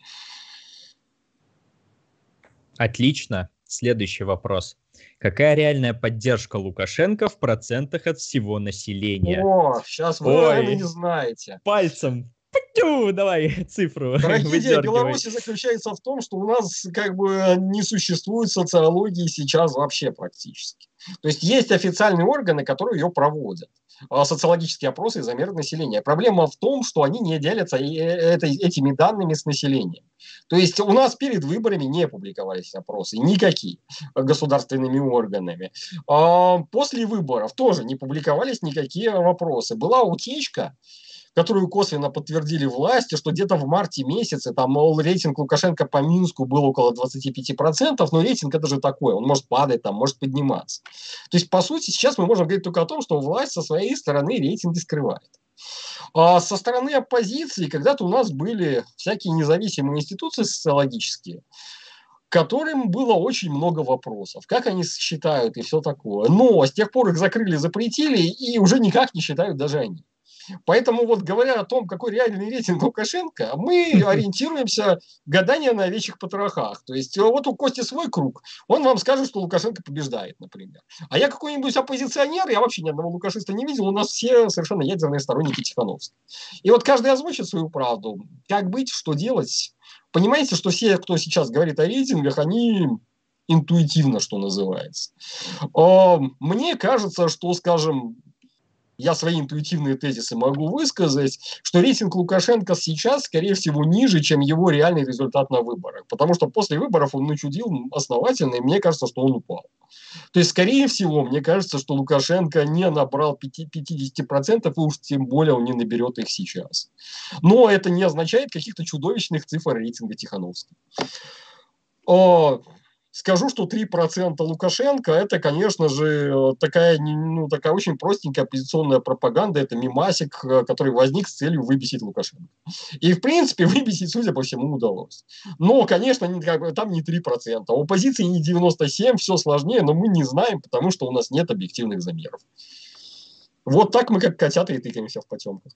Отлично. Следующий вопрос. Какая реальная поддержка Лукашенко в процентах от всего населения? О, сейчас вы, Ой, наверное, не знаете. Пальцем Тю, давай цифру. Трагедия Беларуси заключается в том, что у нас как бы не существует социологии сейчас вообще практически. То есть есть официальные органы, которые ее проводят а, социологические опросы и замеры населения. Проблема в том, что они не делятся э, этими данными с населением. То есть у нас перед выборами не публиковались опросы, никакие, государственными органами. А, после выборов тоже не публиковались никакие вопросы. Была утечка, которую косвенно подтвердили власти, что где-то в марте месяце там, мол, рейтинг Лукашенко по Минску был около 25%, но рейтинг это же такой, он может падать, там, может подниматься. То есть, по сути, сейчас мы можем говорить только о том, что власть со своей стороны рейтинги скрывает. А со стороны оппозиции когда-то у нас были всякие независимые институции социологические, которым было очень много вопросов. Как они считают и все такое. Но с тех пор их закрыли, запретили, и уже никак не считают даже они. Поэтому вот говоря о том, какой реальный рейтинг Лукашенко, мы ориентируемся гадание на овечьих потрохах. То есть вот у Кости свой круг, он вам скажет, что Лукашенко побеждает, например. А я какой-нибудь оппозиционер, я вообще ни одного лукашиста не видел, у нас все совершенно ядерные сторонники Тихановского. И вот каждый озвучит свою правду. Как быть, что делать? Понимаете, что все, кто сейчас говорит о рейтингах, они интуитивно, что называется. Мне кажется, что, скажем, я свои интуитивные тезисы могу высказать, что рейтинг Лукашенко сейчас, скорее всего, ниже, чем его реальный результат на выборах. Потому что после выборов он начудил основательно, и мне кажется, что он упал. То есть, скорее всего, мне кажется, что Лукашенко не набрал 50%, и уж тем более он не наберет их сейчас. Но это не означает каких-то чудовищных цифр рейтинга Тихановского. Скажу, что 3% Лукашенко – это, конечно же, такая, ну, такая очень простенькая оппозиционная пропаганда. Это мимасик, э, который возник с целью выбесить Лукашенко. И, в принципе, выбесить, судя по всему, удалось. Но, конечно, не, там не 3%. У оппозиции не 97%, все сложнее, но мы не знаем, потому что у нас нет объективных замеров. Вот так мы, как котята, и тыкаемся в потемках.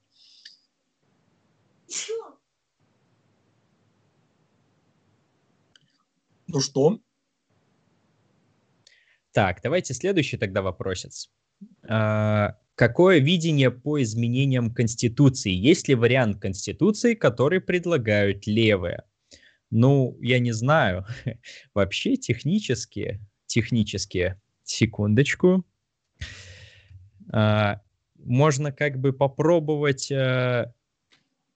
Ну что? Так, давайте следующий тогда вопросец. А, какое видение по изменениям Конституции? Есть ли вариант Конституции, который предлагают левые? Ну, я не знаю. Вообще технически, технически, секундочку, а, можно как бы попробовать а,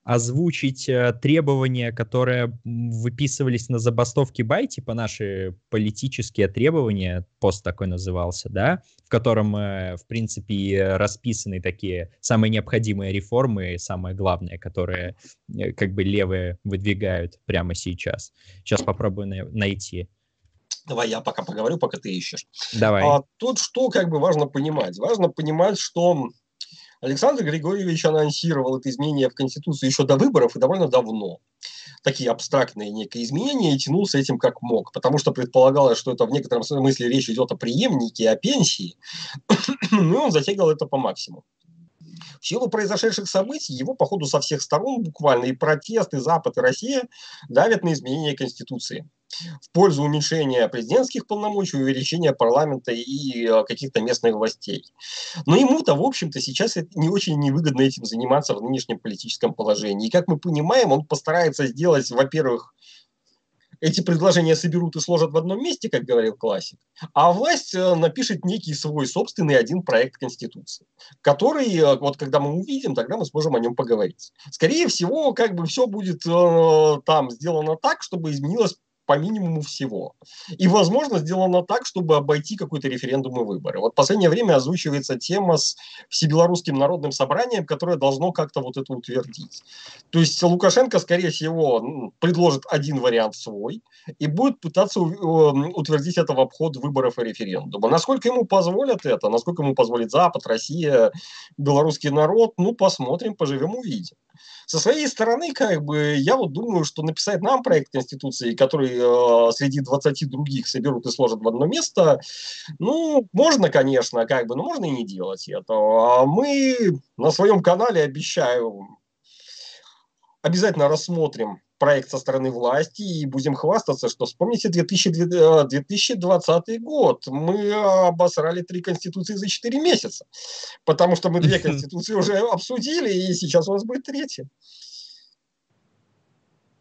озвучить э, требования, которые выписывались на забастовке Бай, типа наши политические требования, пост такой назывался, да, в котором, э, в принципе, расписаны такие самые необходимые реформы, самое главное, которые э, как бы левые выдвигают прямо сейчас. Сейчас попробую найти. Давай я пока поговорю, пока ты ищешь. Давай. А, тут что как бы важно понимать? Важно понимать, что Александр Григорьевич анонсировал это изменение в Конституцию еще до выборов и довольно давно. Такие абстрактные некие изменения и тянул с этим как мог, потому что предполагалось, что это в некотором смысле речь идет о преемнике, о пенсии, ну и он затягивал это по максимуму. В силу произошедших событий его, походу, со всех сторон буквально и протест, и Запад, и Россия давят на изменение Конституции в пользу уменьшения президентских полномочий, увеличения парламента и э, каких-то местных властей. Но ему-то, в общем-то, сейчас не очень невыгодно этим заниматься в нынешнем политическом положении. И, как мы понимаем, он постарается сделать, во-первых, эти предложения соберут и сложат в одном месте, как говорил классик, а власть э, напишет некий свой собственный один проект Конституции, который, э, вот когда мы увидим, тогда мы сможем о нем поговорить. Скорее всего, как бы все будет э, там сделано так, чтобы изменилось по минимуму всего. И, возможно, сделано так, чтобы обойти какой-то референдум и выборы. Вот в последнее время озвучивается тема с Всебелорусским народным собранием, которое должно как-то вот это утвердить. То есть Лукашенко, скорее всего, предложит один вариант свой и будет пытаться утвердить это в обход выборов и референдума. Насколько ему позволят это, насколько ему позволит Запад, Россия, белорусский народ, ну, посмотрим, поживем, увидим. Со своей стороны, как бы, я вот думаю, что написать нам проект Конституции, который э, среди 20 других соберут и сложат в одно место, ну, можно, конечно, как бы, но можно и не делать это. А мы на своем канале, обещаю, обязательно рассмотрим проект со стороны власти и будем хвастаться, что вспомните 2020 э, год. Мы обосрали три конституции за четыре месяца, потому что мы две конституции уже обсудили, и сейчас у нас будет третья.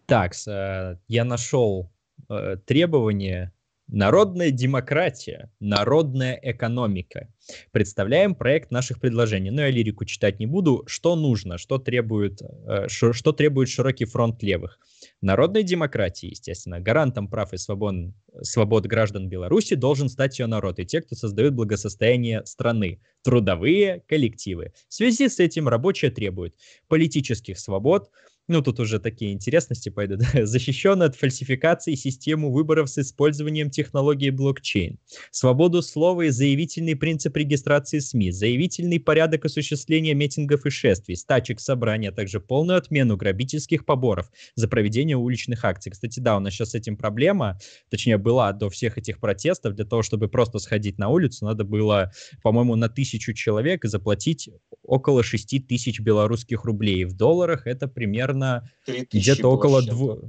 Так, э, я нашел э, требование Народная демократия, народная экономика. Представляем проект наших предложений. Но ну, я лирику читать не буду. Что нужно, что требует, э, что требует широкий фронт левых? Народной демократии, естественно, гарантом прав и свобод, свобод граждан Беларуси должен стать ее народ и те, кто создают благосостояние страны, трудовые коллективы. В связи с этим рабочие требуют политических свобод, ну, тут уже такие интересности пойдут, защищен от фальсификации систему выборов с использованием технологии блокчейн, свободу слова и заявительный принцип регистрации СМИ, заявительный порядок осуществления митингов и шествий, стачек собраний, а также полную отмену грабительских поборов за проведение уличных акций. Кстати, да, у нас сейчас с этим проблема, точнее, была до всех этих протестов, для того, чтобы просто сходить на улицу, надо было, по-моему, на тысячу человек заплатить около 6 тысяч белорусских рублей. В долларах это примерно примерно где-то около двух...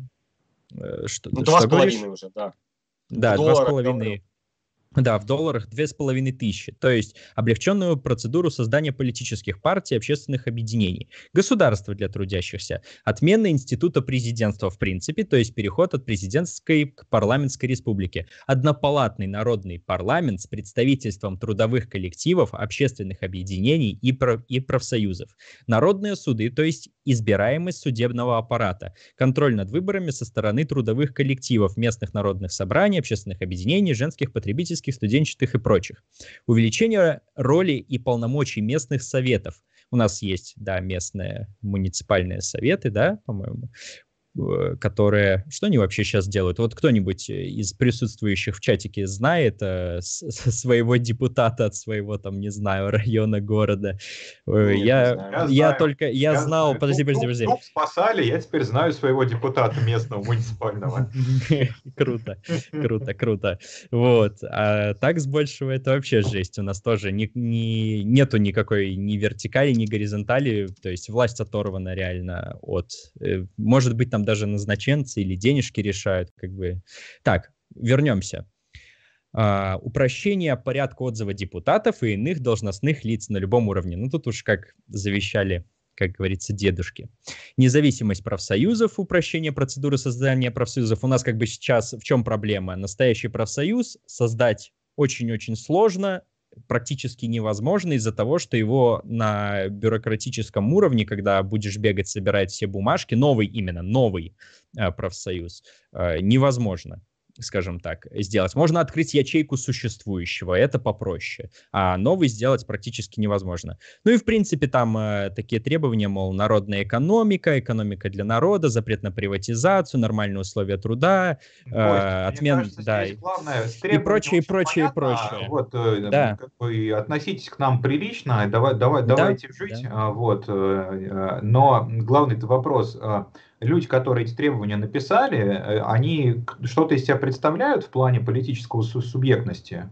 Э, что, ну, два с половиной уже, да. Да, два с половиной. Да, в долларах две с половиной тысячи. То есть облегченную процедуру создания политических партий и общественных объединений. Государство для трудящихся. Отмена института президентства в принципе, то есть переход от президентской к парламентской республике. Однопалатный народный парламент с представительством трудовых коллективов, общественных объединений и, прав и профсоюзов. Народные суды, то есть избираемость судебного аппарата. Контроль над выборами со стороны трудовых коллективов, местных народных собраний, общественных объединений, женских потребительских студенческих, и прочих. Увеличение роли и полномочий местных советов. У нас есть, да, местные муниципальные советы, да, по-моему. Э, которые... Что они вообще сейчас делают? Вот кто-нибудь из присутствующих в чатике знает э, своего депутата от своего, там, не знаю, района, города? Нет, я, я, я только... Я, я знал... Знаю. Подожди, подожди, подожди. Туп спасали, я теперь знаю своего депутата местного, муниципального. Круто, круто, круто. Вот. А так с большего это вообще жесть. У нас тоже не, не, нету никакой ни вертикали, ни горизонтали. То есть власть оторвана реально от... Э, может быть, там даже назначенцы или денежки решают, как бы. Так, вернемся. Uh, упрощение порядка отзыва депутатов и иных должностных лиц на любом уровне. Ну, тут уж как завещали, как говорится, дедушки. Независимость профсоюзов, упрощение процедуры создания профсоюзов. У нас как бы сейчас в чем проблема? Настоящий профсоюз создать очень-очень сложно, практически невозможно из-за того, что его на бюрократическом уровне, когда будешь бегать, собирать все бумажки, новый именно, новый э, профсоюз, э, невозможно скажем так, сделать. Можно открыть ячейку существующего, это попроще, а новый сделать практически невозможно. Ну и, в принципе, там э, такие требования, мол, народная экономика, экономика для народа, запрет на приватизацию, нормальные условия труда, э, отмен, кажется, да, главное, и прочее, и прочее, и прочее. Вот, э, да. как бы относитесь к нам прилично, давай, давай, да, давайте жить, да. вот, э, но главный вопрос, люди, которые эти требования написали, э, они что-то из себя представляют в плане политического субъектности?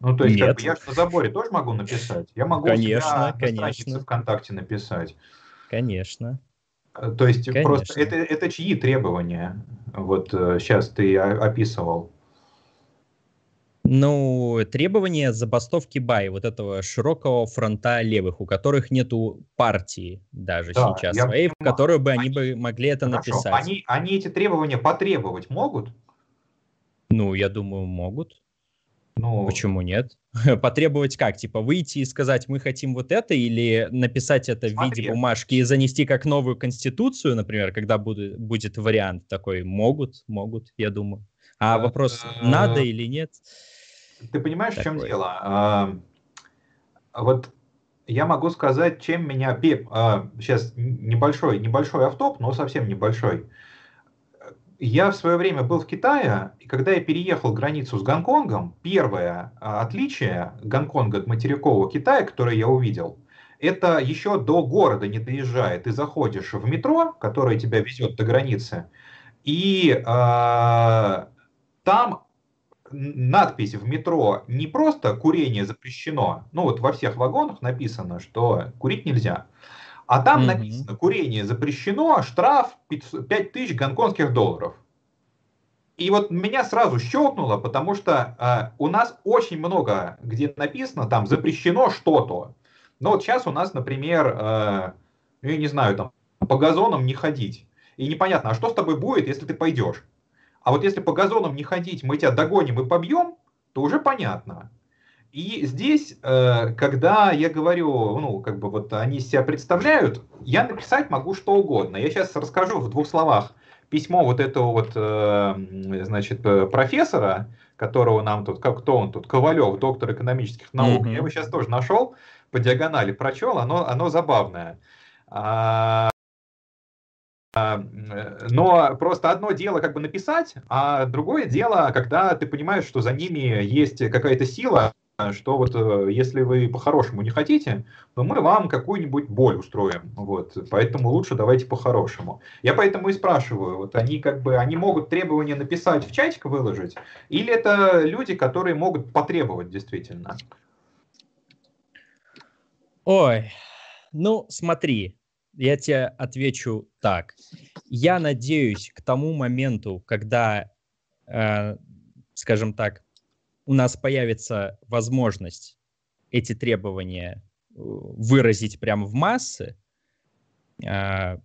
Ну, то есть, Нет. как бы я на заборе тоже могу написать. Я могу конечно, себя на конечно. странице ВКонтакте написать. Конечно. Э, то есть, конечно. просто это, это чьи требования? Вот сейчас э, ты описывал. Ну, требования забастовки Бай, вот этого широкого фронта левых, у которых нету партии даже да, сейчас своей, в которую бы они, они бы могли это хорошо, написать. Они, они эти требования потребовать могут? Ну, я думаю, могут. Ну, Почему нет? Потребовать как? Типа выйти и сказать, мы хотим вот это, или написать это смотри. в виде бумажки и занести как новую конституцию, например, когда будет, будет вариант такой? Могут, могут, я думаю. А вопрос, надо или нет? Ты понимаешь, Такое. в чем дело? А, вот я могу сказать, чем меня... А, сейчас небольшой, небольшой автоп, но совсем небольшой. Я в свое время был в Китае, и когда я переехал границу с Гонконгом, первое а, отличие Гонконга от материкового Китая, которое я увидел, это еще до города не доезжая. Ты заходишь в метро, которое тебя везет до границы, и э, там надпись в метро не просто курение запрещено, ну вот во всех вагонах написано, что курить нельзя, а там mm-hmm. написано курение запрещено, штраф 5000 гонконгских долларов. И вот меня сразу щелкнуло, потому что э, у нас очень много, где написано там запрещено что-то. Но вот сейчас у нас, например, э, я не знаю, там по газонам не ходить. и непонятно, а что с тобой будет, если ты пойдешь? А вот если по газонам не ходить, мы тебя догоним и побьем, то уже понятно. И здесь, э, когда я говорю, ну, как бы вот они себя представляют, я написать могу что угодно. Я сейчас расскажу в двух словах письмо вот этого вот, э, значит, э, профессора, которого нам тут, как кто он тут, Ковалев, доктор экономических наук. Mm-hmm. Я его сейчас тоже нашел, по диагонали прочел, оно, оно забавное. А, но просто одно дело как бы написать, а другое дело, когда ты понимаешь, что за ними есть какая-то сила, что вот э, если вы по-хорошему не хотите, то мы вам какую-нибудь боль устроим. Вот. Поэтому лучше давайте по-хорошему. Я поэтому и спрашиваю, вот они как бы, они могут требования написать в чатик выложить, или это люди, которые могут потребовать действительно? Ой, ну смотри, я тебе отвечу так. Я надеюсь к тому моменту, когда, э, скажем так, у нас появится возможность эти требования э, выразить прямо в массы, а,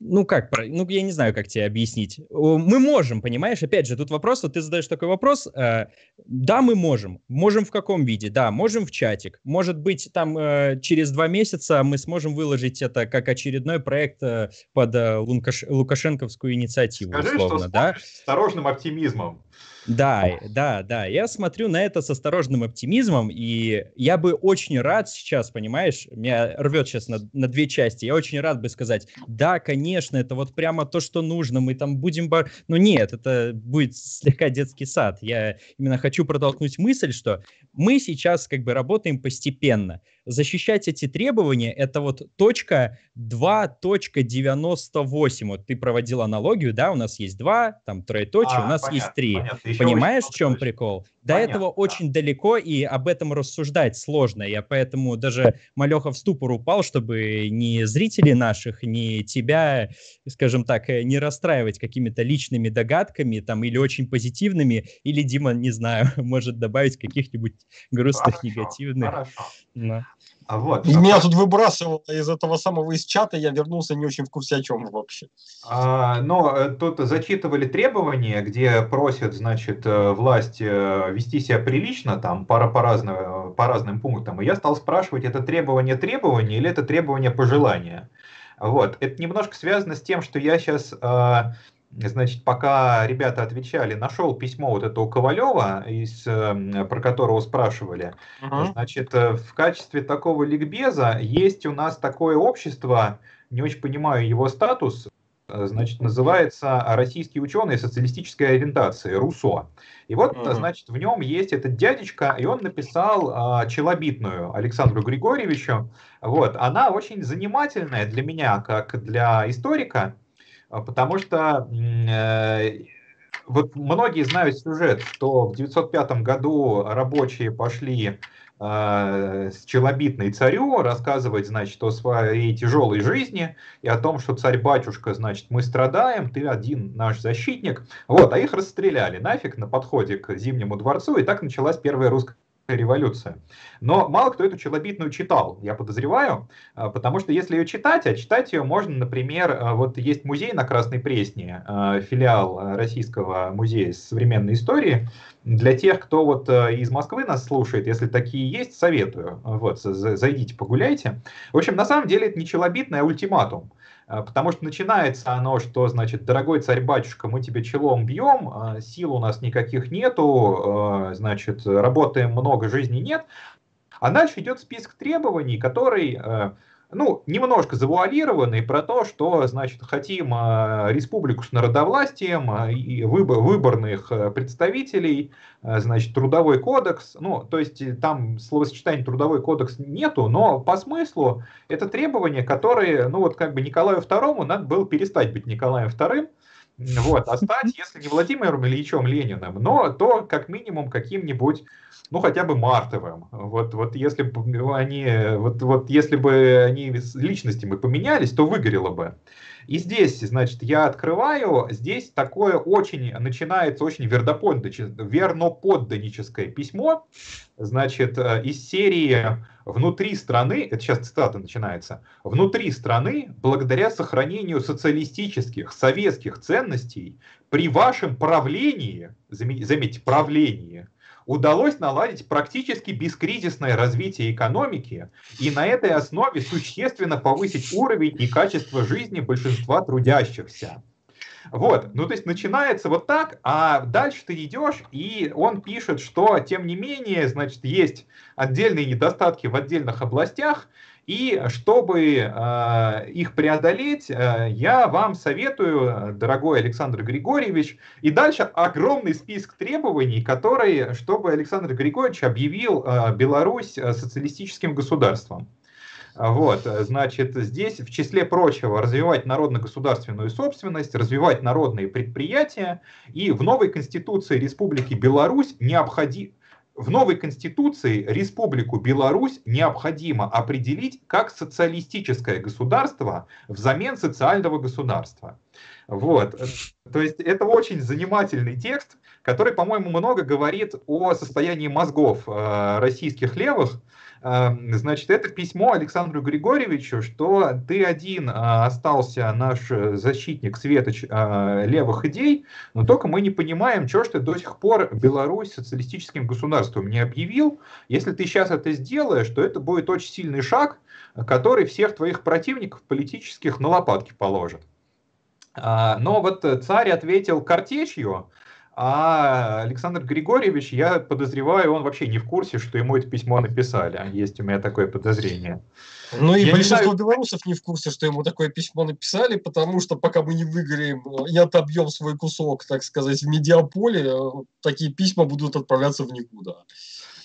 ну как, ну я не знаю, как тебе объяснить. Мы можем, понимаешь? Опять же, тут вопрос, вот ты задаешь такой вопрос. Э, да, мы можем. Можем в каком виде? Да, можем в чатик. Может быть, там э, через два месяца мы сможем выложить это как очередной проект под Лукашенковскую инициативу, Скажи, условно, что да? С осторожным оптимизмом. Да, да, да. Я смотрю на это с осторожным оптимизмом, и я бы очень рад сейчас, понимаешь, меня рвет сейчас на, на две части. Я очень рад бы сказать, да, конечно, это вот прямо то, что нужно, мы там будем... Бар... Но нет, это будет слегка детский сад. Я именно хочу протолкнуть мысль, что мы сейчас как бы работаем постепенно защищать эти требования, это вот точка 2.98. Вот ты проводил аналогию, да, у нас есть 2, там троеточие, а, у нас понятно, есть 3. Понятно. Понимаешь, в чем прикол? До понятно, этого да. очень далеко, и об этом рассуждать сложно. Я поэтому даже Малеха в ступор упал, чтобы ни зрителей наших, ни тебя, скажем так, не расстраивать какими-то личными догадками, там, или очень позитивными, или Дима, не знаю, может добавить каких-нибудь грустных, хорошо, негативных. Хорошо. А вот. И а меня тут выбрасывало из этого самого из чата, я вернулся не очень в курсе о чем вообще. А, но э, тут зачитывали требования, где просят, значит, э, власть э, вести себя прилично, там, пара по, разным, по разным пунктам. И я стал спрашивать, это требование требования или это требование пожелания. Вот. Это немножко связано с тем, что я сейчас Значит, пока ребята отвечали, нашел письмо вот этого Ковалева, из, эм, про которого спрашивали. Uh-huh. Значит, э, в качестве такого ликбеза есть у нас такое общество, не очень понимаю его статус, э, значит, называется «Российские ученые социалистической ориентации», РУСО. И вот, uh-huh. значит, в нем есть этот дядечка, и он написал а, челобитную Александру Григорьевичу. Вот, она очень занимательная для меня, как для историка, потому что э, вот многие знают сюжет, что в 905 году рабочие пошли э, с челобитной царю рассказывать, значит, о своей тяжелой жизни и о том, что царь-батюшка, значит, мы страдаем, ты один наш защитник. Вот, а их расстреляли нафиг на подходе к Зимнему дворцу, и так началась первая русская революция. Но мало кто эту челобитную читал, я подозреваю, а, потому что если ее читать, а читать ее можно, например, а, вот есть музей на Красной Пресне, а, филиал Российского музея современной истории. Для тех, кто вот из Москвы нас слушает, если такие есть, советую. Вот, зайдите, погуляйте. В общем, на самом деле это не челобитный, а ультиматум. А, потому что начинается оно, что, значит, дорогой царь-батюшка, мы тебе челом бьем, а, сил у нас никаких нету, а, значит, работаем много, жизни нет. А дальше идет список требований, который ну, немножко завуалированный про то, что, значит, хотим э, республику с народовластием, э, и выбор, выборных э, представителей, значит, трудовой кодекс, ну, то есть там словосочетания трудовой кодекс нету, но по смыслу это требования, которые, ну, вот как бы Николаю II надо было перестать быть Николаем II, вот, а стать, если не Владимиром Ильичем Лениным, но то как минимум каким-нибудь ну хотя бы Мартовым. Вот, вот если бы они, вот, вот если бы они личностями поменялись, то выгорело бы. И здесь, значит, я открываю, здесь такое очень, начинается очень верноподданническое письмо, значит, э, из серии «Внутри страны», это сейчас цитата начинается, «внутри страны, благодаря сохранению социалистических, советских ценностей, при вашем правлении, заметьте, правлении, удалось наладить практически бескризисное развитие экономики и на этой основе существенно повысить уровень и качество жизни большинства трудящихся. Вот, ну то есть начинается вот так, а дальше ты идешь, и он пишет, что тем не менее, значит, есть отдельные недостатки в отдельных областях, и чтобы э, их преодолеть, э, я вам советую, дорогой Александр Григорьевич, и дальше огромный список требований, которые, чтобы Александр Григорьевич объявил э, Беларусь социалистическим государством. Вот, значит, здесь в числе прочего развивать народно-государственную собственность, развивать народные предприятия, и в новой Конституции Республики Беларусь необходимо в новой конституции Республику Беларусь необходимо определить как социалистическое государство взамен социального государства. Вот. То есть это очень занимательный текст, который, по-моему, много говорит о состоянии мозгов э, российских левых, значит, это письмо Александру Григорьевичу, что ты один а, остался наш э, защитник светоч а, левых идей, но только мы не понимаем, что ж ты до сих пор Беларусь социалистическим государством не объявил. Если ты сейчас это сделаешь, то это будет очень сильный шаг, который всех твоих противников политических на лопатки положит. А, но вот царь ответил картечью, а Александр Григорьевич, я подозреваю, он вообще не в курсе, что ему это письмо написали. Есть у меня такое подозрение. Ну и я большинство знаю... белорусов не в курсе, что ему такое письмо написали, потому что пока мы не выиграем и отобьем свой кусок, так сказать, в медиаполе, такие письма будут отправляться в никуда.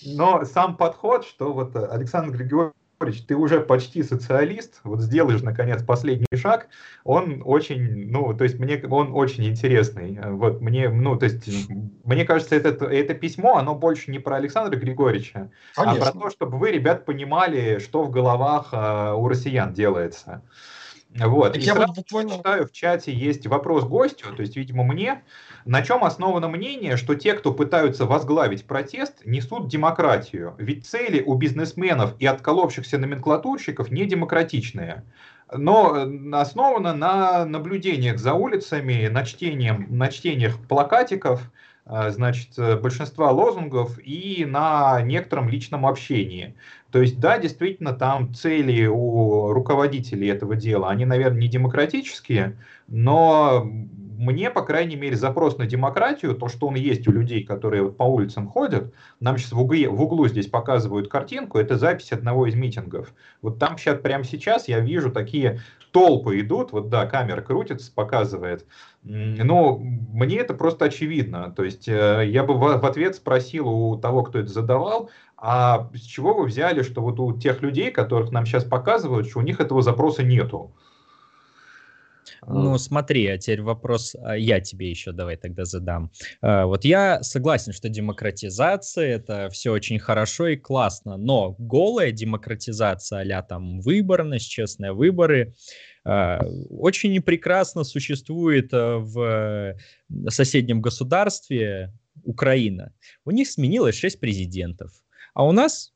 Но сам подход, что вот Александр Григорьевич ты уже почти социалист, вот сделаешь, наконец, последний шаг, он очень, ну, то есть мне он очень интересный. Вот мне, ну, то есть мне кажется, это, это письмо, оно больше не про Александра Григорьевича, Конечно. а про то, чтобы вы, ребят, понимали, что в головах э, у россиян делается. Вот. И я сразу вот буквально... читаю в чате есть вопрос гостю, то есть, видимо, мне. На чем основано мнение, что те, кто пытаются возглавить протест, несут демократию? Ведь цели у бизнесменов и отколовшихся номенклатурщиков не демократичные но основано на наблюдениях за улицами, на, чтением, на чтениях плакатиков, а, значит, большинства лозунгов и на некотором личном общении. То есть, да, действительно, там цели у руководителей этого дела, они, наверное, не демократические, но мне, по крайней мере, запрос на демократию, то, что он есть у людей, которые вот по улицам ходят, нам сейчас в, угле, в углу здесь показывают картинку, это запись одного из митингов. Вот там сейчас, прямо сейчас я вижу такие толпы идут, вот да, камера крутится, показывает. Но мне это просто очевидно. То есть э, я бы в ответ спросил у того, кто это задавал, а с чего вы взяли, что вот у тех людей, которых нам сейчас показывают, что у них этого запроса нету? Ну, а. смотри, а теперь вопрос а, я тебе еще давай тогда задам. А, вот я согласен, что демократизация это все очень хорошо и классно, но голая демократизация, а там выборность, честные выборы, очень прекрасно существует в соседнем государстве Украина. У них сменилось шесть президентов, а у нас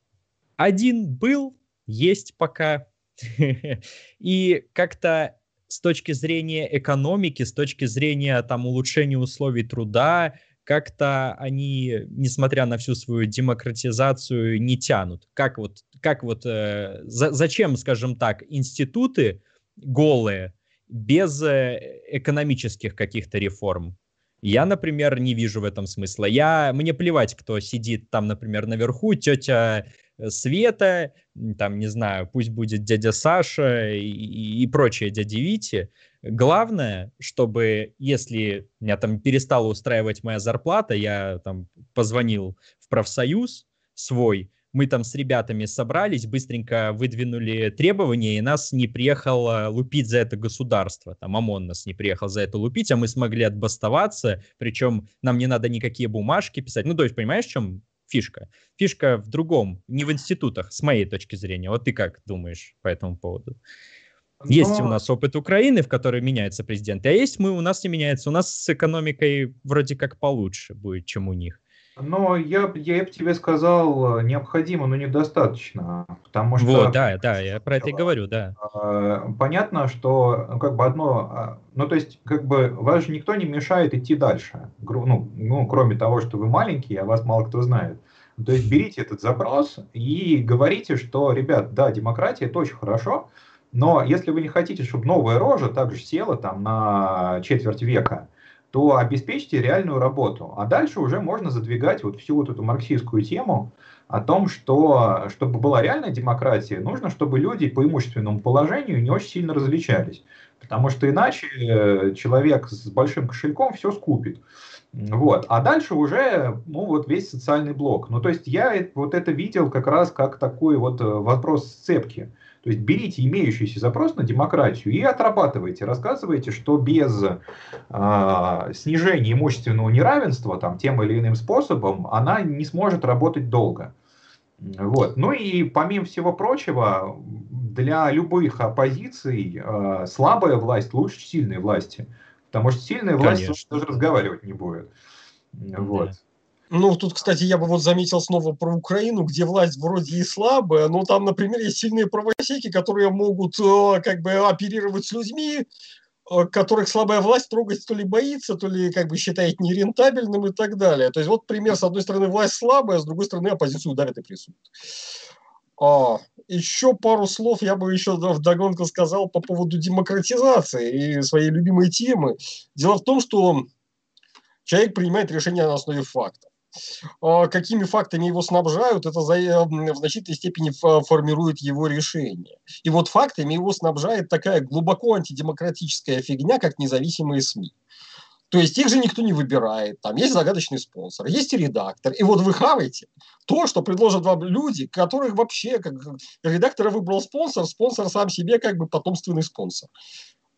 один был, есть пока. И как-то с точки зрения экономики, с точки зрения там улучшения условий труда, как-то они, несмотря на всю свою демократизацию, не тянут. Как вот, как вот, э, за, зачем, скажем так, институты голые без э, экономических каких-то реформ? Я, например, не вижу в этом смысла. Я, мне плевать, кто сидит там, например, наверху, тетя Э, Света, там, не знаю, пусть будет дядя Саша и, и прочие дяди Вити. Главное, чтобы, если меня там перестала устраивать моя зарплата, я там позвонил в профсоюз свой, мы там с ребятами собрались, быстренько выдвинули требования, и нас не приехал лупить за это государство. Там ОМОН нас не приехал за это лупить, а мы смогли отбастоваться, причем нам не надо никакие бумажки писать. Ну, то есть, понимаешь, в чем фишка. Фишка в другом, не в институтах, с моей точки зрения. Вот ты как думаешь по этому поводу? Есть Но... у нас опыт Украины, в которой меняется президент, а есть мы, у нас не меняется. У нас с экономикой вроде как получше будет, чем у них. Но я, я бы тебе сказал, необходимо, но недостаточно. Потому что... Вот, да, да, я про это и говорю, да. А, понятно, что ну, как бы одно... А, ну, то есть, как бы, вас же никто не мешает идти дальше. Ну, ну, кроме того, что вы маленькие, а вас мало кто знает. То есть, берите этот запрос и говорите, что, ребят, да, демократия – это очень хорошо, но если вы не хотите, чтобы новая рожа также села там на четверть века, то обеспечьте реальную работу. А дальше уже можно задвигать вот всю вот эту марксистскую тему о том, что чтобы была реальная демократия, нужно, чтобы люди по имущественному положению не очень сильно различались. Потому что иначе э, человек с большим кошельком все скупит. Вот. А дальше уже ну, вот весь социальный блок. Ну, то есть я вот это видел как раз как такой вот э, вопрос сцепки. То есть берите имеющийся запрос на демократию и отрабатывайте, рассказывайте, что без э, снижения имущественного неравенства там, тем или иным способом она не сможет работать долго. Вот. Ну и помимо всего прочего, для любых оппозиций э, слабая власть лучше сильной власти. Потому что сильная власть Конечно. даже разговаривать не будет. Вот. Ну, тут, кстати, я бы вот заметил снова про Украину, где власть вроде и слабая, но там, например, есть сильные правосеки, которые могут э, как бы оперировать с людьми, э, которых слабая власть трогать то ли боится, то ли как бы считает нерентабельным и так далее. То есть вот пример, с одной стороны, власть слабая, с другой стороны, оппозицию давят и прессуют. А, еще пару слов я бы еще вдогонку сказал по поводу демократизации и своей любимой темы. Дело в том, что человек принимает решение на основе фактов. А, какими фактами его снабжают, это в значительной степени формирует его решение. И вот фактами его снабжает такая глубоко антидемократическая фигня, как независимые СМИ. То есть их же никто не выбирает. Там есть загадочный спонсор, есть редактор. И вот вы хаваете то, что предложат вам люди, которых вообще как редактора выбрал спонсор, спонсор сам себе как бы потомственный спонсор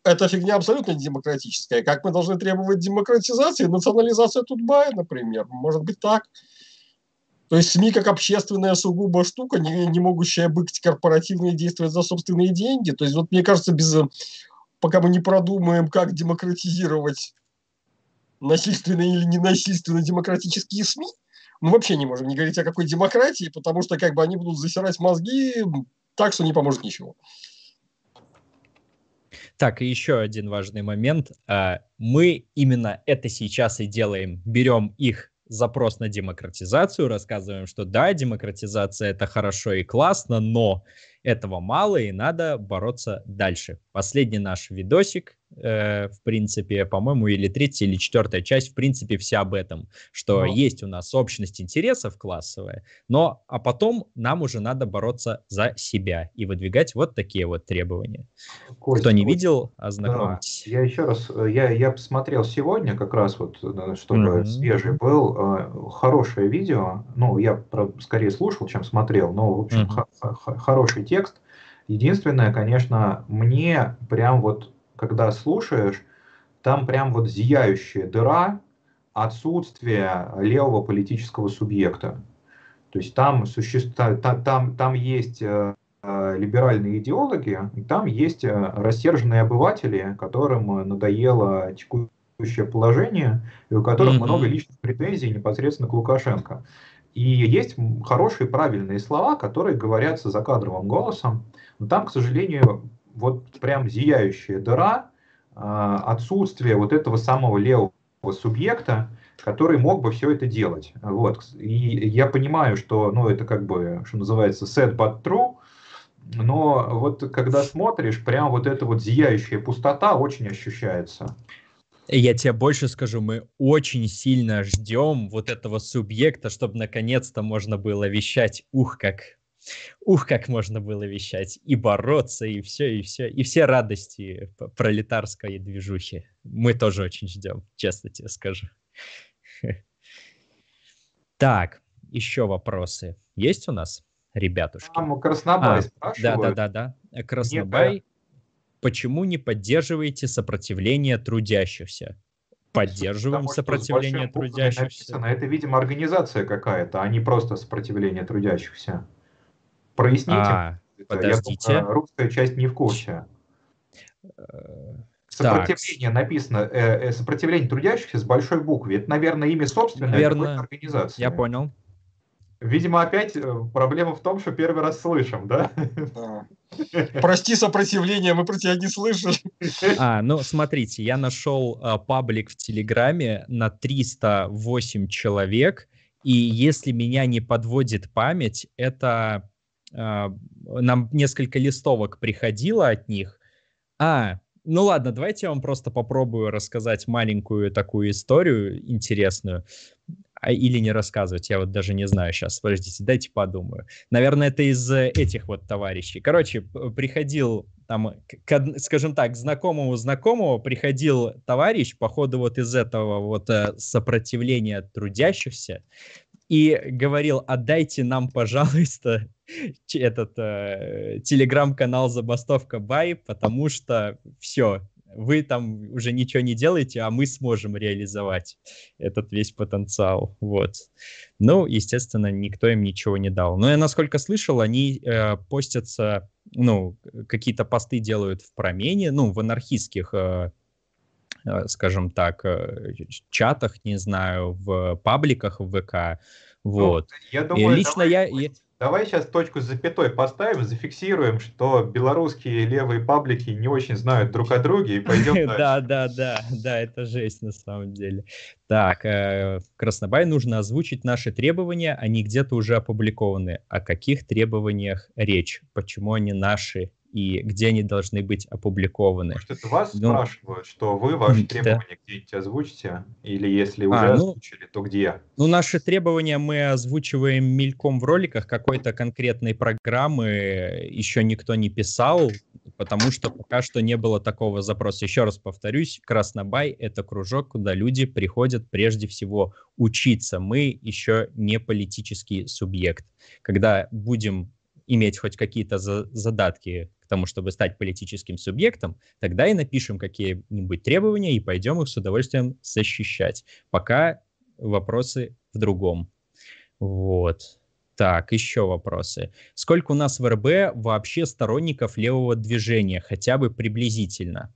эта фигня абсолютно не демократическая. Как мы должны требовать демократизации? Национализация Тутбая, например. Может быть так. То есть СМИ как общественная сугубо штука, не, не могущая быть корпоративной и действовать за собственные деньги. То есть вот мне кажется, без, пока мы не продумаем, как демократизировать насильственные или ненасильственно демократические СМИ, мы вообще не можем не говорить о какой демократии, потому что как бы они будут засирать мозги так, что не поможет ничего. Так, и еще один важный момент. А, мы именно это сейчас и делаем. Берем их запрос на демократизацию, рассказываем, что да, демократизация это хорошо и классно, но этого мало и надо бороться дальше. Последний наш видосик э, в принципе, по-моему, или третья, или четвертая часть, в принципе, вся об этом, что но. есть у нас общность интересов классовая, но, а потом нам уже надо бороться за себя и выдвигать вот такие вот требования. Кость, Кто не Кость, видел, ознакомьтесь. Да, я еще раз, я, я посмотрел сегодня, как раз вот, э, чтобы mm-hmm. свежий был, э, хорошее видео, ну, я скорее слушал, чем смотрел, но, в общем, mm-hmm. х- хороший текст. Единственное, конечно, мне прям вот когда слушаешь, там прям вот зияющая дыра отсутствия левого политического субъекта. То есть там, суще... там, там, там есть э, либеральные идеологи, и там есть э, рассерженные обыватели, которым надоело текущее положение, и у которых mm-hmm. много личных претензий непосредственно к Лукашенко. И есть хорошие правильные слова, которые говорятся за кадровым голосом, но там, к сожалению, вот прям зияющая дыра, а, отсутствие вот этого самого левого субъекта, который мог бы все это делать. Вот. И я понимаю, что ну, это как бы, что называется, sad but true, но вот когда смотришь, прям вот эта вот зияющая пустота очень ощущается. Я тебе больше скажу, мы очень сильно ждем вот этого субъекта, чтобы наконец-то можно было вещать, ух, как Ух, как можно было вещать. И бороться, и все, и все. И все радости пролетарской движухи. Мы тоже очень ждем, честно тебе скажу. Так, еще вопросы есть у нас, ребятушки? Там Краснобай а, спрашивают. Да, да, да, да. Краснобай, почему не поддерживаете сопротивление трудящихся? Поддерживаем Потому сопротивление трудящихся. Написано, это, видимо, организация какая-то, а не просто сопротивление трудящихся. Проясните. А, подождите. Я русская часть не в курсе. Сопротивление так. написано, э, сопротивление трудящихся с большой буквы. Это, наверное, имя собственное наверное, организации. Я понял. Видимо, опять проблема в том, что первый раз слышим, да? Прости сопротивление, мы про тебя не слышали. А, ну смотрите, я нашел а, паблик в Телеграме на 308 человек, и если меня не подводит память, это нам несколько листовок приходило от них. А, ну ладно, давайте я вам просто попробую рассказать маленькую такую историю интересную а, или не рассказывать, я вот даже не знаю сейчас, подождите, дайте подумаю. Наверное, это из этих вот товарищей. Короче, приходил там, к, скажем так, знакомому знакомому приходил товарищ, походу вот из этого вот э, сопротивления трудящихся, и говорил, отдайте нам, пожалуйста, этот э, телеграм-канал Забастовка Бай, потому что все, вы там уже ничего не делаете, а мы сможем реализовать этот весь потенциал. Вот. Ну, естественно, никто им ничего не дал. Но я, насколько слышал, они э, постятся, ну, какие-то посты делают в промене, ну, в анархистских, э, скажем так, э, чатах, не знаю, в пабликах в ВК. Ну, вот. Ну, я думаю, И лично я... Давай сейчас точку с запятой поставим, зафиксируем, что белорусские левые паблики не очень знают друг о друге и пойдем дальше. Да, да, да, да, это жесть на самом деле. Так, э, Краснобай нужно озвучить наши требования, они где-то уже опубликованы. О каких требованиях речь? Почему они наши? И где они должны быть опубликованы. Может, это вас ну, спрашивают, что вы ваши требования да. где-нибудь озвучите? Или если уже а, ну, озвучили, то где? Ну, наши требования мы озвучиваем мельком в роликах. Какой-то конкретной программы еще никто не писал, потому что пока что не было такого запроса. Еще раз повторюсь, Краснобай — это кружок, куда люди приходят прежде всего учиться. Мы еще не политический субъект. Когда будем иметь хоть какие-то за задатки тому, чтобы стать политическим субъектом, тогда и напишем какие-нибудь требования и пойдем их с удовольствием защищать. Пока вопросы в другом. Вот. Так, еще вопросы. Сколько у нас в РБ вообще сторонников левого движения, хотя бы приблизительно?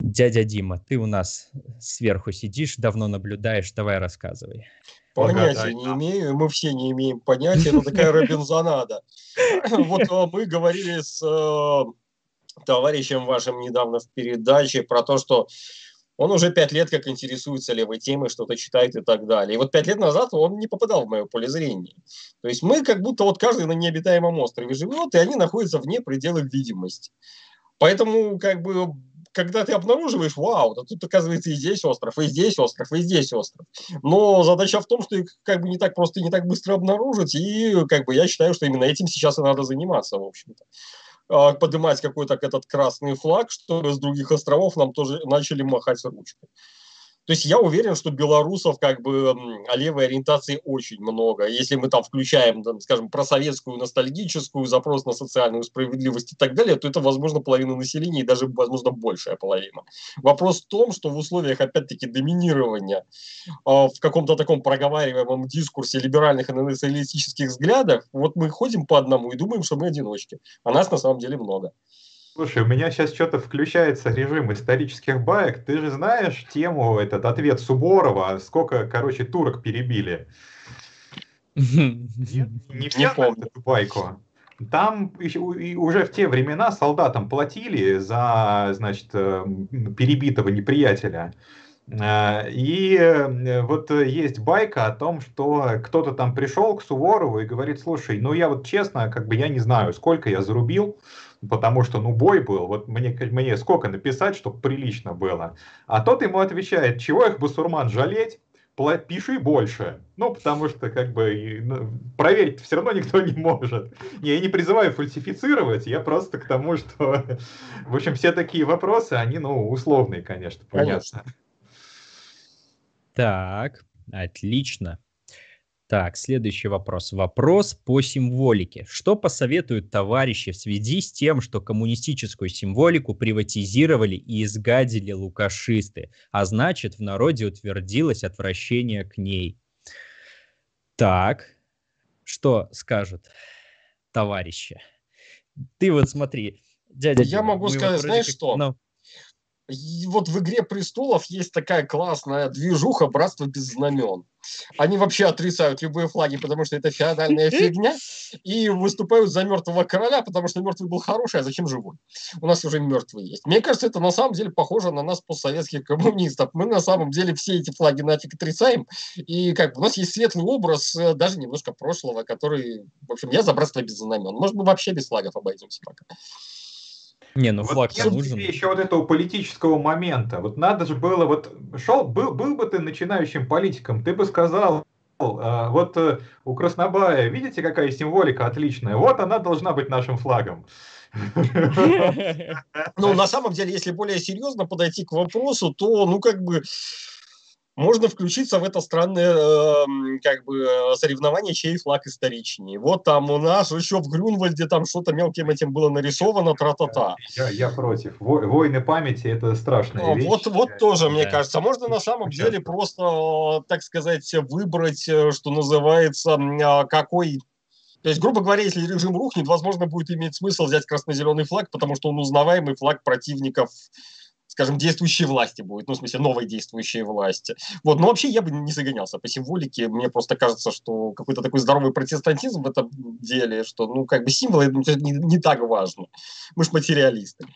Дядя Дима, ты у нас сверху сидишь, давно наблюдаешь, давай рассказывай. Понятия не имею, мы все не имеем понятия, это такая Робинзонада. Вот э, мы говорили с э, товарищем вашим недавно в передаче про то, что он уже пять лет как интересуется левой темой, что-то читает и так далее. И вот пять лет назад он не попадал в мое поле зрения. То есть мы как будто вот каждый на необитаемом острове живет, и они находятся вне пределов видимости. Поэтому как бы когда ты обнаруживаешь, вау, да тут оказывается и здесь остров, и здесь остров, и здесь остров. Но задача в том, что их как бы не так просто и не так быстро обнаружить, и как бы я считаю, что именно этим сейчас и надо заниматься, в общем-то а, поднимать какой-то этот красный флаг, чтобы с других островов нам тоже начали махать ручкой. То есть я уверен, что белорусов как бы о левой ориентации очень много. Если мы там включаем, там, скажем, просоветскую, ностальгическую, запрос на социальную справедливость и так далее, то это, возможно, половина населения и даже, возможно, большая половина. Вопрос в том, что в условиях, опять-таки, доминирования э, в каком-то таком проговариваемом дискурсе либеральных и националистических взглядов, вот мы ходим по одному и думаем, что мы одиночки. А нас на самом деле много. Слушай, у меня сейчас что-то включается режим исторических баек. Ты же знаешь тему, этот ответ Суборова, сколько, короче, турок перебили? Нет, не все эту байку. Там уже в те времена солдатам платили за, значит, э, перебитого неприятеля. Э, и э, вот есть байка о том, что кто-то там пришел к Суворову и говорит, слушай, ну я вот честно, как бы я не знаю, сколько я зарубил, потому что, ну, бой был, вот мне, мне сколько написать, чтобы прилично было. А тот ему отвечает, чего их басурман жалеть, пиши больше. Ну, потому что, как бы, ну, проверить все равно никто не может. Я не призываю фальсифицировать, я просто к тому, что, в общем, все такие вопросы, они, ну, условные, конечно, понятно. Так, отлично. Так, следующий вопрос. Вопрос по символике. Что посоветуют товарищи в связи с тем, что коммунистическую символику приватизировали и изгадили лукашисты, а значит в народе утвердилось отвращение к ней? Так, что скажут товарищи? Ты вот смотри, Дядя, я могу сказать, знаешь как... что? No. Вот в «Игре престолов» есть такая классная движуха «Братство без знамен». Они вообще отрицают любые флаги, потому что это феодальная фигня, и выступают за мертвого короля, потому что мертвый был хороший, а зачем живой? У нас уже мертвый есть. Мне кажется, это на самом деле похоже на нас, постсоветских коммунистов. Мы на самом деле все эти флаги нафиг отрицаем, и как бы у нас есть светлый образ, э, даже немножко прошлого, который, в общем, я за братство без знамен. Может, мы вообще без флагов обойдемся пока. Не, ну флаг вот нужен. еще вот этого политического момента. Вот надо же было, вот шел, был, был бы ты начинающим политиком, ты бы сказал, а, вот э, у Краснобая, видите, какая символика отличная? Вот она должна быть нашим флагом. Ну, на самом деле, если более серьезно подойти к вопросу, то, ну, как бы, можно включиться в это странное э, как бы соревнование, чей флаг историчнее. Вот там у нас еще в Грюнвальде там что-то мелким этим было нарисовано, тра-та-та. Я, я против. Войны памяти – это страшная вещь. Вот, вот тоже, да. мне кажется. Можно на самом деле просто, так сказать, выбрать, э, что называется, а, какой то есть, грубо говоря, если режим рухнет, возможно, будет иметь смысл взять красно-зеленый флаг, потому что он узнаваемый флаг противников скажем, действующей власти будет, ну, в смысле, новой действующей власти. Вот, но вообще я бы не загонялся по символике, мне просто кажется, что какой-то такой здоровый протестантизм в этом деле, что, ну, как бы символы не, не так важно. Мы же материалисты.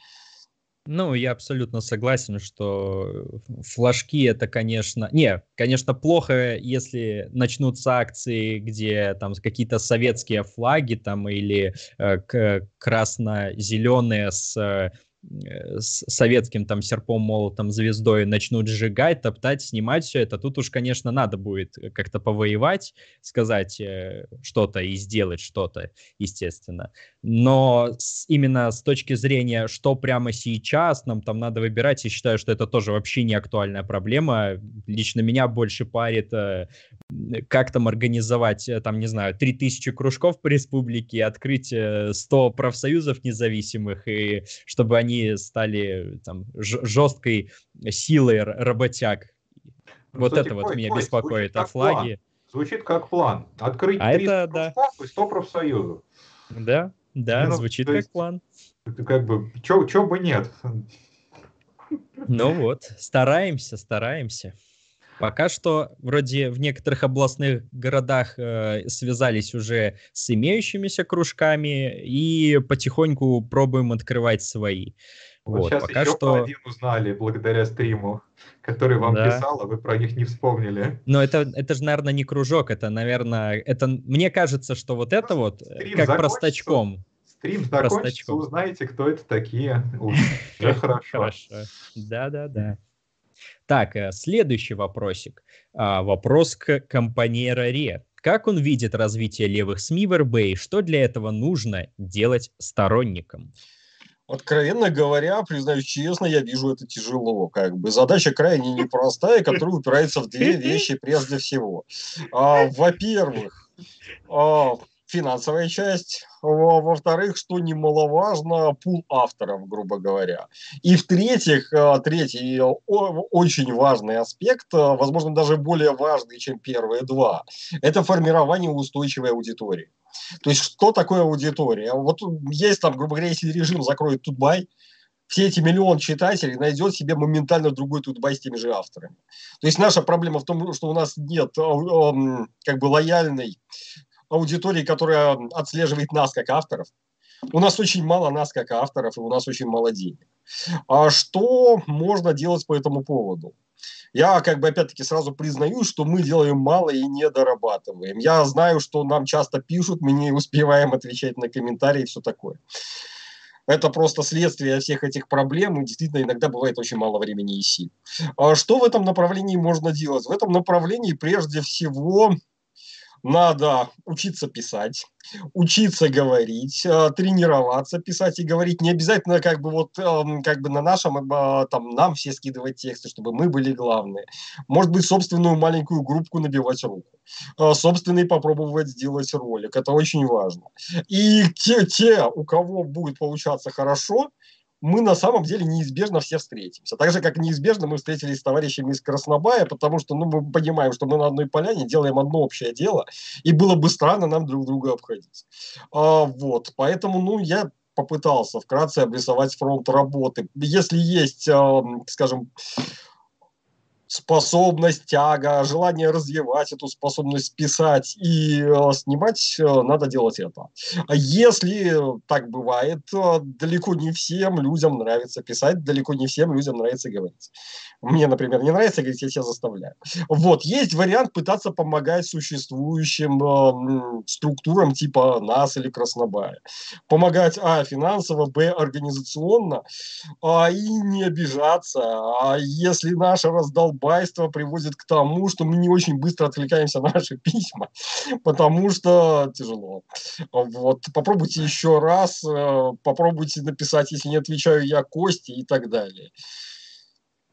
Ну, я абсолютно согласен, что флажки это, конечно... Не, конечно, плохо, если начнутся акции, где там какие-то советские флаги там или э, красно-зеленые с Э, с советским там серпом, молотом, звездой начнут сжигать, топтать, снимать все это, тут уж, конечно, надо будет как-то повоевать, сказать э, что-то и сделать что-то, естественно. Но с, именно с точки зрения, что прямо сейчас нам там надо выбирать, я считаю, что это тоже вообще не актуальная проблема. Лично меня больше парит, э, как там организовать, э, там, не знаю, 3000 кружков по республике, открыть 100 профсоюзов независимых, и чтобы они они стали там жесткой силой работяг. Ну, вот кстати, это вот меня беспокоит, а флаги... Звучит как план. Открыть а это, да. и 100 профсоюзов. Да, да, ну, звучит как есть, план. Это как бы, чё, бы нет. Ну вот, стараемся, стараемся. Пока что вроде в некоторых областных городах э, связались уже с имеющимися кружками и потихоньку пробуем открывать свои. Вот, вот сейчас пока еще что... один узнали благодаря стриму, который вам да. писал, а вы про них не вспомнили. Но это, это же, наверное, не кружок, это, наверное, это мне кажется, что вот это вот Стрим как простачком. Стрим закончится, простачком. узнаете, кто это такие. Уже хорошо. Хорошо. Да-да-да. Так, э, следующий вопросик. А, вопрос к компаньера Ре. Как он видит развитие левых СМИ в РБ что для этого нужно делать сторонникам? Откровенно говоря, признаюсь честно, я вижу это тяжело. Как бы задача крайне непростая, которая упирается в две вещи прежде всего. А, во-первых, а, финансовая часть, во-вторых, что немаловажно, пул авторов, грубо говоря. И в-третьих, э, третий очень важный аспект, э, возможно, даже более важный, чем первые два, это формирование устойчивой аудитории. То есть, что такое аудитория? Вот есть там, грубо говоря, если режим закроет Тутбай, все эти миллион читателей найдет себе моментально другой Тутбай с теми же авторами. То есть наша проблема в том, что у нас нет как бы лояльной аудитории, которая отслеживает нас как авторов. У нас очень мало нас как авторов, и у нас очень мало денег. А что можно делать по этому поводу? Я как бы опять-таки сразу признаю, что мы делаем мало и не дорабатываем. Я знаю, что нам часто пишут, мы не успеваем отвечать на комментарии и все такое. Это просто следствие всех этих проблем, и действительно иногда бывает очень мало времени и сил. А что в этом направлении можно делать? В этом направлении прежде всего надо учиться писать, учиться говорить, э, тренироваться писать и говорить. Не обязательно как бы вот эм, как бы на нашем э, там нам все скидывать тексты, чтобы мы были главные. Может быть собственную маленькую группку набивать руку, э, собственный попробовать сделать ролик. Это очень важно. И те, те, у кого будет получаться хорошо, мы на самом деле неизбежно все встретимся. Так же, как неизбежно мы встретились с товарищами из Краснобая, потому что ну, мы понимаем, что мы на одной поляне делаем одно общее дело, и было бы странно нам друг друга обходить. А, вот, поэтому, ну, я попытался вкратце обрисовать фронт работы. Если есть, э, скажем, способность, тяга, желание развивать эту способность писать и э, снимать, э, надо делать это. А если так бывает, далеко не всем людям нравится писать, далеко не всем людям нравится говорить. Мне, например, не нравится говорить, я себя заставляю. Вот, есть вариант пытаться помогать существующим э, структурам типа нас или Краснобая. Помогать, а, финансово, б, организационно, а, и не обижаться. А если наше раздолбайство приводит к тому, что мы не очень быстро откликаемся на наши письма, потому что тяжело. Вот, попробуйте еще раз, э, попробуйте написать, если не отвечаю я, Кости и так далее.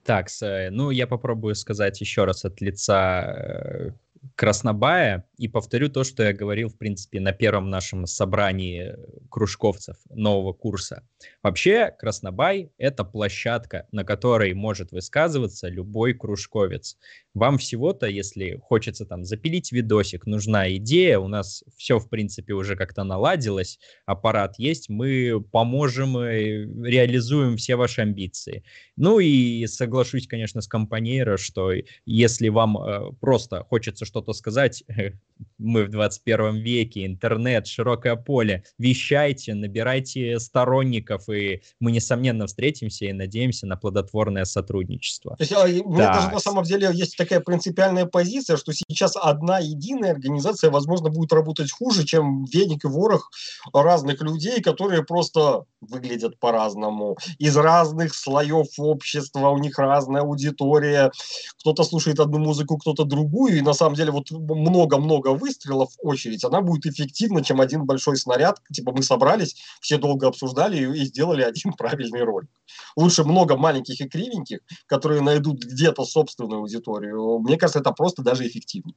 Так, ну я попробую сказать еще раз от лица э, Краснобая и повторю то, что я говорил, в принципе, на первом нашем собрании кружковцев нового курса. Вообще, Краснобай — это площадка, на которой может высказываться любой кружковец. Вам всего-то, если хочется там запилить видосик, нужна идея, у нас все, в принципе, уже как-то наладилось, аппарат есть, мы поможем, и реализуем все ваши амбиции. Ну и соглашусь, конечно, с компанейро, что если вам э, просто хочется что-то сказать, мы в 21 веке, интернет, широкое поле, вещайте, набирайте сторонников, и мы, несомненно, встретимся и надеемся на плодотворное сотрудничество. То есть, а, меня даже на самом деле есть такая принципиальная позиция, что сейчас одна единая организация, возможно, будет работать хуже, чем веник и ворох разных людей, которые просто выглядят по-разному, из разных слоев общества, у них разная аудитория, кто-то слушает одну музыку, кто-то другую, и на самом деле вот много-много выстрелов очередь, она будет эффективна, чем один большой снаряд, типа мы собрались, все долго обсуждали и сделали один правильный ролик. Лучше много маленьких и кривеньких, которые найдут где-то собственную аудиторию. Мне кажется, это просто даже эффективнее.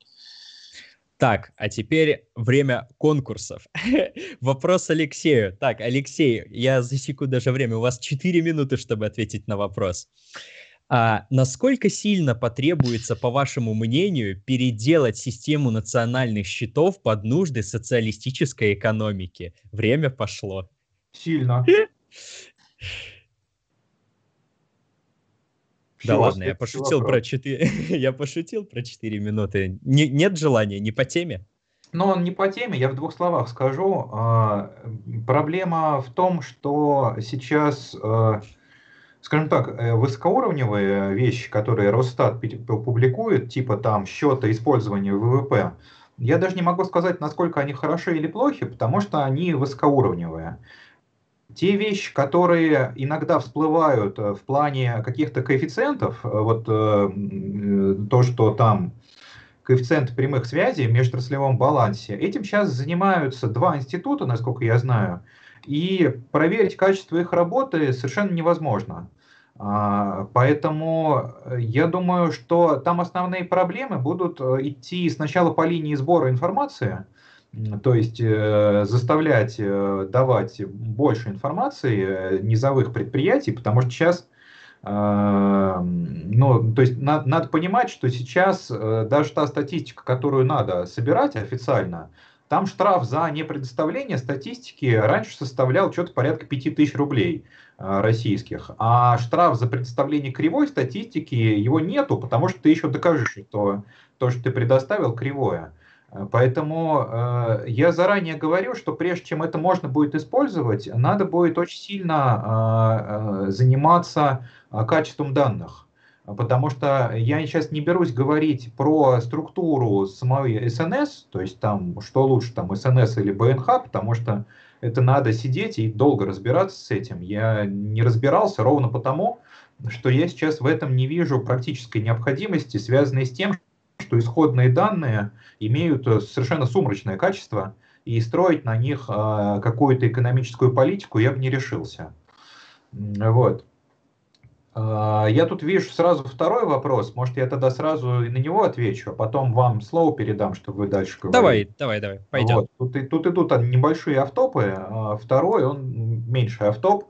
Так, а теперь время конкурсов. Вопрос Алексею. Так, Алексей, я засеку даже время. У вас 4 минуты, чтобы ответить на вопрос. А насколько сильно потребуется, по вашему мнению, переделать систему национальных счетов под нужды социалистической экономики? Время пошло. Сильно. Да ладно, я пошутил про 4... я пошутил про 4 минуты. Не, нет желания, не по теме? Но он не по теме, я в двух словах скажу. А, проблема в том, что сейчас, а, скажем так, э, высокоуровневые вещи, которые Росстат публикует, типа там счета использования ВВП, я даже не могу сказать, насколько они хороши или плохи, потому что они высокоуровневые. Те вещи, которые иногда всплывают э, в плане каких-то коэффициентов, э, вот э, то, что там коэффициент прямых связей в межотраслевом балансе, этим сейчас занимаются два института, насколько я знаю, и проверить качество их работы совершенно невозможно. А, поэтому я думаю, что там основные проблемы будут идти сначала по линии сбора информации, то есть э, заставлять э, давать больше информации э, низовых предприятий, потому что сейчас, э, ну, то есть на, надо понимать, что сейчас э, даже та статистика, которую надо собирать официально, там штраф за непредоставление статистики раньше составлял что-то порядка 5000 рублей э, российских, а штраф за предоставление кривой статистики его нету, потому что ты еще докажешь, что то, что ты предоставил, кривое. Поэтому э, я заранее говорю, что прежде чем это можно будет использовать, надо будет очень сильно э, э, заниматься э, качеством данных. Потому что я сейчас не берусь говорить про структуру самой СНС, то есть там что лучше, там СНС или БНХ, потому что это надо сидеть и долго разбираться с этим. Я не разбирался ровно потому, что я сейчас в этом не вижу практической необходимости, связанной с тем, что исходные данные имеют э, совершенно сумрачное качество, и строить на них э, какую-то экономическую политику я бы не решился. Вот. Э, я тут вижу сразу второй вопрос. Может, я тогда сразу и на него отвечу, а потом вам слово передам, чтобы вы дальше говорили. Давай, давай, давай, пойдем. Вот. Тут, тут идут небольшие автопы. А второй, он меньший автоп.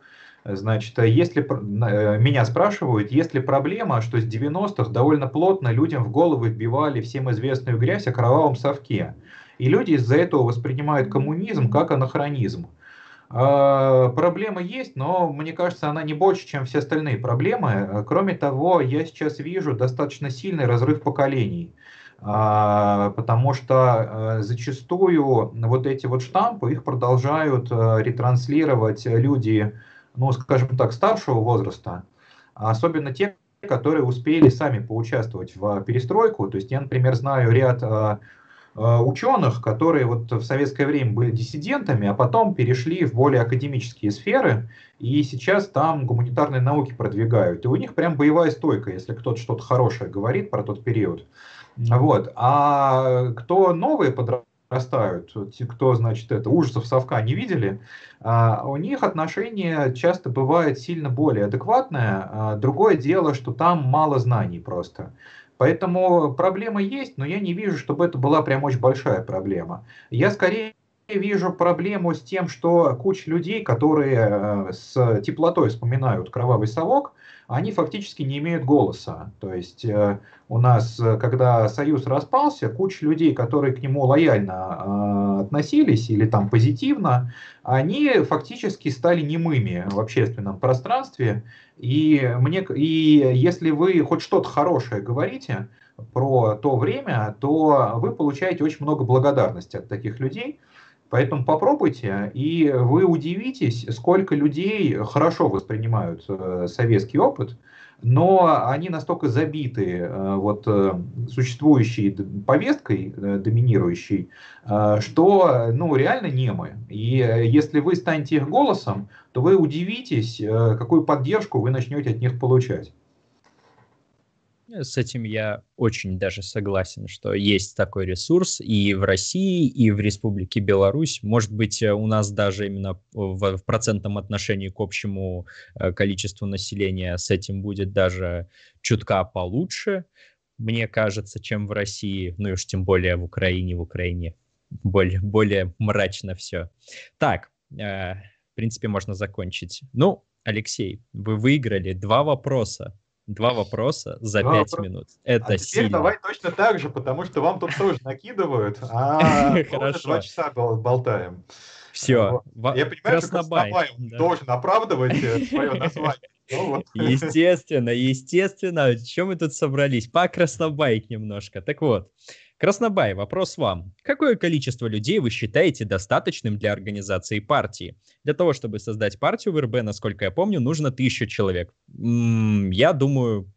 Значит, если э, меня спрашивают, есть ли проблема, что с 90-х довольно плотно людям в головы вбивали всем известную грязь о кровавом совке. И люди из-за этого воспринимают коммунизм как анахронизм. Э, проблема есть, но мне кажется, она не больше, чем все остальные проблемы. Кроме того, я сейчас вижу достаточно сильный разрыв поколений. А, потому что зачастую вот эти вот штампы, их продолжают ретранслировать люди, ну, скажем так, старшего возраста, особенно те, которые успели сами поучаствовать в перестройку. То есть я, например, знаю ряд э, ученых, которые вот в советское время были диссидентами, а потом перешли в более академические сферы, и сейчас там гуманитарные науки продвигают. И у них прям боевая стойка, если кто-то что-то хорошее говорит про тот период. Вот. А кто новые подростки, растают, те, кто, значит, это ужасов совка не видели, а, у них отношение часто бывает сильно более адекватное. А, другое дело, что там мало знаний просто. Поэтому проблема есть, но я не вижу, чтобы это была прям очень большая проблема. Я скорее вижу проблему с тем, что куча людей, которые э, с теплотой вспоминают кровавый совок, они фактически не имеют голоса. То есть э, у нас, э, когда Союз распался, куча людей, которые к нему лояльно э, относились или там позитивно, они фактически стали немыми в общественном пространстве. И, мне, и если вы хоть что-то хорошее говорите про то время, то вы получаете очень много благодарности от таких людей. Поэтому попробуйте, и вы удивитесь, сколько людей хорошо воспринимают э, советский опыт, но они настолько забиты э, вот, э, существующей повесткой доминирующей, что ну, реально немы. И если вы станете их голосом, то вы удивитесь, какую поддержку вы начнете от них получать. С этим я очень даже согласен, что есть такой ресурс и в России, и в Республике Беларусь. Может быть, э, у нас даже именно в, в процентном отношении к общему э, количеству населения с этим будет даже чутка получше, мне кажется, чем в России, ну и уж тем более в Украине, в Украине более, более мрачно все. Так, э, в принципе, можно закончить. Ну, Алексей, вы выиграли два вопроса Два вопроса за Два пять вопроса. минут. Это а теперь давай точно так же, потому что вам тут тоже накидывают, а Хорошо. два часа болтаем. Все. Я понимаю, что Краснобай должен оправдывать э, свое название. Ну естественно, естественно. Чем мы тут собрались? По Краснобайк немножко. Так вот, Краснобай, вопрос вам. Какое количество людей вы считаете достаточным для организации партии? Для того, чтобы создать партию в РБ, насколько я помню, нужно тысяча человек. Я думаю,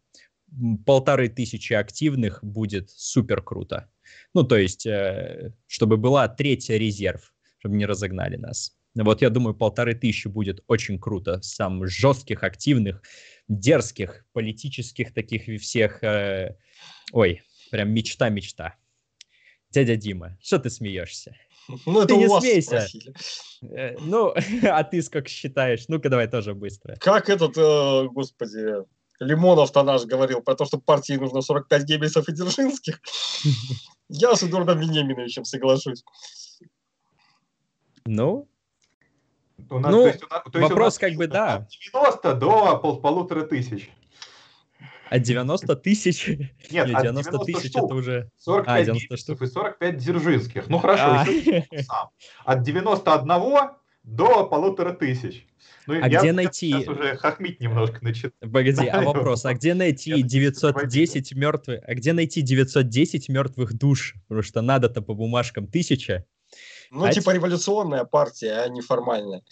полторы тысячи активных будет супер круто. Ну, то есть, э, чтобы была третья резерв, чтобы не разогнали нас. Вот я думаю, полторы тысячи будет очень круто. Сам жестких, активных, дерзких, политических таких всех. Э, ой, прям мечта-мечта. Дядя Дима, что ты смеешься? Ну, это ты не смейся. Спросили. Э, ну, а ты сколько считаешь? Ну-ка, давай тоже быстро. Как этот, э, господи, Лимонов-то наш говорил про то, что партии нужно 45 Геббельсов и Дзержинских. Я с Эдуардом Вениаминовичем соглашусь. Ну, у нас, ну, то есть, у нас, то есть вопрос как бы да. От 90 до пол, полутора тысяч. От 90 тысяч? Нет, 90, тысяч это уже... 45 а, 90 штук. и 45 дзержинских. Ну хорошо, а. сам. От 91 до полутора тысяч. Ну, а я где найти... Сейчас уже хохмить немножко начинаю. Погоди, а вопрос, а где найти 910 мертвых... А где найти 910 мертвых душ? Потому что надо-то по бумажкам тысяча. Ну, а типа революционная партия, а не формальная.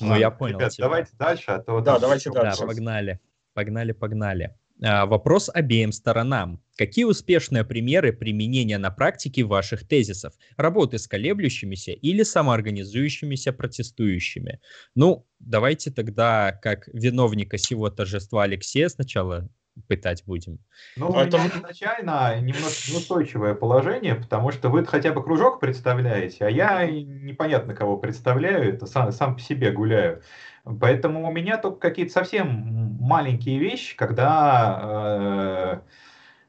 Ну, я понял. Ребят, тебя. давайте дальше. А то да, давайте дальше. Да, погнали. Погнали, погнали. А, вопрос обеим сторонам. Какие успешные примеры применения на практике ваших тезисов? Работы с колеблющимися или самоорганизующимися протестующими? Ну, давайте тогда, как виновника сего торжества Алексея сначала пытать будем. Ну, у Это... меня изначально немножко неустойчивое положение, потому что вы хотя бы кружок представляете, а я непонятно кого представляю, это сам, сам по себе гуляю. Поэтому у меня только какие-то совсем маленькие вещи, когда э,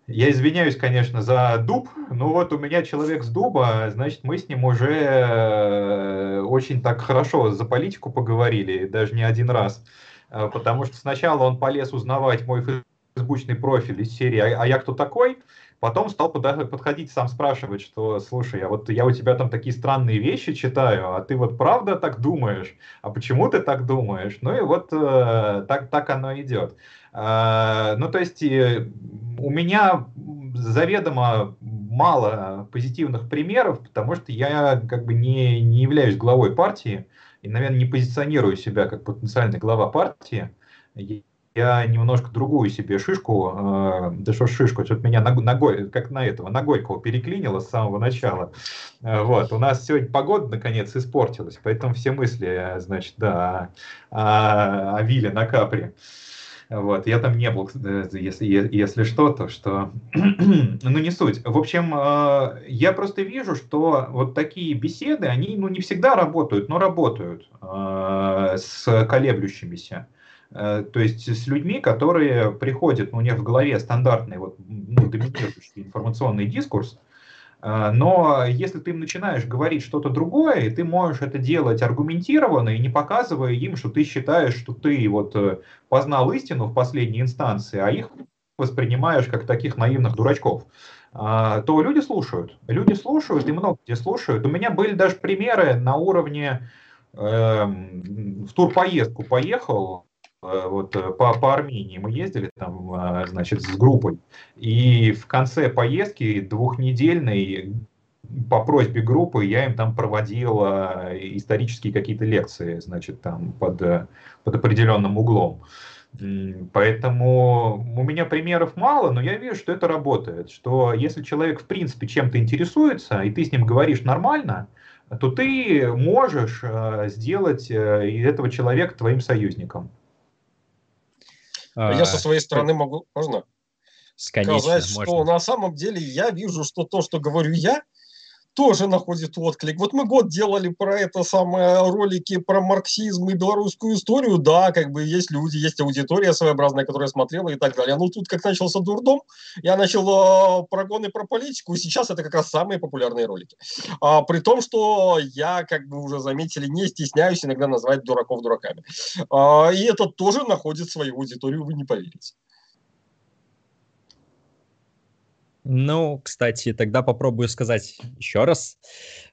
я извиняюсь, конечно, за дуб, но вот у меня человек с дуба, значит, мы с ним уже э, очень так хорошо за политику поговорили, даже не один раз. Э, потому что сначала он полез узнавать мой фейсбучный профиль из серии «А, а я кто такой?», Потом стал подходить сам спрашивать, что, слушай, а вот я у тебя там такие странные вещи читаю, а ты вот правда так думаешь? А почему ты так думаешь? Ну и вот э, так, так оно идет. Э, ну то есть э, у меня заведомо мало позитивных примеров, потому что я как бы не, не являюсь главой партии и, наверное, не позиционирую себя как потенциальный глава партии я немножко другую себе шишку, э, да что шишку, что-то меня ногой, как на этого, на Горького переклинило с самого начала. Э, вот, у нас сегодня погода наконец испортилась, поэтому все мысли, э, значит, да, о, о Вилле на Капри. Вот, я там не был, э, если, если что, то что... ну, не суть. В общем, э, я просто вижу, что вот такие беседы, они, ну, не всегда работают, но работают с колеблющимися. Э, то есть с людьми, которые приходят, ну, у них в голове стандартный вот, ну, доминирующий информационный дискурс, э, но если ты им начинаешь говорить что-то другое, ты можешь это делать аргументированно и не показывая им, что ты считаешь, что ты вот э, познал истину в последней инстанции, а их воспринимаешь как таких наивных дурачков, то люди слушают. Люди слушают и много где слушают. У меня были даже примеры на уровне э, в турпоездку поехал, Э, вот э, по, по Армении мы ездили там, э, значит, с группой, и в конце поездки двухнедельной по просьбе группы я им там проводил исторические какие-то лекции, значит, там под, под определенным углом. Поэтому у меня примеров мало, но я вижу, что это работает. Что если человек в принципе чем-то интересуется, и ты с ним говоришь нормально, то ты можешь сделать этого человека твоим союзником. Я со своей стороны могу, можно? Конечно, сказать, что можно. на самом деле я вижу, что то, что говорю я, тоже находит отклик. Вот мы год делали про это самое ролики про марксизм и белорусскую историю. Да, как бы есть люди, есть аудитория своеобразная, которая смотрела и так далее. Но тут как начался дурдом, я начал э, прогоны про политику, и сейчас это как раз самые популярные ролики. А, при том, что я, как бы уже заметили, не стесняюсь иногда назвать дураков дураками. А, и это тоже находит свою аудиторию, вы не поверите. Ну, кстати, тогда попробую сказать еще раз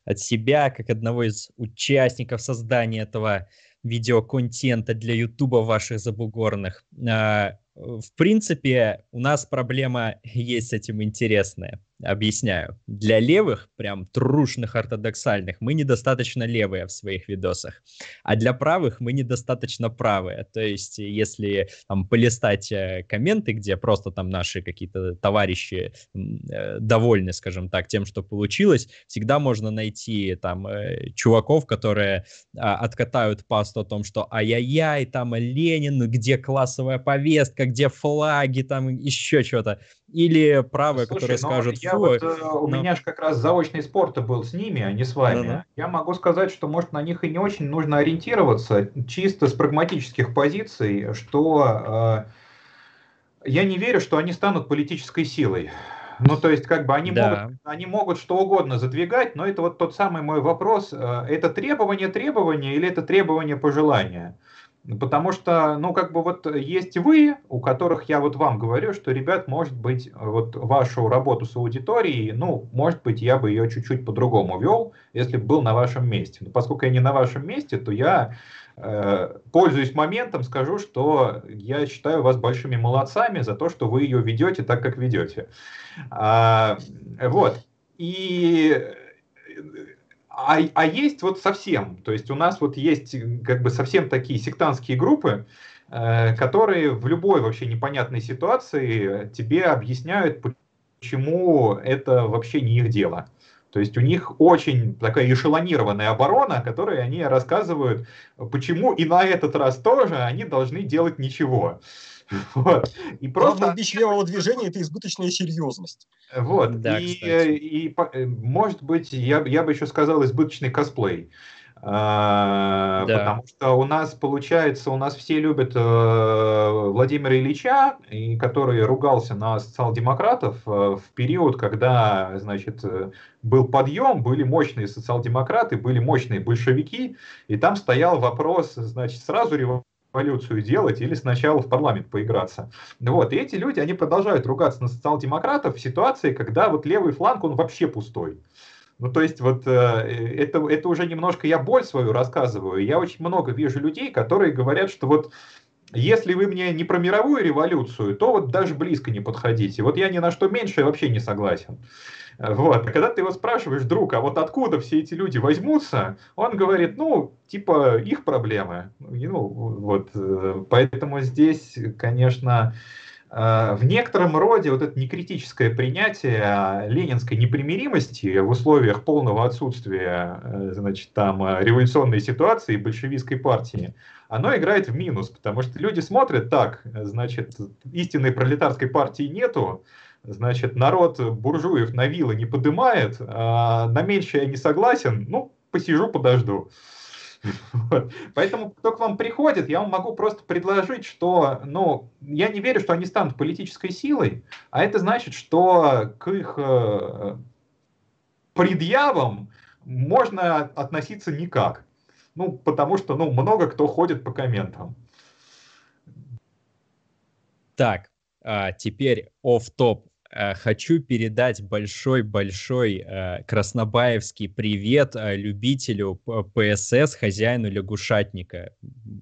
от себя, как одного из участников создания этого видеоконтента для Ютуба ваших забугорных. А, в принципе, у нас проблема есть с этим интересная. Объясняю. Для левых, прям трушных ортодоксальных, мы недостаточно левые в своих видосах. А для правых мы недостаточно правые. То есть, если там полистать э, комменты, где просто там наши какие-то товарищи э, довольны, скажем так, тем, что получилось, всегда можно найти там э, чуваков, которые а, откатают пасту о том, что ай-яй-яй, там Ленин, где классовая повестка, где флаги, там еще что-то. Или правые, Слушай, которые скажут, я вот, э, у но... меня же как раз заочный спорт был с ними, а не с вами. Ну-ну. Я могу сказать, что, может, на них и не очень нужно ориентироваться, чисто с прагматических позиций, что э, я не верю, что они станут политической силой. Ну, то есть, как бы они, да. могут, они могут что угодно задвигать, но это вот тот самый мой вопрос. Э, это требование требования или это требование пожелания? Потому что, ну, как бы вот есть вы, у которых я вот вам говорю, что, ребят, может быть, вот вашу работу с аудиторией, ну, может быть, я бы ее чуть-чуть по-другому вел, если бы был на вашем месте. Но поскольку я не на вашем месте, то я, э, пользуясь моментом, скажу, что я считаю вас большими молодцами за то, что вы ее ведете так, как ведете. А, вот. И а, а есть вот совсем, то есть у нас вот есть как бы совсем такие сектантские группы, э, которые в любой вообще непонятной ситуации тебе объясняют, почему это вообще не их дело. То есть у них очень такая эшелонированная оборона, которой они рассказывают, почему и на этот раз тоже они должны делать ничего. Вот. И просто... Главный бич левого движения – это избыточная серьезность. Вот. Да, и, и, и, э, может быть, я, я бы еще сказал избыточный косплей. А, да. Потому что у нас получается, у нас все любят э, Владимира Ильича, и который ругался на социал-демократов э, в период, когда, значит, был подъем, были мощные социал-демократы, были мощные большевики, и там стоял вопрос, значит, сразу революции революцию делать или сначала в парламент поиграться. Вот, и эти люди, они продолжают ругаться на социал-демократов в ситуации, когда вот левый фланг, он вообще пустой. Ну, то есть, вот э, это, это уже немножко я боль свою рассказываю. Я очень много вижу людей, которые говорят, что вот если вы мне не про мировую революцию, то вот даже близко не подходите. Вот я ни на что меньше вообще не согласен. Вот. А когда ты его спрашиваешь, друг, а вот откуда все эти люди возьмутся, он говорит, ну, типа, их проблемы. Ну, вот. Э, поэтому здесь, конечно, Э, в некотором роде вот это некритическое принятие ленинской непримиримости в условиях полного отсутствия э, значит, там, революционной ситуации большевистской партии, оно играет в минус, потому что люди смотрят так, значит, истинной пролетарской партии нету, значит, народ буржуев на вилы не подымает, а на меньшее я не согласен, ну, посижу, подожду. Вот. Поэтому, кто к вам приходит, я вам могу просто предложить, что, ну, я не верю, что они станут политической силой, а это значит, что к их э, предъявам можно относиться никак. Ну, потому что, ну, много кто ходит по комментам. Так, а теперь оф топ хочу передать большой-большой э, краснобаевский привет э, любителю ПСС, хозяину лягушатника.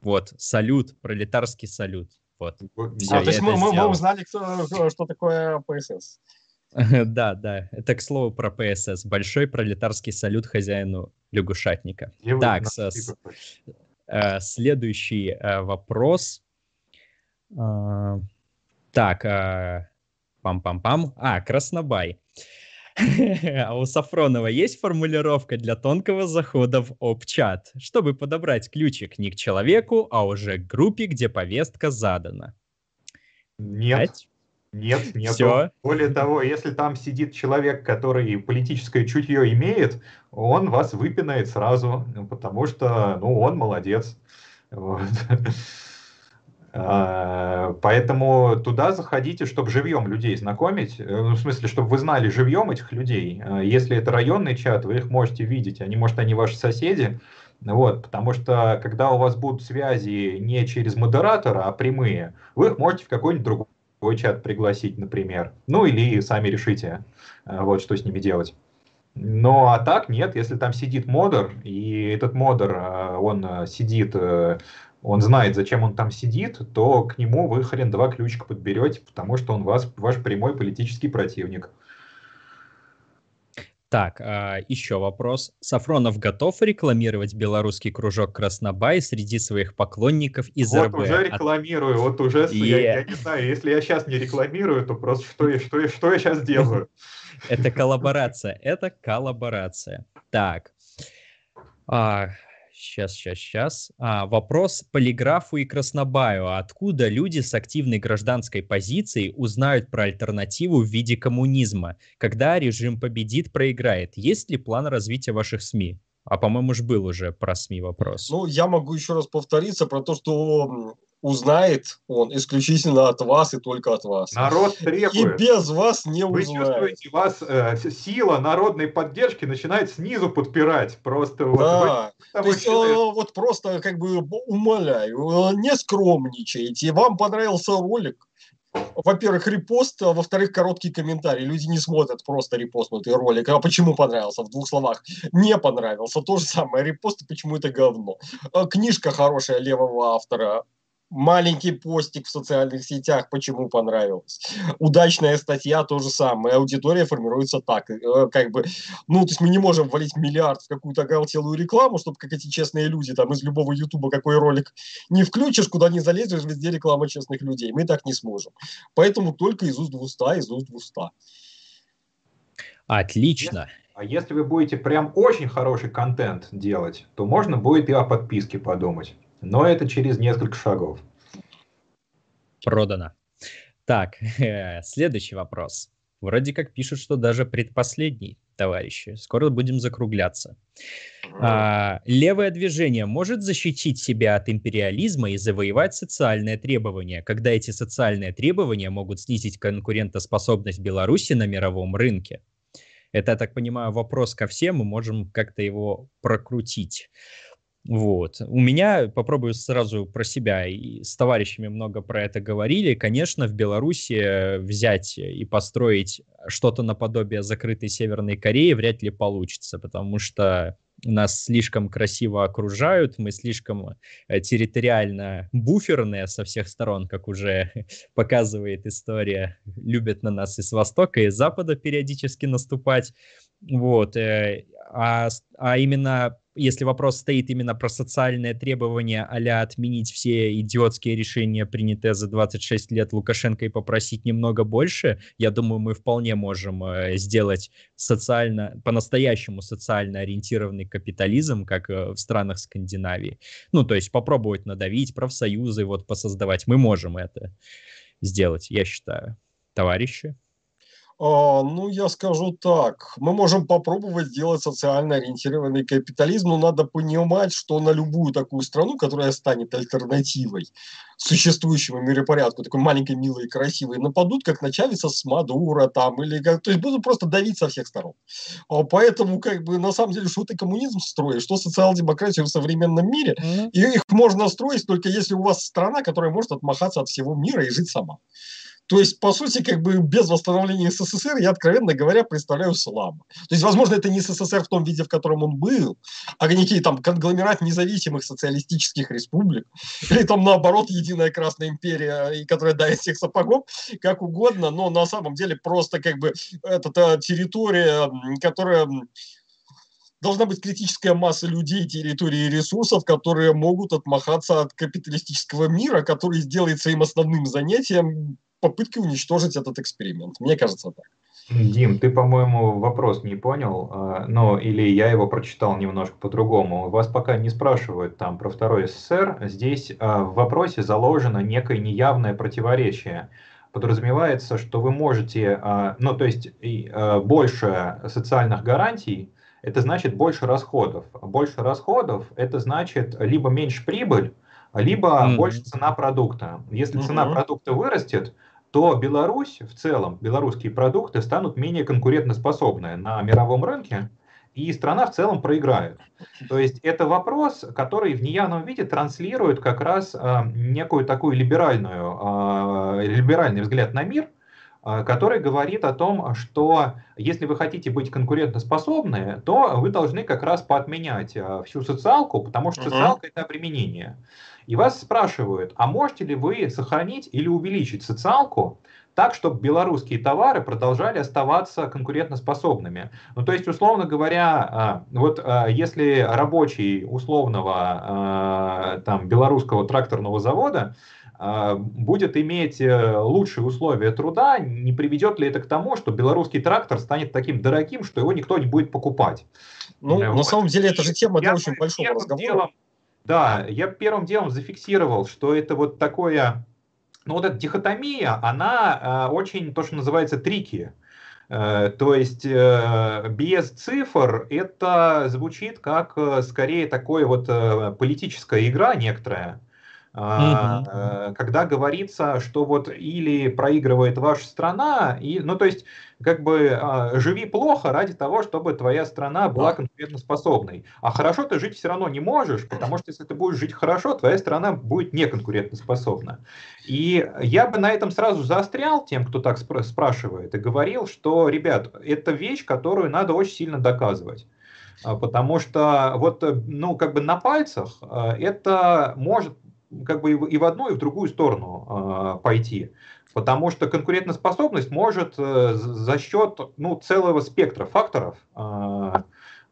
Вот, салют, пролетарский салют. Вот. Все, а, то есть мы, мы, мы узнали, кто, что такое ПСС. Да, да, это к слову про ПСС. Большой пролетарский салют хозяину лягушатника. Так, следующий вопрос. Так, Пам-пам-пам. А, Краснобай. А у Сафронова есть формулировка для тонкого захода в ОП-чат, чтобы подобрать ключик не к человеку, а уже к группе, где повестка задана? Нет. Пять? Нет, нет. Все. Более того, если там сидит человек, который политическое чутье имеет, он вас выпинает сразу, потому что, ну, он молодец. Вот. А, поэтому туда заходите, чтобы живьем людей знакомить, э, ну, в смысле, чтобы вы знали живьем этих людей. А, если это районный чат, вы их можете видеть, они, может, они ваши соседи, вот, потому что когда у вас будут связи не через модератора, а прямые, вы их можете в какой-нибудь другой чат пригласить, например. Ну или сами решите, э, вот, что с ними делать. Но а так нет, если там сидит модер, и этот модер, э, он сидит он знает, зачем он там сидит, то к нему вы хрен два ключика подберете, потому что он вас, ваш прямой политический противник. Так, а, еще вопрос. Сафронов готов рекламировать белорусский кружок Краснобай среди своих поклонников из вот РБ? Вот уже рекламирую, вот уже, yeah. я, я не знаю, если я сейчас не рекламирую, то просто что, я, что, что я сейчас делаю? Это коллаборация, это коллаборация. Так, а, Сейчас, сейчас, сейчас. А, вопрос полиграфу и Краснобаю. Откуда люди с активной гражданской позицией узнают про альтернативу в виде коммунизма? Когда режим победит, проиграет? Есть ли план развития ваших СМИ? А, по-моему, же был уже про СМИ вопрос. Ну, я могу еще раз повториться про то, что узнает он исключительно от вас и только от вас. Народ требует. И без вас не Вы узнает. Вы чувствуете, вас э, сила народной поддержки начинает снизу подпирать. Просто да. вот, То есть, э, вот просто как бы умоляю, не скромничайте. Вам понравился ролик, во-первых, репост, а во-вторых, короткий комментарий. Люди не смотрят просто репостнутый ролик. А почему понравился? В двух словах. Не понравился. То же самое. Репост, почему это говно. А книжка хорошая левого автора маленький постик в социальных сетях, почему понравилось. Удачная статья то же самое. Аудитория формируется так. Э, как бы, ну, то есть мы не можем валить миллиард в какую-то оголтелую рекламу, чтобы как эти честные люди там из любого ютуба какой ролик не включишь, куда не залезешь, везде реклама честных людей. Мы так не сможем. Поэтому только из уст в уста, из уст в уста. Отлично. А если вы будете прям очень хороший контент делать, то можно будет и о подписке подумать. Но это через несколько шагов. Продано. Так, следующий вопрос. Вроде как пишут, что даже предпоследний, товарищи. Скоро будем закругляться. А, левое движение может защитить себя от империализма и завоевать социальные требования, когда эти социальные требования могут снизить конкурентоспособность Беларуси на мировом рынке. Это, я так понимаю, вопрос ко всем, мы можем как-то его прокрутить. Вот. У меня, попробую сразу про себя, и с товарищами много про это говорили. Конечно, в Беларуси взять и построить что-то наподобие закрытой Северной Кореи вряд ли получится, потому что нас слишком красиво окружают, мы слишком э, территориально буферные со всех сторон, как уже показывает история, любят на нас и с востока, и с запада периодически наступать. Вот. Э, а, а именно если вопрос стоит именно про социальные требования а отменить все идиотские решения, принятые за 26 лет Лукашенко, и попросить немного больше, я думаю, мы вполне можем э, сделать социально, по-настоящему социально ориентированный капитализм, как э, в странах Скандинавии. Ну, то есть попробовать надавить, профсоюзы вот посоздавать. Мы можем это сделать, я считаю. Товарищи? А, ну, я скажу так. Мы можем попробовать сделать социально ориентированный капитализм, но надо понимать, что на любую такую страну, которая станет альтернативой существующему миропорядку, такой маленькой, милой и красивой, нападут, как начальница с Мадура там, или как, то есть будут просто давить со всех сторон. А поэтому, как бы, на самом деле, что ты коммунизм строишь, что социал-демократию в современном мире, mm-hmm. и их можно строить только если у вас страна, которая может отмахаться от всего мира и жить сама. То есть, по сути, как бы без восстановления СССР я, откровенно говоря, представляю слабо. То есть, возможно, это не СССР в том виде, в котором он был, а некий там конгломерат независимых социалистических республик, или там наоборот Единая Красная Империя, которая дает всех сапогов, как угодно, но на самом деле просто как бы это территория, которая должна быть критическая масса людей, территории и ресурсов, которые могут отмахаться от капиталистического мира, который сделает своим основным занятием попытки уничтожить этот эксперимент. Мне кажется так. Дим, ты, по-моему, вопрос не понял, а, но или я его прочитал немножко по-другому. Вас пока не спрашивают там про второй СССР. Здесь а, в вопросе заложено некое неявное противоречие. Подразумевается, что вы можете, а, ну то есть больше социальных гарантий, это значит больше расходов. Больше расходов, это значит либо меньше прибыль, либо mm-hmm. больше цена продукта. Если mm-hmm. цена продукта вырастет, то Беларусь в целом, белорусские продукты станут менее конкурентоспособны на мировом рынке, и страна в целом проиграет. То есть это вопрос, который в неявном виде транслирует как раз э, некую такую либеральную, э, либеральный взгляд на мир, э, который говорит о том, что если вы хотите быть конкурентоспособны, то вы должны как раз поотменять э, всю социалку, потому что социалка uh-huh. это обременение. И вас спрашивают, а можете ли вы сохранить или увеличить социалку так, чтобы белорусские товары продолжали оставаться конкурентоспособными. Ну, то есть, условно говоря, а, вот а, если рабочий условного а, там, белорусского тракторного завода будет иметь э, лучшие условия труда, не приведет ли это к тому, что белорусский трактор станет таким дорогим, что его никто не будет покупать? Ну, вот. на самом деле, это же тема для очень большого разговора. Делом, да, я первым делом зафиксировал, что это вот такое, ну вот эта дихотомия, она э, очень, то, что называется, трики. Э, то есть э, без цифр это звучит как э, скорее такое вот э, политическая игра некоторая, Uh-huh. Когда говорится, что вот или проигрывает ваша страна, и, ну то есть как бы а, живи плохо ради того, чтобы твоя страна была конкурентоспособной. А хорошо ты жить все равно не можешь, потому что если ты будешь жить хорошо, твоя страна будет неконкурентоспособна. И я бы на этом сразу заострял тем, кто так спр- спрашивает, и говорил, что, ребят, это вещь, которую надо очень сильно доказывать. Потому что вот, ну, как бы на пальцах это может как бы и в одну, и в другую сторону э, пойти. Потому что конкурентоспособность может э, за счет ну, целого спектра факторов э,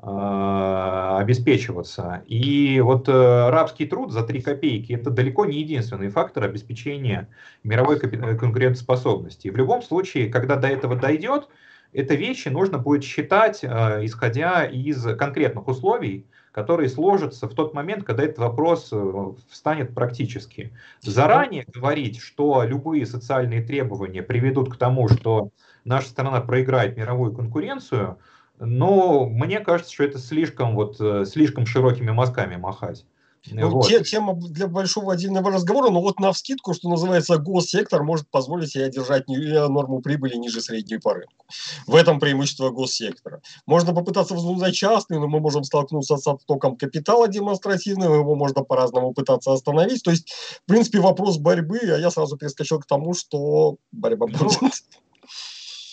э, обеспечиваться. И вот рабский труд за 3 копейки это далеко не единственный фактор обеспечения мировой конкурентоспособности. И в любом случае, когда до этого дойдет, это вещи нужно будет считать, исходя из конкретных условий, которые сложатся в тот момент, когда этот вопрос э, встанет практически. Заранее говорить, что любые социальные требования приведут к тому, что наша страна проиграет мировую конкуренцию, но мне кажется, что это слишком, вот, э, слишком широкими мазками махать. Ну, вот. те, тема для большого отдельного разговора, но вот на вскидку, что называется, госсектор может позволить себе держать норму прибыли ниже средней по рынку. В этом преимущество госсектора. Можно попытаться взнуздать частный, но мы можем столкнуться с оттоком капитала демонстративным, его можно по-разному пытаться остановить. То есть, в принципе, вопрос борьбы, а я сразу перескочил к тому, что борьба ну, будет.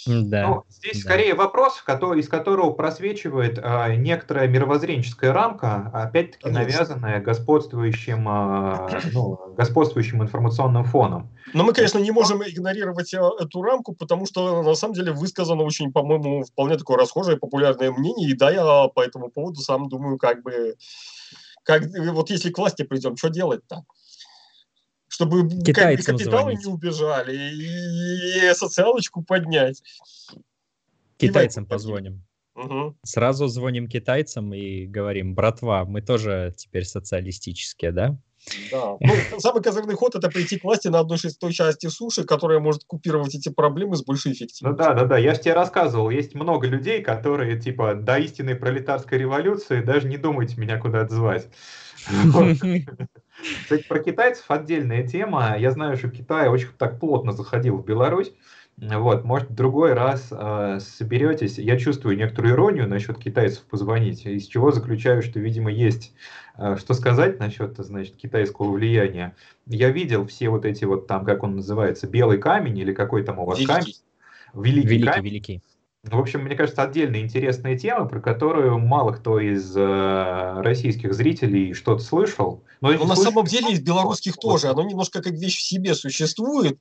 Да. Ну, здесь да. скорее вопрос, который, из которого просвечивает а, некоторая мировоззренческая рамка, опять-таки навязанная господствующим, а, ну, господствующим информационным фоном. Но мы, конечно, не можем игнорировать а, эту рамку, потому что на самом деле высказано очень, по-моему, вполне такое расхожее популярное мнение, и да, я по этому поводу сам думаю, как бы, как, вот если к власти придем, что делать-то? Чтобы Китайцам капиталы звонить. не убежали и, и социалочку поднять. Китайцам позвоним. Угу. Сразу звоним китайцам и говорим, братва, мы тоже теперь социалистические, да? Да. Ну, самый козырный ход – это прийти к власти на одной шестой части суши, которая может купировать эти проблемы с большей эффективностью. Ну да, да, да. Я же тебе рассказывал, есть много людей, которые типа до истинной пролетарской революции даже не думайте меня куда отзвать. Кстати, про китайцев отдельная тема. Я знаю, что Китай очень так плотно заходил в Беларусь. Вот, может, в другой раз э, соберетесь. Я чувствую некоторую иронию насчет китайцев позвонить, из чего заключаю, что, видимо, есть э, что сказать насчет, значит, китайского влияния. Я видел все вот эти вот там, как он называется, белый камень или какой там у вас великий. камень. Великий, великий камень. Великий. В общем, мне кажется, отдельная интересная тема, про которую мало кто из э, российских зрителей что-то слышал. Но, Но на самом деле из белорусских тоже. Оно немножко как вещь в себе существует.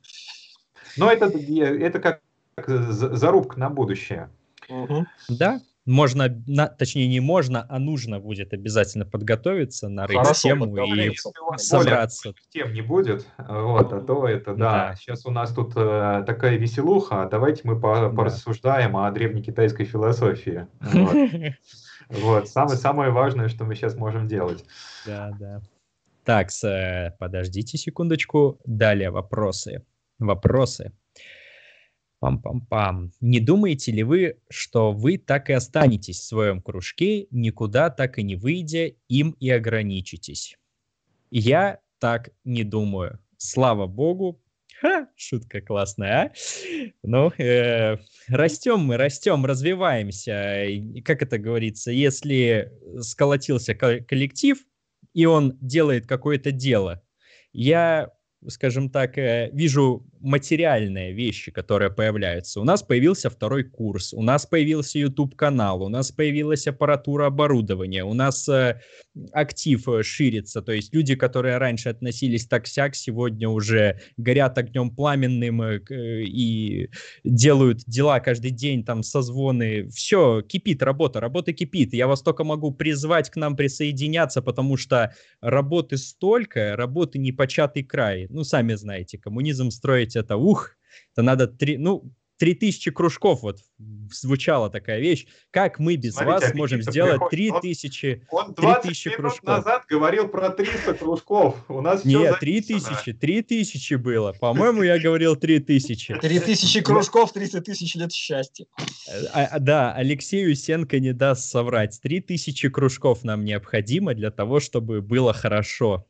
Но это, это как зарубка на будущее. Угу. Да, можно, на, точнее не можно, а нужно будет обязательно подготовиться, нарыть Хорошо, тему и собраться. Тем не будет, вот, а то это, да, да. сейчас у нас тут э, такая веселуха, а давайте мы по, да. порассуждаем о древнекитайской философии. Вот, самое, самое важное, что мы сейчас можем делать. Да, да. Так, подождите секундочку. Далее вопросы. Вопросы. Пам-пам-пам. Не думаете ли вы, что вы так и останетесь в своем кружке, никуда так и не выйдя, им и ограничитесь? Я так не думаю. Слава богу. Ха, шутка классная, а? Ну, э, растем мы, растем, развиваемся. Как это говорится, если сколотился коллектив, и он делает какое-то дело, я скажем так, э, вижу материальные вещи, которые появляются. У нас появился второй курс, у нас появился YouTube-канал, у нас появилась аппаратура оборудования, у нас э, актив э, ширится, то есть люди, которые раньше относились так-сяк, сегодня уже горят огнем пламенным и делают дела каждый день, там, созвоны, все, кипит работа, работа кипит. Я вас только могу призвать к нам присоединяться, потому что работы столько, работы непочатый край. Ну, сами знаете, коммунизм строить это, ух, это надо три, ну, три тысячи кружков, вот звучала такая вещь. Как мы без Смотрите, вас можем сделать три тысячи Он 20 тысячи кружков? назад говорил про 300 кружков. У нас Нет, три тысячи, три тысячи было. По-моему, я говорил три тысячи. Три тысячи кружков, 300 тысяч лет счастья. А, а, да, Алексею Сенко не даст соврать. Три тысячи кружков нам необходимо для того, чтобы было хорошо.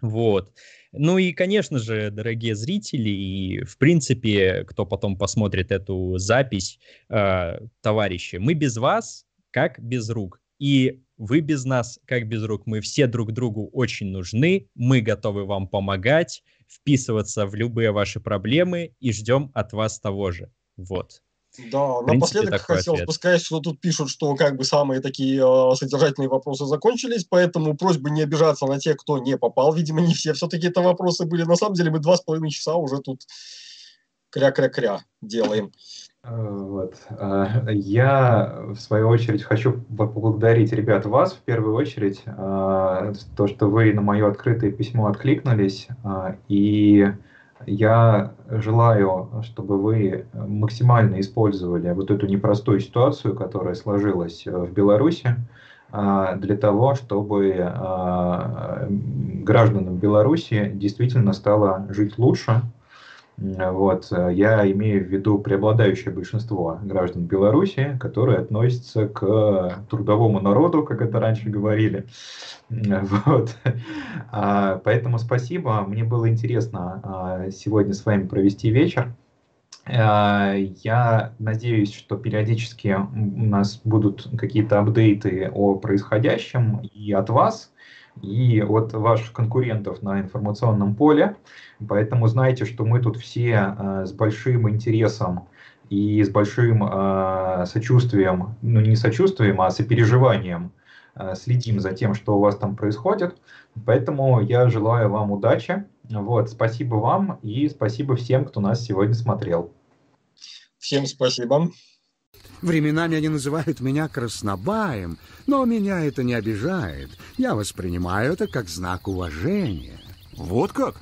Вот. Ну и, конечно же, дорогие зрители и, в принципе, кто потом посмотрит эту запись, э, товарищи, мы без вас как без рук. И вы без нас как без рук. Мы все друг другу очень нужны. Мы готовы вам помогать, вписываться в любые ваши проблемы и ждем от вас того же. Вот. Да, принципе, напоследок хотелось ответ. сказать, что тут пишут, что как бы самые такие э, содержательные вопросы закончились, поэтому просьба не обижаться на тех, кто не попал. Видимо, не все все-таки это вопросы были. На самом деле мы два с половиной часа уже тут кря-кря-кря делаем. Э, вот. Э, я, в свою очередь, хочу поблагодарить ребят вас, в первую очередь, э, то, что вы на мое открытое письмо откликнулись, и я желаю, чтобы вы максимально использовали вот эту непростую ситуацию, которая сложилась э, в Беларуси, а, для того, чтобы а, гражданам Беларуси действительно стало жить лучше. Вот. Я имею в виду преобладающее большинство граждан Беларуси, которые относятся к трудовому народу, как это раньше говорили. Вот. А, поэтому спасибо. Мне было интересно а, сегодня с вами провести вечер. Я надеюсь, что периодически у нас будут какие-то апдейты о происходящем и от вас, и от ваших конкурентов на информационном поле. Поэтому знайте, что мы тут все э, с большим интересом и с большим э, сочувствием, ну не сочувствием, а сопереживанием э, следим за тем, что у вас там происходит. Поэтому я желаю вам удачи. Вот, спасибо вам и спасибо всем, кто нас сегодня смотрел. Всем спасибо. Временами они называют меня краснобаем, но меня это не обижает. Я воспринимаю это как знак уважения. Вот как?